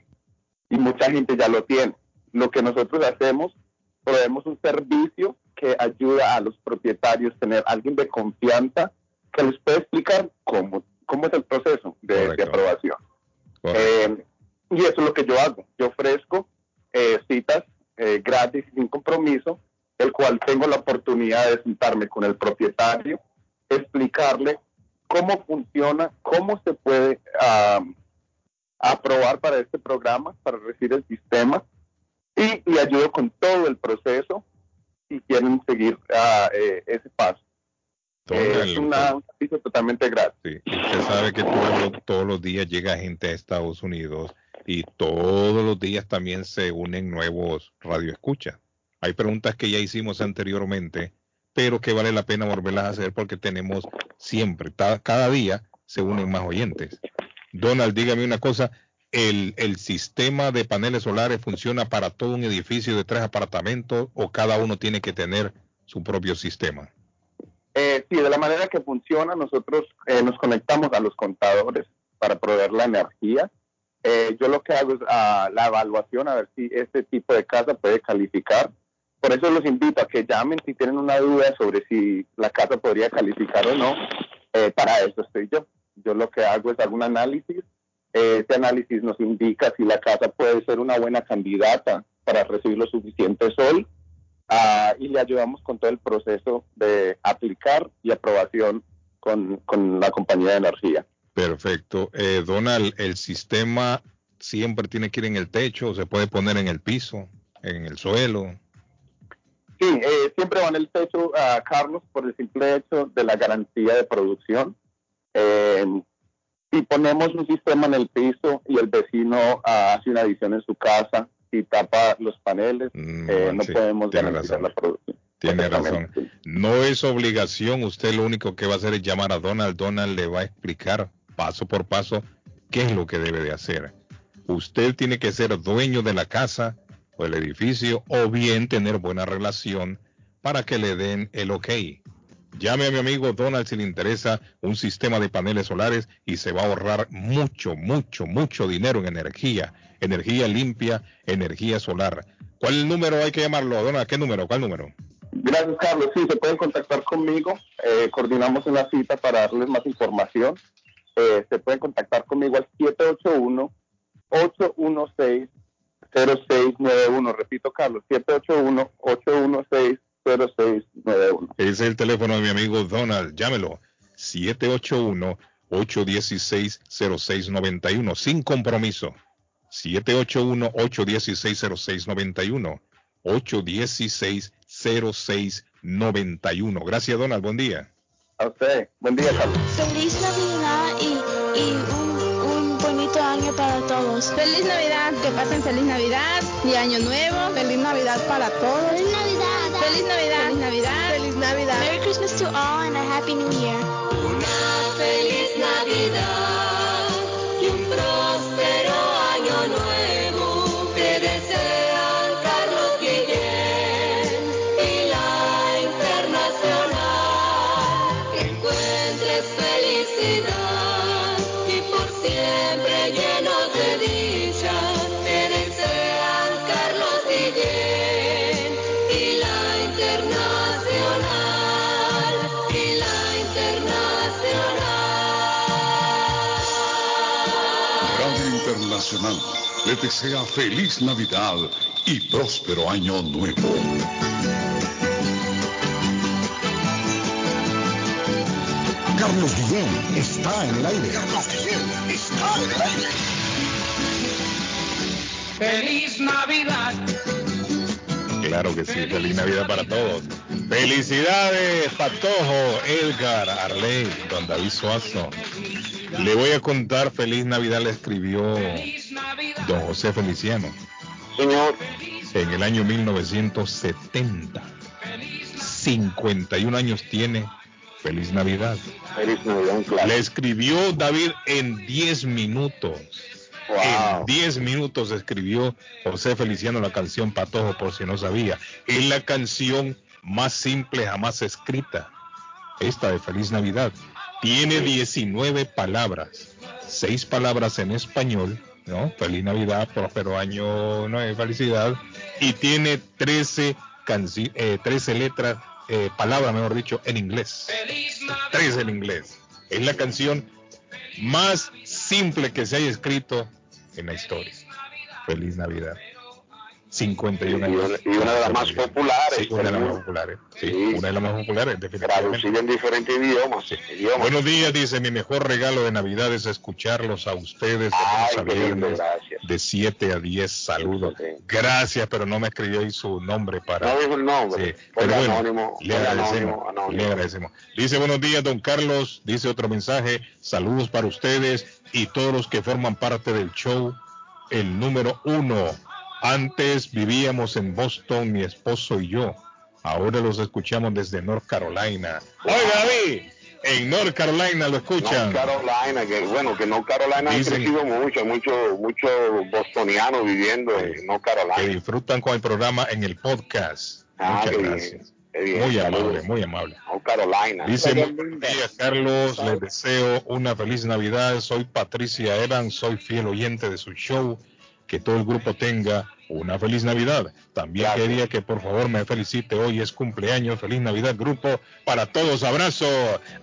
Y mucha gente ya lo tiene. Lo que nosotros hacemos, proveemos un servicio que ayuda a los propietarios a tener alguien de confianza que les puede explicar cómo, cómo es el proceso de, de aprobación. Eh, y eso es lo que yo hago. Yo ofrezco eh, citas eh, gratis, sin compromiso, el cual tengo la oportunidad de sentarme con el propietario, explicarle cómo funciona, cómo se puede um, aprobar para este programa, para recibir el sistema, y le ayudo con todo el proceso si quieren seguir uh, eh, ese paso. Eh, es una, un servicio totalmente gratis. Sí. Usted sabe que todos, todos los días llega gente a Estados Unidos y todos los días también se unen nuevos radioescuchas. Hay preguntas que ya hicimos anteriormente, pero que vale la pena volverlas a hacer porque tenemos siempre, cada, día se unen más oyentes. Donald, dígame una cosa, ¿el, ¿el sistema de paneles solares funciona para todo un edificio de tres apartamentos o cada uno tiene que tener su propio sistema? Eh, sí, de la manera que funciona, nosotros eh, nos conectamos a los contadores para proveer la energía. Eh, yo lo que hago es uh, la evaluación a ver si este tipo de casa puede calificar. Por eso los invito a que llamen si tienen una duda sobre si la casa podría calificar o no. Eh, para eso estoy yo. yo lo que hago es un análisis. Ese análisis nos indica si la casa puede ser una buena candidata para recibir lo suficiente sol ah, y le ayudamos con todo el proceso de aplicar y aprobación con, con la compañía de energía. Perfecto. Eh, Donald, ¿el sistema siempre tiene que ir en el techo se puede poner en el piso, en el suelo? Sí, eh, siempre va en el techo, a Carlos, por el simple hecho de la garantía de producción. Eh, si ponemos un sistema en el piso y el vecino ah, hace una adición en su casa y tapa los paneles, Mm, eh, no sí, podemos garantizar razón. la producción. Tiene razón. No es obligación, usted lo único que va a hacer es llamar a Donald. Donald le va a explicar paso por paso qué es lo que debe de hacer. Usted tiene que ser dueño de la casa o del edificio o bien tener buena relación para que le den el ok. Llame a mi amigo Donald si le interesa un sistema de paneles solares y se va a ahorrar mucho, mucho, mucho dinero en energía. Energía limpia, energía solar. ¿Cuál número hay que llamarlo, Donald? ¿Qué número? ¿Cuál número? Gracias, Carlos. Sí, se pueden contactar conmigo. Eh, coordinamos una cita para darles más información. Eh, se pueden contactar conmigo al 781-816-0691. Repito, Carlos, 781-816-0691. Ese es el teléfono de mi amigo Donald. Llámelo. 781-816-0691. Sin compromiso. 781-816-0691. 816-0691. Gracias, Donald. Buen día. A usted. Buen día, Carlos. Feliz Navidad y, y todos. Feliz Navidad, que pasen feliz Navidad y Año Nuevo. Feliz Navidad para todos. Feliz Navidad. Feliz Navidad. Feliz Navidad. Feliz Navidad. Merry Christmas to all and a Happy New Year. Feliz Navidad Internacional le desea feliz Navidad y próspero año nuevo. Carlos Guillén está en el aire. Carlos Guillén está en el aire. Feliz Navidad. Claro que sí. Feliz Navidad para todos. Felicidades, Patojo, Edgar, Arley, don David Suazo. Le voy a contar, Feliz Navidad le escribió don José Feliciano. Señor. En el año 1970. 51 años tiene. Feliz Navidad. Feliz Navidad, claro. Le escribió David en 10 minutos. En 10 minutos escribió José Feliciano la canción Patojo, por si no sabía. Es la canción más simple jamás escrita. Esta de Feliz Navidad. Tiene 19 palabras. 6 palabras en español, ¿no? Feliz Navidad, próspero año, no felicidad. Y tiene 13, canci- eh, 13 letras, eh, palabras, mejor dicho, en inglés. 13 en inglés. Es la canción más simple que se haya escrito en la historia. Feliz Navidad. 51 años. Y una de las más populares. Sí, una de las más populares. Sí, una de las más populares, definitivamente. En diferentes idiomas. idiomas. Buenos días, dice, mi mejor regalo de Navidad es escucharlos a ustedes de lunes a qué lindo, viernes, de 7 a 10, saludos. Gracias, pero no me escribió ahí su nombre para... No dijo el nombre. Sí, pero bueno, anónimo, le agradecemos, anónimo, anónimo. le agradecemos. Dice, buenos días, don Carlos, dice otro mensaje, saludos para ustedes y todos los que forman parte del show, el número uno. Antes vivíamos en Boston, mi esposo y yo. Ahora los escuchamos desde North Carolina. Oiga, David, en North Carolina lo escuchan. North Carolina, que bueno, que North Carolina Dicen- ha crecido mucho, hay muchos muchos bostonianos viviendo en North que Carolina. disfrutan con el programa en el podcast. Ah, Muchas gracias. bien, muy saludos. amable, muy amable. North Carolina. Dice, muy buenos días, Carlos. Les deseo una feliz Navidad. Soy Patricia Eran, soy fiel oyente de su show. Que todo el grupo tenga una feliz Navidad. También quería que por favor me felicite. Hoy es cumpleaños. Feliz Navidad, grupo. Para todos, abrazo.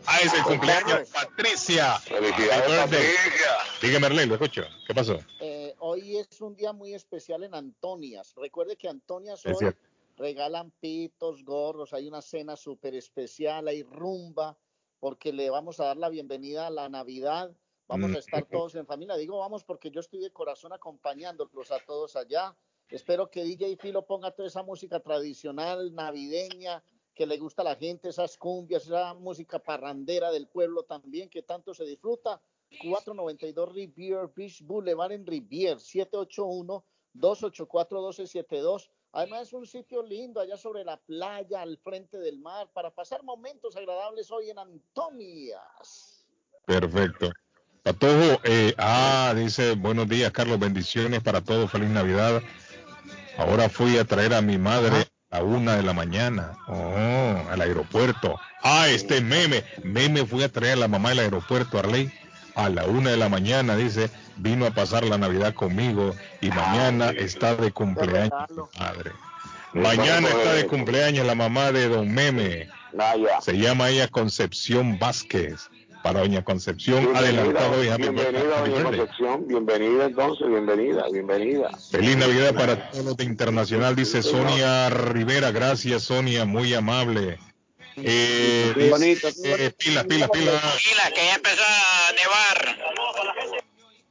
Ah, es el cumpleaños, Patricia. Felicidades. Patricia. Dígame, Arley, lo escucho. ¿Qué pasó? Eh, hoy es un día muy especial en Antonias. Recuerde que Antonias hoy regalan pitos, gorros, hay una cena súper especial, hay rumba, porque le vamos a dar la bienvenida a la Navidad. Vamos a estar todos en familia. Digo vamos porque yo estoy de corazón acompañándolos a todos allá. Espero que DJ Filo ponga toda esa música tradicional, navideña, que le gusta a la gente, esas cumbias, esa música parrandera del pueblo también, que tanto se disfruta. 492 Rivier Beach Boulevard en Rivier, 781-284-1272. Además es un sitio lindo allá sobre la playa, al frente del mar, para pasar momentos agradables hoy en Antonias. Perfecto. Patojo, eh, ah, dice, buenos días, Carlos, bendiciones para todos, feliz Navidad. Ahora fui a traer a mi madre a una de la mañana, oh, al aeropuerto. Ah, este meme, meme fui a traer a la mamá del aeropuerto, Arley, a la una de la mañana, dice, vino a pasar la Navidad conmigo y mañana está de cumpleaños mi madre. Mañana está de cumpleaños la mamá de Don Meme. Se llama ella Concepción Vázquez. Para Doña Concepción, adelantado hoy. Happy birthday, Bienvenida, happy doña. Concepción. Bienvenida, entonces, bienvenida, bienvenida. Feliz Navidad para todos los de Internacional, dice Sonia Rivera. Gracias, Sonia, muy amable. Eh, Qué bonito, dice, eh, pila, pila, pila. Tranquila, que ya empezó a nevar.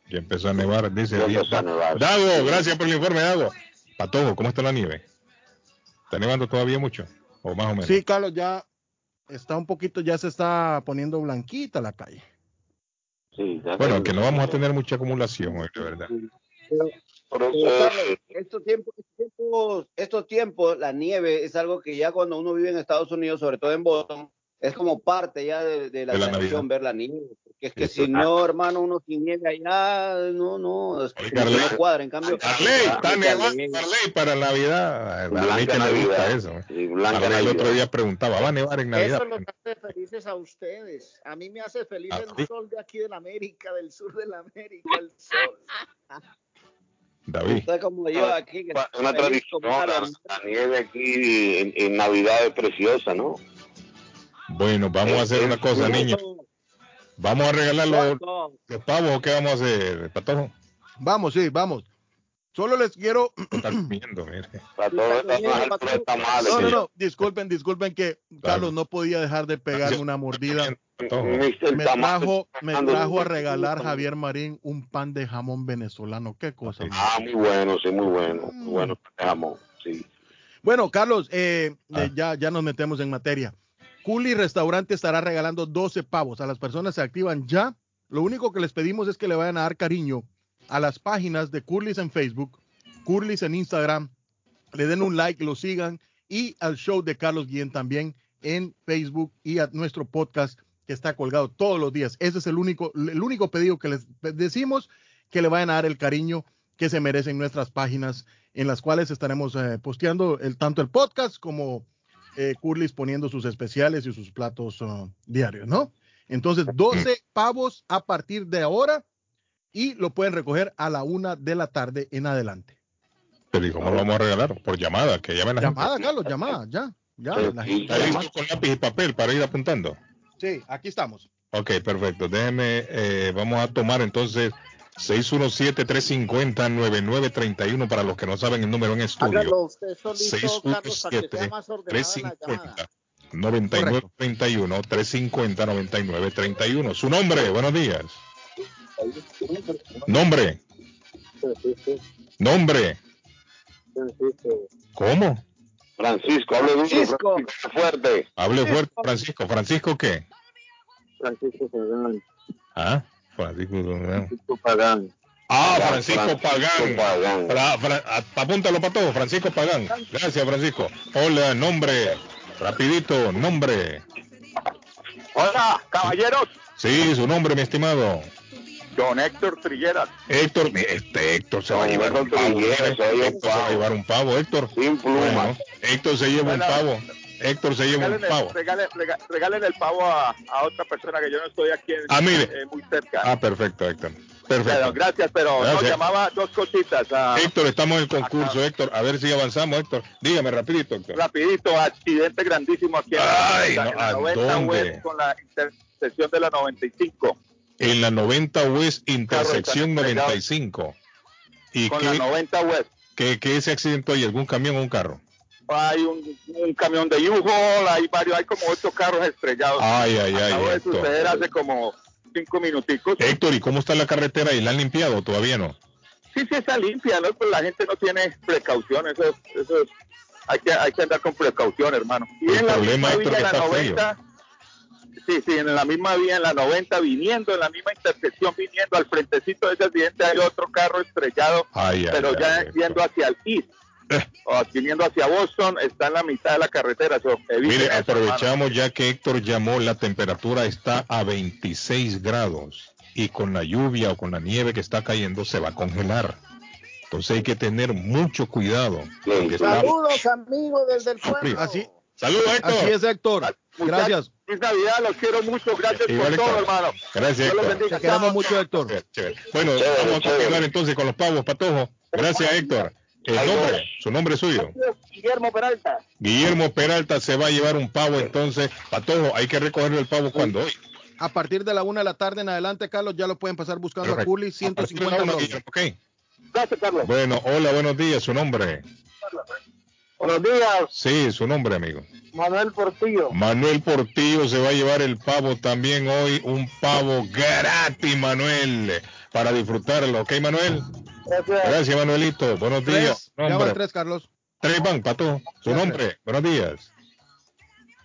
Ya empezó a nevar, dice. Ya empezó a nevar. Dago, gracias por el informe, Dago. Patojo, ¿cómo está la nieve? ¿Está nevando todavía mucho? ¿O más o menos? Sí, Carlos, ya está un poquito, ya se está poniendo blanquita la calle. Sí, ya Bueno, que no vamos a tener mucha acumulación hoy, de verdad. Por eso, Eh, Carlos, estos tiempos, estos tiempos, estos tiempos, la nieve es algo que ya cuando uno vive en Estados Unidos, sobre todo en Boston, es como parte ya de, de la De la tradición Navidad. ver la nieve. Porque es que Eso. si no, hermano, uno sin nieve allá, no, no, es que Carley. no cuadra. En cambio, Arley, está Carley, nevando, Arley, para Navidad. A le gusta Navidad. eso. El otro día preguntaba, ¿va a nevar en Navidad? Eso los hace felices a ustedes. A mí me hace feliz Ah, el sí. sol de aquí de la América, del sur de la América, el sol. David. usted como yo aquí, que Una tradición, la, la nieve aquí en, en Navidad es preciosa, ¿no? Bueno, vamos a hacer una cosa, niños. Vamos a regalar los, los pavos o qué vamos a hacer, Patojo. Vamos, sí, vamos. Solo les quiero. <clears throat> Comiendo, mire. No, no, no, disculpen, disculpen que Carlos no podía dejar de pegarme una mordida. Me trajo, me trajo a regalar Javier Marín un pan de jamón venezolano. Qué cosa. Ah, muy bueno, sí, muy bueno. Muy bueno, jamón, sí. Bueno, Carlos, eh, Ah. eh, ya, ya nos metemos en materia. Culi Restaurante estará regalando 12 pavos. A las personas se activan ya. Lo único que les pedimos es que le vayan a dar cariño a las páginas de Curlis en Facebook, Curlis en Instagram, le den un like, lo sigan y al show de Carlos Guillén también en Facebook y a nuestro podcast que está colgado todos los días. Ese es el único, el único pedido que les decimos que le vayan a dar el cariño que se merecen nuestras páginas en las cuales estaremos eh, posteando tanto el podcast como eh, Curlis poniendo sus especiales y sus platos uh, diarios, ¿no? Entonces, 12 pavos a partir de ahora y lo pueden recoger a la una de la tarde en adelante. Pero ¿y cómo lo vamos a regalar? Por llamada, que llamen la Llamada, gente. Carlos, llamada, ya, ya. Sí, la sí, gente ¿Está llama. listo con lápiz y papel para ir apuntando? Sí, aquí estamos. Ok, perfecto. Déjeme, eh, vamos a tomar entonces 617-350-9931 para los que no saben el número en estudio. Hágalo usted solito, Carlos, para que sea 617 más ordenada la llamada. 9931 350 9931 Su nombre, buenos días. Nombre, nombre. ¿Cómo? Francisco, hable duro, Francisco. Francisco, fuerte. Hable fuerte, Francisco. ¿Francisco qué? Francisco Pagán. Ah, Francisco. Francisco Pagán. Ah, Francisco Pagán. Francisco Pagán. Fra- fra- a- apúntalo para todo, Francisco Pagán. Gracias, Francisco. Hola, nombre. Rapidito, nombre. Hola, caballeros. Sí, su nombre, mi estimado. Don Héctor Trigueras. Héctor, mi- este Héctor se va a llevar un Héctor pavo. Trigueros, se va a llevar un Héctor se va a pavo. llevar un pavo, Héctor. Sin plumas. Bueno, Héctor se lleva un Bueno. pavo. Héctor se lleva un pavo. regalen, rega- regalen el pavo a, a otra persona que yo no estoy aquí en, Ah, mire. eh, muy cerca. Ah, perfecto, Héctor. Perfecto. Gracias, pero no, Gracias. llamaba dos cositas. ah, Héctor, estamos en el concurso, Héctor. A ver si avanzamos, Héctor. Dígame rapidito, Héctor. rapidito, accidente grandísimo aquí en Ay, la, no, en la ¿a 90 dónde? West con la intersección de la 95. En la 90 West, intersección Carro está 95. ¿Y Con qué, la 90 West. qué, qué ese accidente hay? ¿Algún camión o un carro? Hay un, un camión de U-Haul, hay varios, hay como ocho carros estrellados. Ay, ay, ay, Acabo de Héctor. suceder hace como cinco minuticos. Héctor, ¿y cómo está la carretera? ¿Y la han limpiado todavía no? Sí, sí está limpia, ¿no? Pues la gente no tiene precaución, eso, es- eso es- hay que, hay que andar con precaución, hermano. Y El en la problema, misma Héctor, vía, en la está frío. 90, sí, sí, en la misma vía, en la 90, viniendo, en la misma intersección, viniendo al frentecito de ese accidente hay otro carro estrellado, Ay, ay, pero ay, ya Héctor. yendo hacia el east. Viniendo hacia Boston, está en la mitad de la carretera. so, Mire, eso, hermano. aprovechamos ya que Héctor llamó, la temperatura está a 26 grados y con la lluvia o con la nieve que está cayendo se va a congelar. Entonces hay que tener mucho cuidado. está- Saludos, amigos, desde el pueblo. Así, Saludos, Héctor. así es, Héctor. Gracias. Feliz Navidad, los quiero mucho. Gracias Igual, por todo, Héctor. hermano. Gracias, Héctor. bendiga. Te queremos mucho, Héctor. Chévere. Bueno, Chévere, vamos a chévere. continuar entonces con los pavos, Patojo. Gracias, Héctor. El nombre, su nombre es suyo. Guillermo Peralta. Guillermo Peralta se va a llevar un pavo entonces. Patojo, hay que recogerle el pavo cuando hoy. A partir de la una de la tarde en adelante, Carlos, ya lo pueden pasar buscando a Correcto. Curly A partir de la 150 una. Gracias, Carlos. Bueno, hola, buenos días, su nombre. Buenos días, Sí, su nombre, amigo. Manuel Portillo. Manuel Portillo se va a llevar el pavo también hoy, un pavo gratis, Manuel, para disfrutarlo. ¿Ok, Manuel? Gracias. Gracias, Manuelito. Buenos días. Tres, ya van Nombre. tres, Carlos. Tres van, Pato. Su nombre. Buenos días.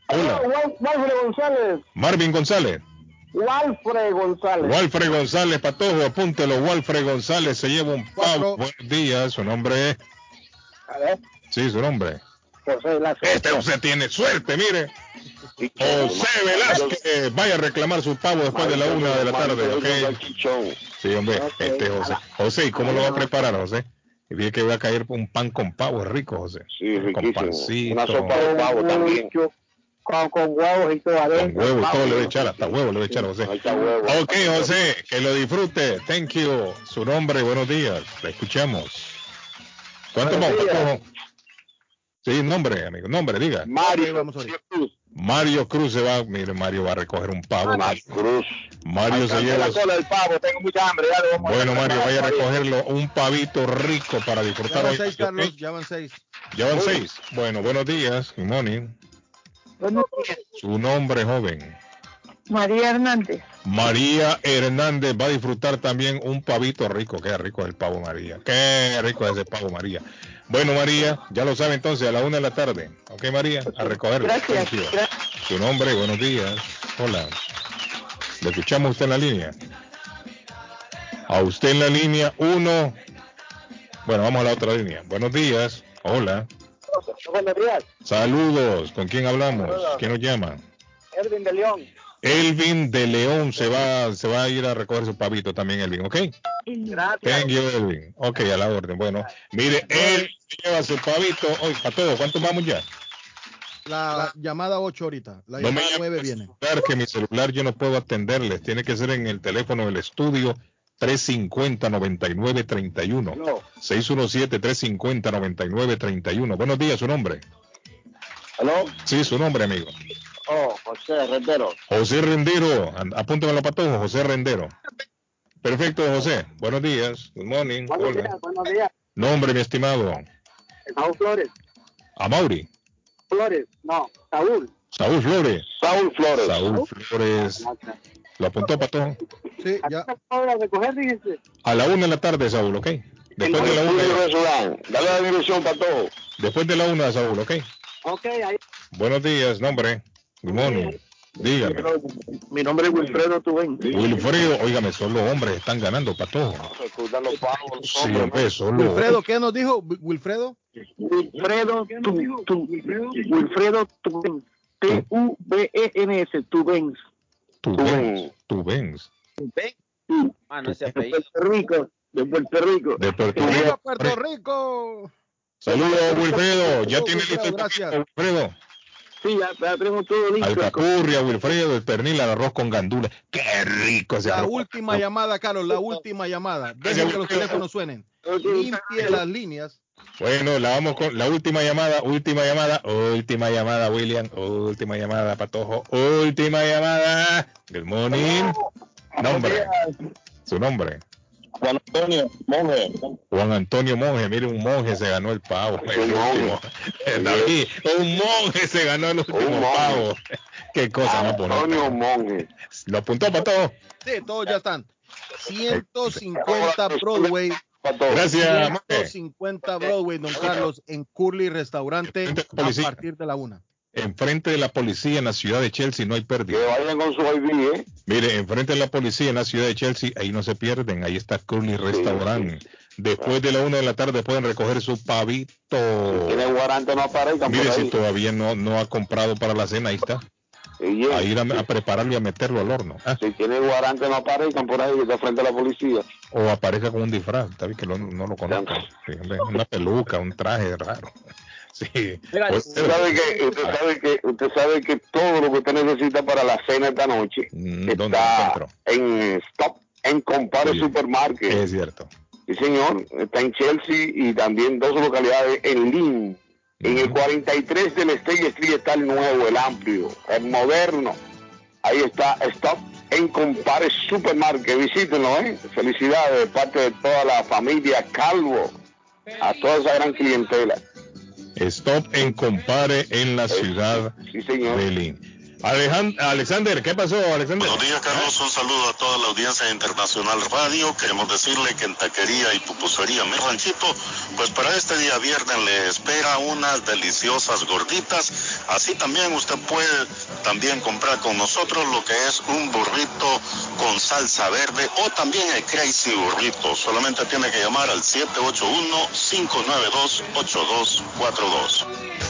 Hola. Walfred González. Marvin González. Walfred González. Walfred González, Patojo, apúntelo. Walfred González se lleva un pavo. Buenos días. Su nombre es. A ver, Sí, su nombre. José Lazo. Este usted tiene suerte, mire. José Velázquez. Vaya a reclamar su pavo después de la una de la tarde, ¿ok? Sí, hombre. Este José. José, ¿y cómo lo va a preparar, José? Y vi que va a caer un pan con pavo, es rico, José. Sí, Con riquísimo. pancito. Una sopa de pavo también. Con, con huevos y todo Con adentro. huevo y todo le voy a echar, hasta huevo le voy a echar a José. Ok, José, que lo disfrute. Thank you. Su nombre, buenos días. Le escuchamos. ¿Cuánto. Patojo? Sí, nombre, amigo, nombre, diga. Mario, vamos ahorita. Mario Cruz se va, mire, Mario va a recoger un pavo. Mario Cruz. Mario se lleva. la cola del pavo, tengo mucha hambre. Ya lo vamos a Bueno. Mario, vaya a recogerlo un pavito rico para Ya disfrutar van hoy. seis. Carlos. Ya van seis. Ya van seis. Bueno, buenos días, good morning. Buenos días. Su nombre, joven. María Hernández. María Hernández va a disfrutar también un pavito rico. Qué rico es el pavo, María. Qué rico es ese pavo, María. Bueno, María, ya lo sabe entonces, a la una de la tarde. Ok, María, a recogerlo. Gracias. Su nombre, buenos días. Hola. ¿Le escuchamos a usted en la línea? A usted en la línea uno. Bueno, vamos a la otra línea. Buenos días. Hola. Buenos días, Saludos. ¿Con quién hablamos? ¿Quién nos llama? Erwin de León. Elvin de León se va, se va a ir a recoger su pavito también, Elvin, ¿ok? Gracias. Thank you, Elvin. Ok, a la orden. Bueno, mire, él lleva su pavito. Hoy, para todo, ¿cuántos vamos ya? La llamada 8 ahorita. La No llamada llame 9 por viene. que mi celular yo no puedo atenderles. Tiene que ser en el teléfono del estudio 350-9931. No. 617-350-9931. Buenos días, su nombre. ¿Aló? Sí, su nombre, amigo. Oh, José Rendero. José Rendero. Apúntamelo para todos, José Rendero. Perfecto, José. Buenos días. Good morning. Buenos Hola. días, buenos días. Nombre, mi estimado. Saúl Flores. Amauri. Flores, no, Saúl. Saúl Flores. Saúl Flores. Saúl Flores. ¿Lo apuntó para todos? Sí, ya. A la una de la tarde, Saúl, ¿ok? Después de la una. Dale la dirección todos. Después de la una, Saúl, ¿ok? Ok, ahí. Buenos días, nombre. Good morning. Dígame. Mi nombre es Wilfredo Tubén. Wilfredo, óigame, solo hombres están ganando para todos. Escuchar los pavos, los Sí. Wilfredo, ¿qué nos dijo? Wi- Wilfredo. Wilfredo, tu, tu, Wilfredo Tubén. T-U-B-E-N-S, Tubén. Tú ves, tú ves. Ah, no ese De apellido. Puerto Rico, de Puerto Rico. De Puerto ¡Viva Rico. Puerto Rico! Saludos, Wilfredo. Ya tiene listo el Wilfredo. Sí, ya, ya tenemos todo listo. Alcapurria, Wilfredo, el pernil al arroz con gandula. ¡Qué rico ese La arroz! última llamada, Carlos, la última llamada. Dejen que los teléfonos suenen. Limpie las líneas. Bueno, la vamos con la última llamada, última llamada, última llamada, William, última llamada, Patojo, última llamada. Good morning. Nombre. Su nombre. Juan Antonio Monge. Juan Antonio Monge, mire, un monje se ganó el pavo. El último. David, un monje se ganó el último pavo. Qué cosa más bonita. Antonio Monge. ¿Lo apuntó para todo? Sí, todos ya están. 150 Broadway. Gracias, Monge. 150 Broadway, don Carlos, en Curly Restaurante a partir de la una. Enfrente de la policía en la ciudad de Chelsea no hay pérdida. Que vayan con su ID, ¿eh? Mire, enfrente de la policía en la ciudad de Chelsea, ahí no se pierden, ahí está Curly Restaurant. Después de la una de la tarde pueden recoger su pavito. Tiene guarante, no aparezcan Mire, si todavía no, no ha comprado para la cena, ahí está. Y A ir a, a prepararlo y a meterlo al horno. Ah, Si tiene guarante, no aparezcan por ahí, de frente a la policía. O aparezca con un disfraz, está bien que lo- no lo conozco. Sí, una peluca, un traje raro. Sí. Usted sabe que, usted sabe que, usted sabe que todo lo que usted necesita para la cena esta noche Mm, ¿dónde lo está en Stop en Compare. Supermarket. Es cierto. Sí, señor. Está en Chelsea y también dos localidades en Lynn. En el 43 del State Street está el nuevo, el amplio, el moderno. Ahí está Stop en Compare Supermarket. Visítenlo, ¿eh? Felicidades de parte de toda la familia Calvo. A toda esa gran clientela. Stop en Compare en la ciudad de Lynn. Alejan- Alexander, ¿qué pasó, Alexander? Buenos días, Carlos. Un saludo a toda la audiencia de Internacional Radio. Queremos decirle que en Taquería y Pupusería Mi Ranchito, pues para este día viernes le espera unas deliciosas gorditas. Así también usted puede también comprar con nosotros lo que es un burrito con salsa verde o también el Crazy Burrito. Solamente tiene que llamar al 781-592-8242.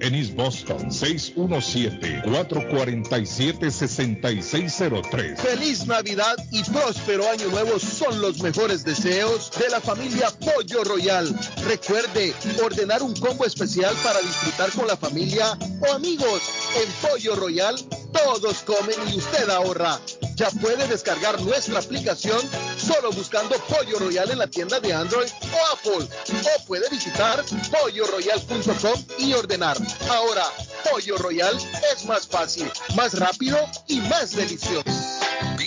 en East Boston, 617-447-6603. Feliz Navidad y próspero año nuevo son los mejores deseos de la familia Pollo Royal. Recuerde ordenar un combo especial para disfrutar con la familia o amigos. En Pollo Royal todos comen y usted ahorra. Ya puede descargar nuestra aplicación solo buscando Pollo Royal en la tienda de Android o Apple. O puede visitar polloroyal.com y ordenar. Ahora, Pollo Royal es más fácil, más rápido y más delicioso.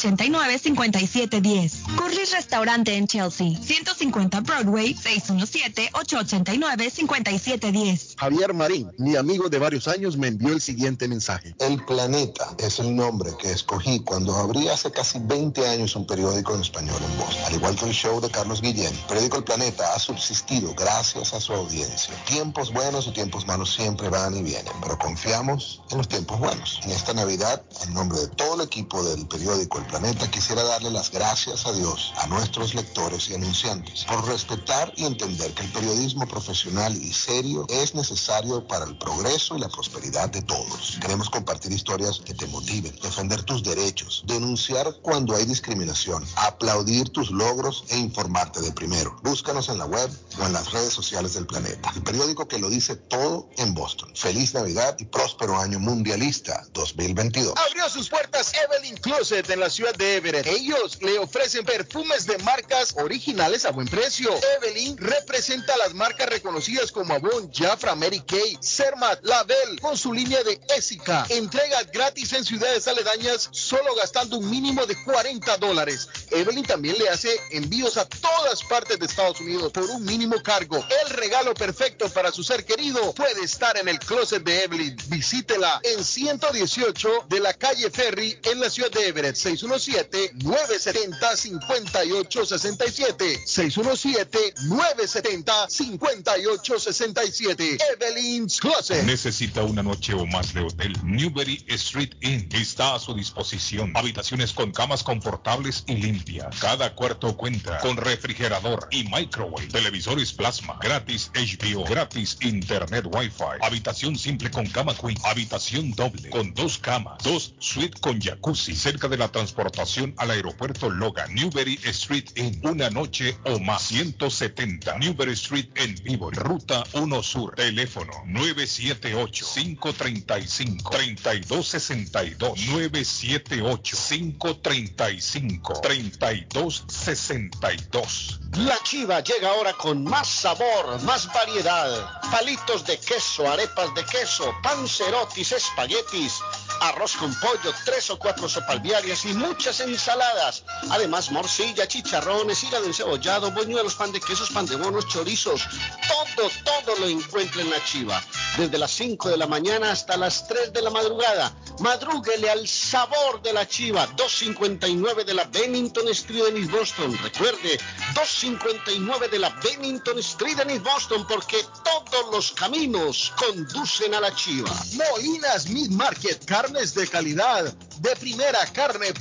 889-5710. Curly's Restaurante en Chelsea, 150 Broadway, 617-889-5710. Javier Marín, mi amigo de varios años, me envió el siguiente mensaje. El Planeta es el nombre que escogí cuando abrí hace casi 20 años un periódico en español en voz. Al igual que el show de Carlos Guillén, el periódico El Planeta ha subsistido gracias a su audiencia. Tiempos buenos y tiempos malos siempre van y vienen, pero confiamos en los tiempos buenos. En esta Navidad, en nombre de todo el equipo del periódico El Planeta, quisiera darle las gracias a Dios, a nuestros lectores y anunciantes, por respetar y entender que el periodismo profesional y serio es necesario para el progreso y la prosperidad de todos. Queremos compartir historias que te motiven, defender tus derechos, denunciar cuando hay discriminación, aplaudir tus logros e informarte de primero. Búscanos en la web o en las redes sociales del planeta. El periódico que lo dice todo en Boston. Feliz Navidad y próspero año mundialista 2022. Abrió sus puertas Evelyn Closet en la ciudad de Everett. Ellos le ofrecen perfumes de marcas originales a buen precio. Evelyn representa las marcas reconocidas como Avon, Jafra, Mary Kay, Cermat, Label, con su línea de Ésica. Entrega gratis en ciudades aledañas solo gastando un mínimo de 40 dólares. Evelyn también le hace envíos a todas partes de Estados Unidos por un mínimo cargo. El regalo perfecto para su ser querido puede estar en el closet de Evelyn. Visítela en 118 de la calle Ferry en la ciudad de Everett. 617-970-5867. 617-970-5867. Evelyn's Closet. ¿Necesita una noche o más de hotel? Newberry Street Inn está a su disposición. Habitaciones con camas confortables y limpias limpia. Cada cuarto cuenta con refrigerador y microwave, televisores plasma, gratis HBO, gratis internet wifi, habitación simple con cama queen, habitación doble con dos camas, dos suite con jacuzzi cerca de la transportación al aeropuerto Logan, Newberry Street en una noche o más. 170 Newberry Street en vivo, ruta 1 Sur, teléfono 978 535 3262 978 535 3262 La chiva llega ahora con más sabor, más variedad. Palitos de queso, arepas de queso, pancerotis, espaguetis, arroz con pollo, tres o cuatro sopalviarias y muchas ensaladas. Además, morcilla, chicharrones, hígado encebollado, boñuelos, pan de quesos, pan de bonos, chorizos. Todo, todo lo encuentra en la chiva. Desde las 5 de la mañana hasta las 3 de la madrugada. Madrúguele al sabor de la chiva. 259 de la Bennington Street en East Boston. Recuerde, 259 de la Bennington Street en East Boston porque todos los caminos conducen a la chiva. Molinas Meat Market, carnes de calidad, de primera carne,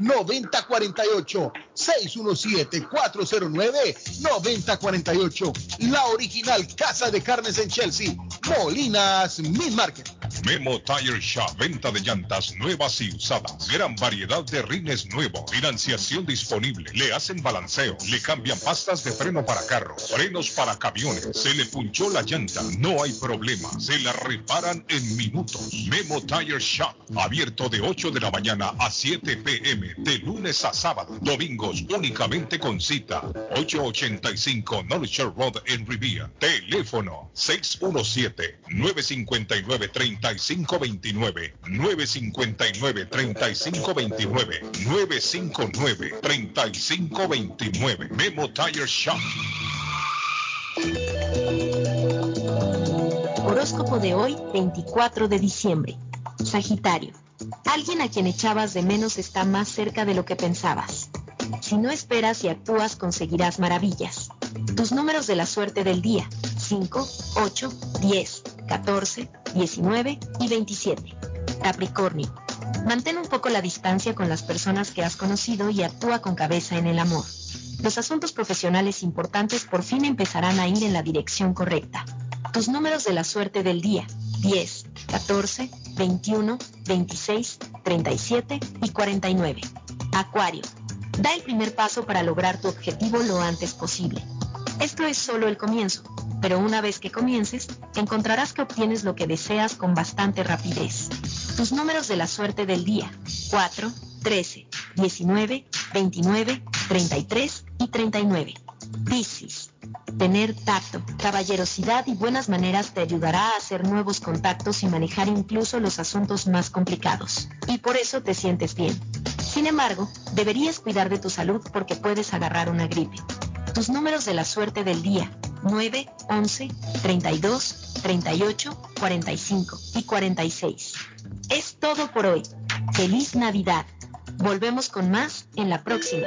9048 617-409-9048 La original Casa de Carnes en Chelsea Molinas Meat Market Memo Tire Shop, venta de llantas nuevas y usadas. Gran variedad de rines nuevos. Financiación disponible. Le hacen balanceo. Le cambian pastas de freno para carros. Frenos para camiones. Se le punchó la llanta. No hay problema. Se la reparan en minutos. Memo Tire Shop. Abierto de 8 de la mañana a 7 pm. De lunes a sábado. Domingos únicamente con cita. 885 North Shore Road en Rivia. Teléfono 617 959 30 3529 959 3529 959 3529 Memo Tire Shop. Horóscopo de hoy, 24 de diciembre. Sagitario. Alguien a quien echabas de menos está más cerca de lo que pensabas. Si no esperas y actúas conseguirás maravillas. Tus números de la suerte del día. 5, 8, 10, 14, 19 y 27. Capricornio. Mantén un poco la distancia con las personas que has conocido y actúa con cabeza en el amor. Los asuntos profesionales importantes por fin empezarán a ir en la dirección correcta. Tus números de la suerte del día. 10, 14, 21, 26, 37 y 49. Acuario. Da el primer paso para lograr tu objetivo lo antes posible. Esto es solo el comienzo, pero una vez que comiences, encontrarás que obtienes lo que deseas con bastante rapidez. Tus números de la suerte del día. 4, 13, 19, 29, 33 y 39. Piscis. Tener tacto, caballerosidad y buenas maneras te ayudará a hacer nuevos contactos y manejar incluso los asuntos más complicados. Y por eso te sientes bien. Sin embargo, deberías cuidar de tu salud porque puedes agarrar una gripe. Tus números de la suerte del día. 9, 11, 32, 38, 45 y 46. Es todo por hoy. Feliz Navidad. Volvemos con más en la próxima.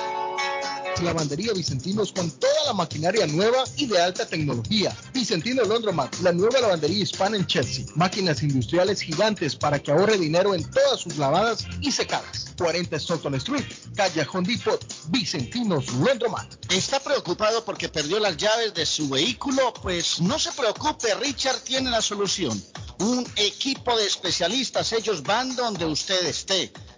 Lavandería Vicentinos con toda la maquinaria nueva y de alta tecnología. Vicentino Laundromat, la nueva lavandería hispana en Chelsea. Máquinas industriales gigantes para que ahorre dinero en todas sus lavadas y secadas. 40 Sutton Street, calle Depot, Vicentinos Laundromat. ¿Está preocupado porque perdió las llaves de su vehículo? Pues no se preocupe, Richard tiene la solución. Un equipo de especialistas, ellos van donde usted esté.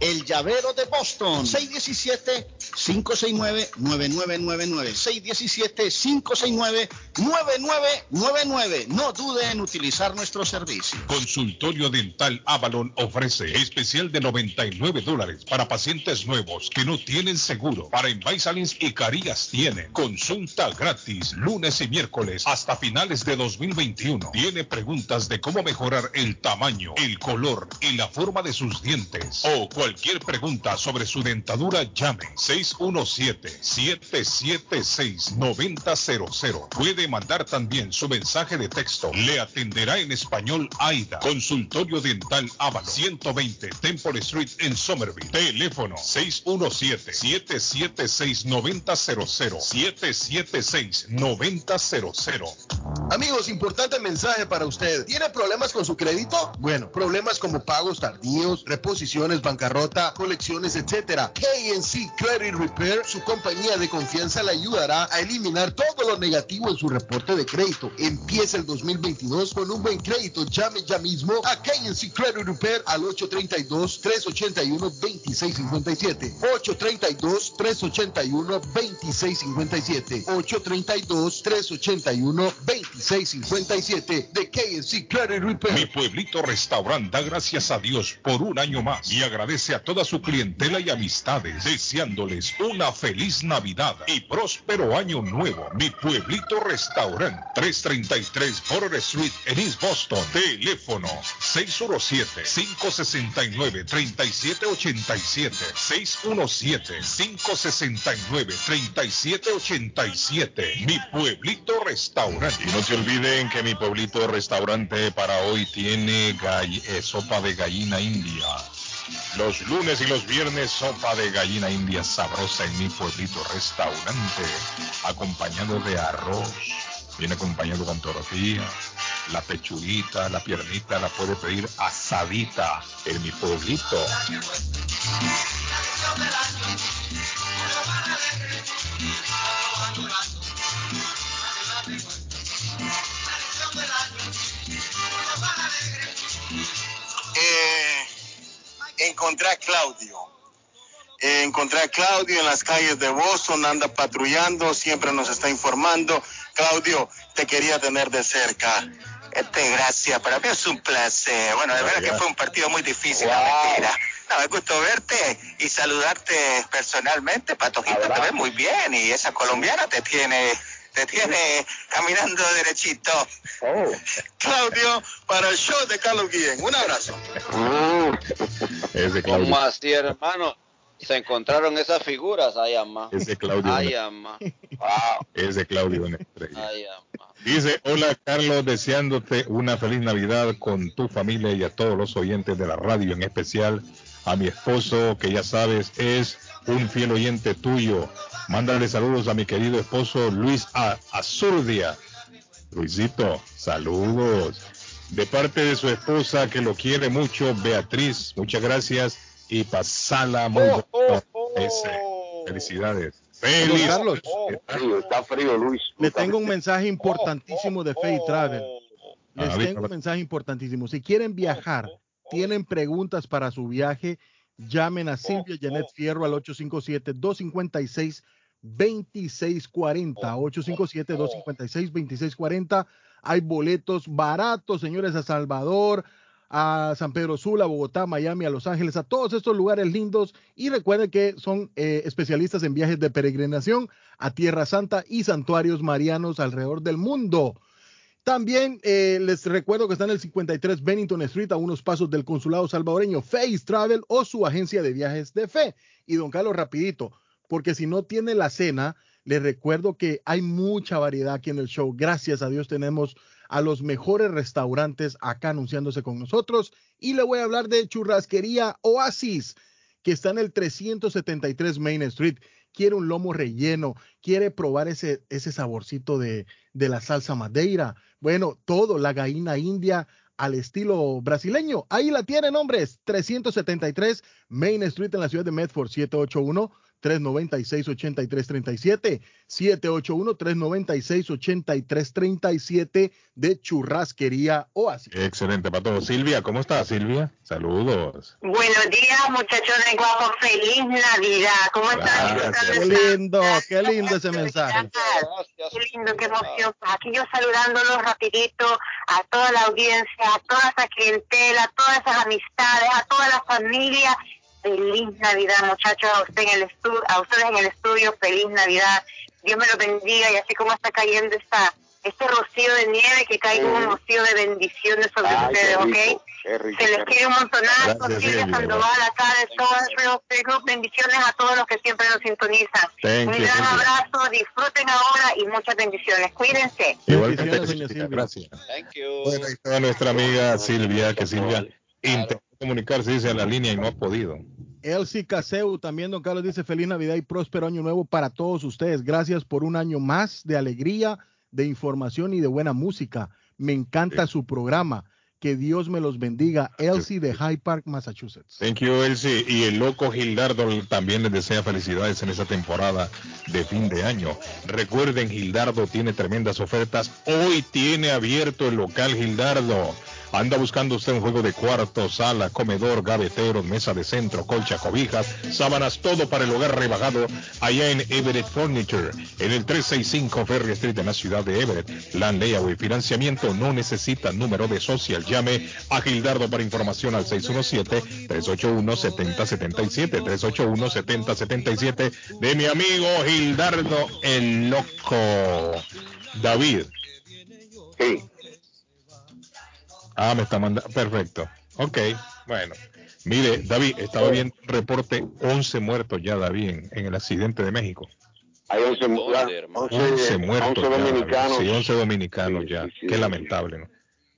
el llavero de Boston. 617-569-9999. 617-569-9999. No dude en utilizar nuestro servicio. Consultorio Dental Avalon ofrece especial de 99 dólares para pacientes nuevos que no tienen seguro. Para Invisalins y Carías tiene consulta gratis lunes y miércoles hasta finales de 2021. Tiene preguntas de cómo mejorar el tamaño, el color y la forma de sus dientes o cualquier pregunta sobre su dentadura llame 617-776-9000. Puede mandar también su mensaje de texto. Le atenderá en español AIDA. Consultorio Dental Avalon 120 Temple Street en Somerville. Teléfono 617-776-9000. 776-9000. Amigos, importante mensaje para usted. ¿Tiene problemas con su crédito? Bueno, problemas como pagos tardíos, reposiciones, bancarrota, colecciones, etcétera. KNC Credit Repair, su compañía de confianza, le ayudará a eliminar todo lo negativo en su reporte de crédito. Empieza el 2022 con un buen crédito. Llame ya mismo a KNC Credit Repair al 832-381-2657. 832-381-2657. 832-381-2657 de KNC Credit Repair. Mi pueblito restaurante da gracias a Dios por un año más y agradece a toda su clientela y amistades, deseándoles una feliz Navidad y próspero año nuevo. Mi pueblito restaurante 333 Border Street en East Boston. Teléfono 617-569-3787. 617-569-3787. Mi pueblito restaurante. Y no se olviden que mi pueblito restaurante para hoy tiene eh, sopa de gallina india. Los lunes y los viernes sopa de gallina india sabrosa en mi pueblito restaurante, acompañado de arroz. Viene acompañado con tortilla, la pechuguita, la piernita, la puede pedir asadita en mi pueblito. Encontré a Claudio. Eh, encontré a Claudio en las calles de Boston, anda patrullando, siempre nos está informando. Claudio, te quería tener de cerca. Este, gracias, para mí es un placer. Bueno, de verdad que fue un partido muy difícil, la mentira. No, me gustó verte y saludarte personalmente, Patojito, te ves muy bien y esa colombiana te tiene, te tiene caminando derechito. Claudio, para el show de Carlos Guillén. Un abrazo. <laughs> Ese ¿Cómo Claudio, así, hermano? Se encontraron esas figuras, ay, ama. ese Claudio, Ay, una- ama. <laughs> Wow. ese Claudio una estrella. Ay, ama. Dice, hola Carlos, deseándote una feliz Navidad con tu familia y a todos los oyentes de la radio, en especial a mi esposo, que ya sabes es un fiel oyente tuyo. Mándale saludos a mi querido esposo Luis A- Azurdia. Luisito, saludos. De parte de su esposa, que lo quiere mucho, Beatriz, muchas gracias y pasala muy bueno. Ese. Felicidades. Feliz. Carlos. está frío, Luis. Le tengo un mensaje importantísimo de Faith Travel. Les Ah, tengo un mensaje importantísimo. Si quieren viajar, tienen preguntas para su viaje, llamen a Silvia Janet Fierro al 857-256-2640. 857-256-2640. Hay boletos baratos, señores, a Salvador, a San Pedro Sula, a Bogotá, Miami, a Los Ángeles, a todos estos lugares lindos. Y recuerden que son eh, especialistas en viajes de peregrinación a Tierra Santa y santuarios marianos alrededor del mundo. También eh, les recuerdo que está en el 53 Bennington Street, a unos pasos del consulado salvadoreño Face Travel o su agencia de viajes de fe. Y don Carlos, rapidito, porque si no tiene la cena, Les recuerdo que hay mucha variedad aquí en el show. Gracias a Dios tenemos a los mejores restaurantes acá anunciándose con nosotros. Y le voy a hablar de churrasquería Oasis, que está en el 373 Main Street. Quiere un lomo relleno, quiere probar ese, ese saborcito de, de la salsa madeira. Bueno, todo, la gallina india al estilo brasileño. Ahí la tienen, hombres. 373 Main Street en la ciudad de Medford, 781 396-8337, 781-396-8337 de Churrasquería Oasis. Excelente, Pato. Silvia, ¿cómo estás, Silvia? Saludos. Buenos días, muchachos de Guapo. Feliz Navidad. ¿Cómo están? Qué lindo, qué lindo ese mensaje. Qué lindo, qué emoción. Aquí yo saludándolos rapidito a toda la audiencia, a toda esa clientela, a todas esas amistades, a toda la familia Feliz Navidad, muchachos, a usted en el estudio, a ustedes en el estudio, feliz Navidad. Dios me lo bendiga y así como está cayendo esta este rocío de nieve, que caiga un rocío de bendiciones sobre ustedes, ¿ok? Se les quiere un montonazo, Silvia Sandoval, acá de todo el club, bendiciones a todos los que siempre nos sintonizan. un gran abrazo, disfruten ahora y muchas bendiciones. Cuídense. Igualmente. Gracias. Thank you. Bueno, ahí está nuestra amiga Silvia, que Silvia intentó comunicarse, dice, a la línea y no ha podido. Elsie Caseu, también don Carlos dice feliz Navidad y próspero año nuevo para todos ustedes. Gracias por un año más de alegría, de información y de buena música. Me encanta su programa. Que Dios me los bendiga. Elsie de High Park, Massachusetts. Thank you, Elsie. Y el loco Gildardo también les desea felicidades en esta temporada de fin de año. Recuerden, Gildardo tiene tremendas ofertas. Hoy tiene abierto el local Gildardo. Anda buscando usted un juego de cuarto, sala, comedor, gavetero, mesa de centro, colcha, cobijas, sábanas, todo para el hogar rebajado allá en Everett Furniture, en el 365 Ferry Street en la ciudad de Everett. Land y financiamiento no necesita número de social. Llame a Gildardo para información al 617-381-7077, 381-7077 de mi amigo Gildardo el Loco. David. Sí. Ah, me está mandando. Perfecto. Ok, bueno. Mire, David, estaba viendo un reporte 11 muertos ya, David, en, el accidente de México. Hay 11, 11, muertos. 11 dominicanos. sí, 11 dominicanos ya. Qué lamentable, ¿no?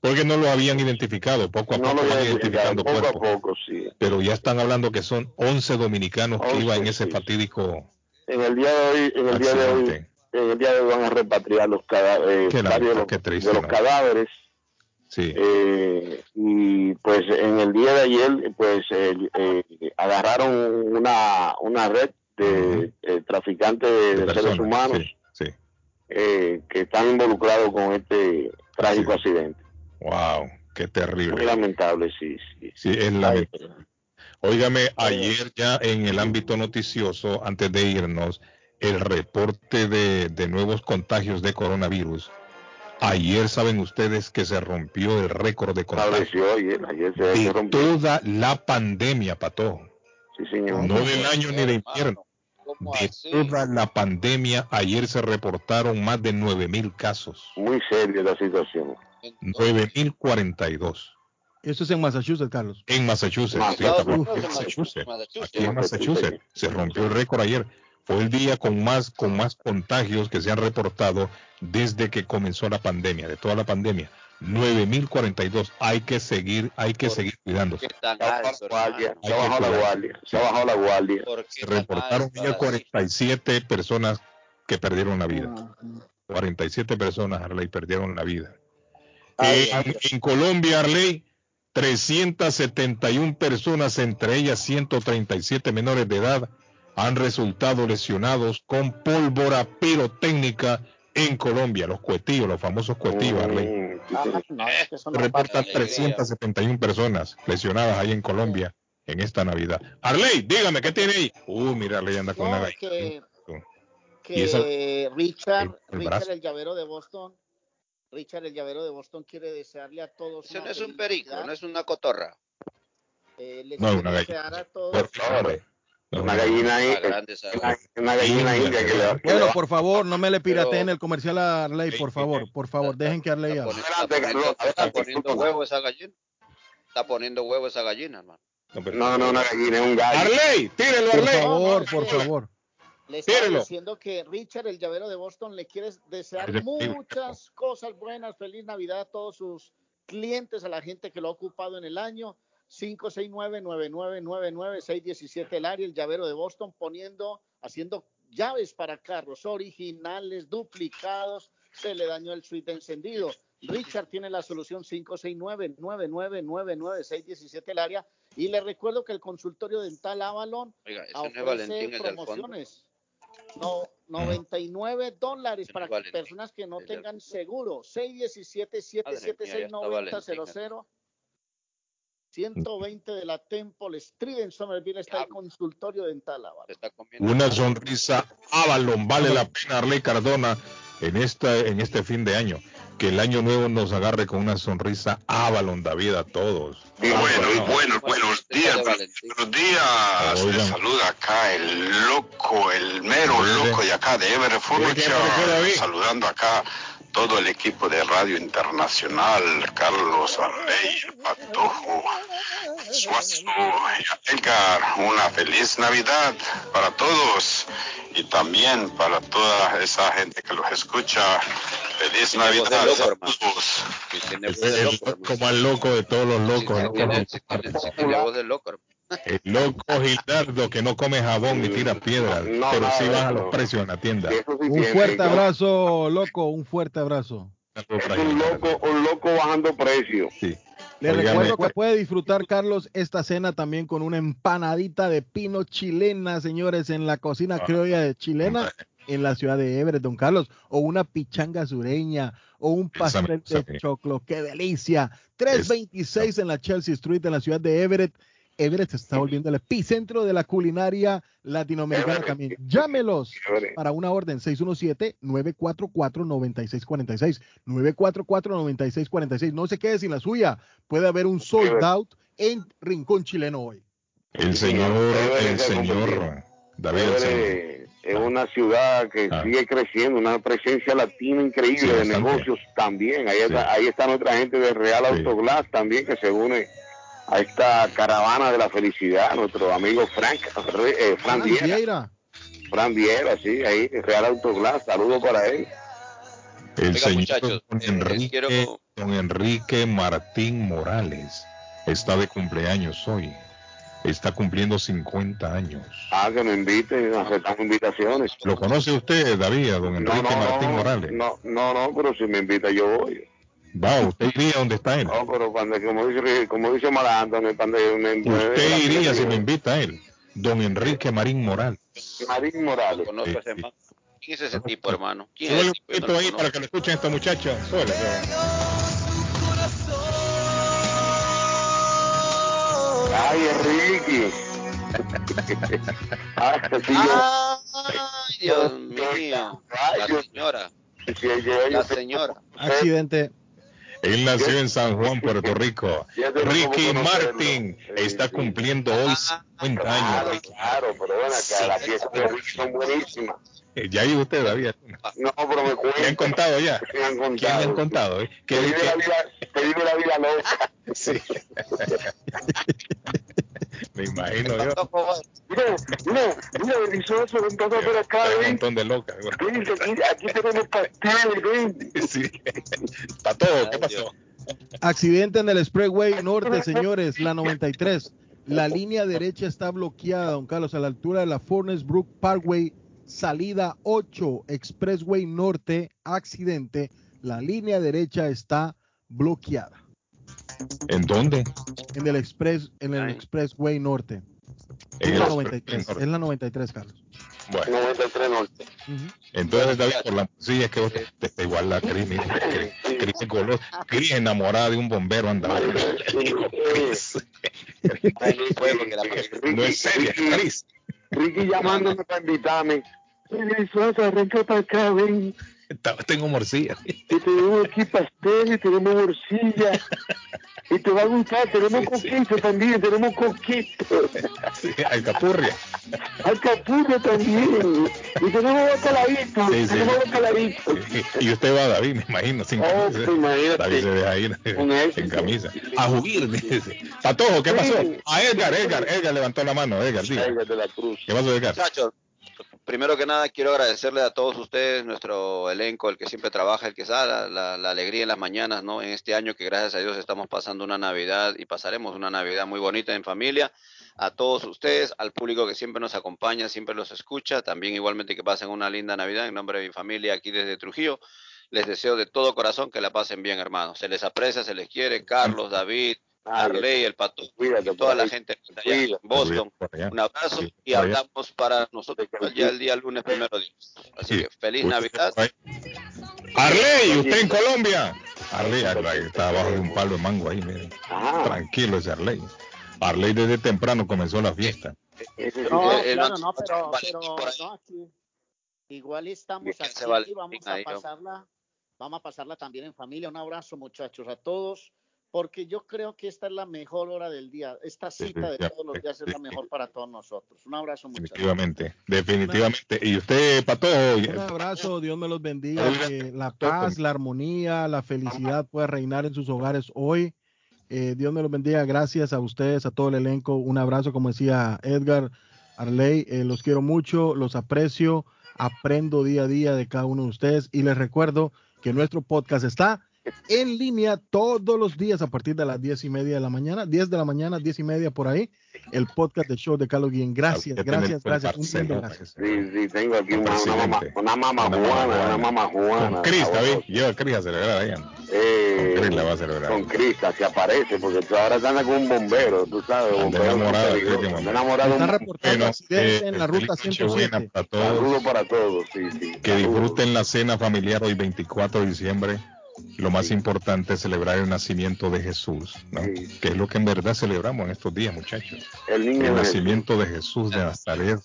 Porque no lo habían identificado, poco a poco no van identificando poco a poco, sí. Pero ya están hablando que son 11 dominicanos que iban en ese fatídico. En el día de hoy, en el día de hoy, en el día de hoy van a repatriar los cadáveres, eh, de los, triste, de los cadáveres Sí. Eh, y pues en el día de ayer, pues eh, agarraron una, una red de traficantes de, seres humanos que están involucrados con este trágico accidente. Wow, qué terrible. Muy lamentable, sí. Sí, sí es lamentable. Óigame, ayer ya en el ámbito noticioso, antes de irnos, el reporte de, de nuevos contagios de coronavirus Ayer saben ustedes que se rompió el récord de contagio ayer, se de toda la pandemia, Pato. Sí, señor. No del año ni de invierno. De toda la pandemia, ayer se reportaron más de 9 mil casos. Muy seria la situación. 9.042. Eso es en Massachusetts, Carlos. En Massachusetts, sí, Massachusetts. Aquí en Massachusetts se rompió el récord ayer fue el día con más, con más contagios que se han reportado desde que comenzó la pandemia, de toda la pandemia. 9042. Hay que seguir, hay que seguir cuidándose. Se ha bajado la guardia. Se ha bajado la guardia. Se reportaron 47 personas que perdieron la vida. 47 personas, Arley, perdieron la vida. en, en Colombia, Arley, 371 personas, entre ellas 137 menores de edad, han resultado lesionados con pólvora pirotécnica en Colombia, los cuetillos, los famosos cuetillos, Arley. Reportan 371 personas lesionadas ahí en Colombia en esta Navidad. Arley, dígame, ¿qué tiene ahí? Uh, mira, Arley anda con una Que, que Richard, el, Richard, el llavero de Boston, Richard, el llavero de Boston quiere desearle a todos. Eso no es un perico, no es una cotorra. Eh, no, una gallina. A todos, una gallina, una, gallina india que le Bueno, por favor, no me le pirateen el comercial a Arley, por favor, por favor, dejen que Arley hable. Está poniendo huevo esa gallina. Está poniendo huevo esa gallina, hermano. No, no, una gallina, es un gallo. Arley, tírelo, Arley. Por favor, por favor. Le estaba Tírelo. diciendo que Richard, el llavero de Boston, le quiere desear muchas cosas buenas. Feliz Navidad a todos sus clientes, a la gente que lo ha ocupado en el año. 569-9999-617 el área, el llavero de Boston, poniendo, haciendo llaves para carros originales, duplicados. Se le dañó el suite encendido. Richard tiene la solución 569-9999-617 el área. Y le recuerdo que el consultorio dental Avalon Oiga, no ofrece fondo. promociones. No, 99 dólares para que personas que no tengan seguro. 617-776-9000. 120 de la Temple Street en Somerville está el consultorio dental Avalon. Una sonrisa Avalon, vale la pena, Arley Cardona, en, esta, en este fin de año. Que el año nuevo nos agarre con una sonrisa Avalon, David, a todos. Y bueno, y bueno, buenos buenos días. Les saluda acá el loco, el mero loco de acá de Furniture, saludando acá todo el equipo de Radio Internacional, Carlos Arley, el Patojo, Suazo, Edgar, una feliz Navidad para todos y también para toda esa gente que los escucha. Feliz Navidad a todos. El- como al loco de todos los locos. ¿no? La voz del loco. El loco Gildardo que no come jabón ni tira piedras, pero sí baja los precios en la tienda. Un fuerte abrazo, loco, un fuerte abrazo. Un loco, un loco bajando precio. Le Óigame. recuerdo que puede disfrutar, Carlos, esta cena también con una empanadita de pino chilena, señores, en la Ah. cocina criolla de chilena <laughs> en la ciudad de Everett, don Carlos, o una pichanga sureña, o un pastel de choclo, qué delicia. 326 en la Chelsea Street, en la ciudad de Everett. Everett se está volviendo el epicentro de la culinaria latinoamericana también. Llámelos para una orden 617-944-9646. 944-9646. No se quede sin la suya. Puede haber un sold out en Rincón Chileno hoy. El señor, el señor David, el señor. Everett es una ciudad que sigue creciendo, una presencia latina increíble Sí, de negocios también. Ahí, está, ahí está nuestra gente de Real Autoglass también que se une a esta caravana de la felicidad. Nuestro amigo Frank, eh, Fran Viera. Vieira. Fran Viera, sí, ahí, Real Autoglass. Saludos para él. El Oiga, señor muchachos, don, eh, Enrique, quiero- don Enrique Martín Morales está de cumpleaños hoy. Está cumpliendo 50 años. Ah, que nos inviten, aceptamos invitaciones. ¿Lo conoce usted, David, don Enrique Martín Morales? No, no, no, pero si me invita yo voy. Va, usted iría donde está él. No, pero cuando, como dice, como dice Malandro, cuando me, me- Usted iría si lo invita a él. Don Enrique Marín Morales. Marín Morales. Conozco a ese man. ¿Quién es ese tipo, hermano? ¿Quién es un ese tipo? Yo lo ahí para que lo escuchen esta muchacha. Súbele. Ay, Enrique. <laughs> Ay, sí, Ay, Dios mío. La señora. La señora. Accidente. Él nació en San Juan, <laughs> Puerto Rico. Ricky Martin está cumpliendo hoy 50 Claro, años. claro, pero bueno, acá las piezas de Ricky son buenísimas. Eh, Ya iba usted, David. No, pero me cuentan. ¿Le han contado ya? Me han contado. ¿Quién le han contado? eh? Que Que- vive la vida, que vive la vida loca. Sí. <laughs> Me imagino yo. Mira, mira, mira, delicioso, ven todo por acá, un montón de locas. Aquí, tenemos pasteles, ven. Sí. Está todo. ¿Qué pasó? Accidente en el Expressway Norte, señores, la 93. La línea derecha está bloqueada, don Carlos, a la altura de la Furnace Brook Parkway, salida 8, Expressway Norte, accidente. La línea derecha está bloqueada ¿En dónde? en el Express, en el Expressway Norte. En Es el la Expressway 93, Norte. es la 93, Carlos. Bueno, 93 Norte. entonces David, por la sí, es que usted está igual la Cris, Cris- golosa. Cris enamorada de un bombero anda. No es seria, Cris. Ricky llamándome para invitarme. Suazo, arranca para acá, ven. Tengo morcilla. Y tenemos aquí pastel, y tenemos morcilla. <laughs> Y te va a gustar, tenemos coquito también, tenemos coquito. Sí, alcapurria. Alcapurria también. Y tenemos bacalaíto, Sí, sí. tenemos bacalaíto. Y usted va, David, me imagino, sin Oh, camisa. pues, imagínate. David se deja ir en camisa. A jugar, dice. Patojo, ¿qué pasó? A Edgar, Edgar, Edgar levantó la mano, Edgar, diga. Edgar de la Cruz. ¿Qué pasó, Edgar? Muchachos, primero que nada quiero agradecerle a todos ustedes, nuestro elenco, el que siempre trabaja, el que sale, la, la, alegría en las mañanas, ¿no? En este año que gracias a Dios estamos pasando una Navidad y pasaremos una Navidad muy bonita en familia. A todos ustedes, al público que siempre nos acompaña, siempre los escucha, también igualmente que pasen una linda Navidad en nombre de mi familia aquí desde Trujillo. Les deseo de todo corazón que la pasen bien, hermanos. Se les aprecia, se les quiere. Carlos, David, Arley, el Pato, toda la gente que está allá en Boston. Un abrazo y hablamos para nosotros ya el día lunes primero de Así que feliz Navidad. Arley, usted en Colombia. Arley, Arley está abajo de un palo de mango ahí, miren. Tranquilo ese Arley. Arley desde temprano comenzó la fiesta. No, claro, no, pero, pero no, aquí. Igual estamos aquí y vamos a pasarla, vamos a pasarla también en familia. Un abrazo, muchachos, a todos porque yo creo que esta es la mejor hora del día. Esta cita de todos los días es la mejor para todos nosotros. Un abrazo, muchachos. Definitivamente, definitivamente. Y usted, Pato. Un abrazo, Dios me los bendiga. Que la paz, la armonía, la felicidad pueda reinar en sus hogares hoy. Eh, Dios me los bendiga. Gracias a ustedes, a todo el elenco. Un abrazo, como decía Edgar Arley. Eh, los quiero mucho, los aprecio. Aprendo día a día de cada uno de ustedes. Y les recuerdo que nuestro podcast está en línea todos los días a partir de las diez y media de la mañana, 10 de la mañana, diez y media por ahí, el podcast del show de Carlos Guillén. Gracias, gracias, gracias. Un gracias. Sí, sí, tengo aquí una, una, mamá, una mamá juana, una mamá juana. Con Cris, David, lleva a Cris a celebrar ahí. Eh, con Cris la va a celebrar. Con Cris, se aparece, porque tú ahora estás con un bombero, tú sabes, bombero. enamorado, enamorado. Está reportando bueno, eh, en la ruta 107. Para todos. Saludos para todos, sí, sí. Que disfruten la cena familiar hoy 24 de diciembre lo más importante es celebrar el nacimiento de Jesús, ¿no? que es lo que en verdad celebramos en estos días, muchachos. El, nacimiento de Jesús de Nazaret,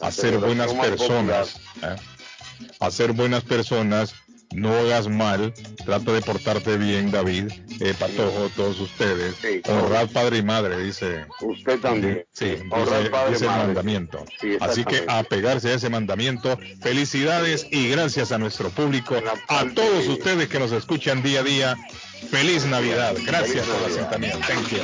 hacer buenas personas, ¿eh? hacer buenas personas no hagas mal, trata de portarte bien, David, eh, Patojo, todos ustedes. Honrar padre y madre, dice. Usted también. Sí, dice, dice el mandamiento. Así que apegarse a ese mandamiento. Felicidades y gracias a nuestro público, a todos ustedes que nos escuchan día a día. Feliz Navidad. Gracias por la sintonía. Thank you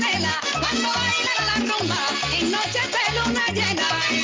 que cuando baila la rumba, en noches de luna llena.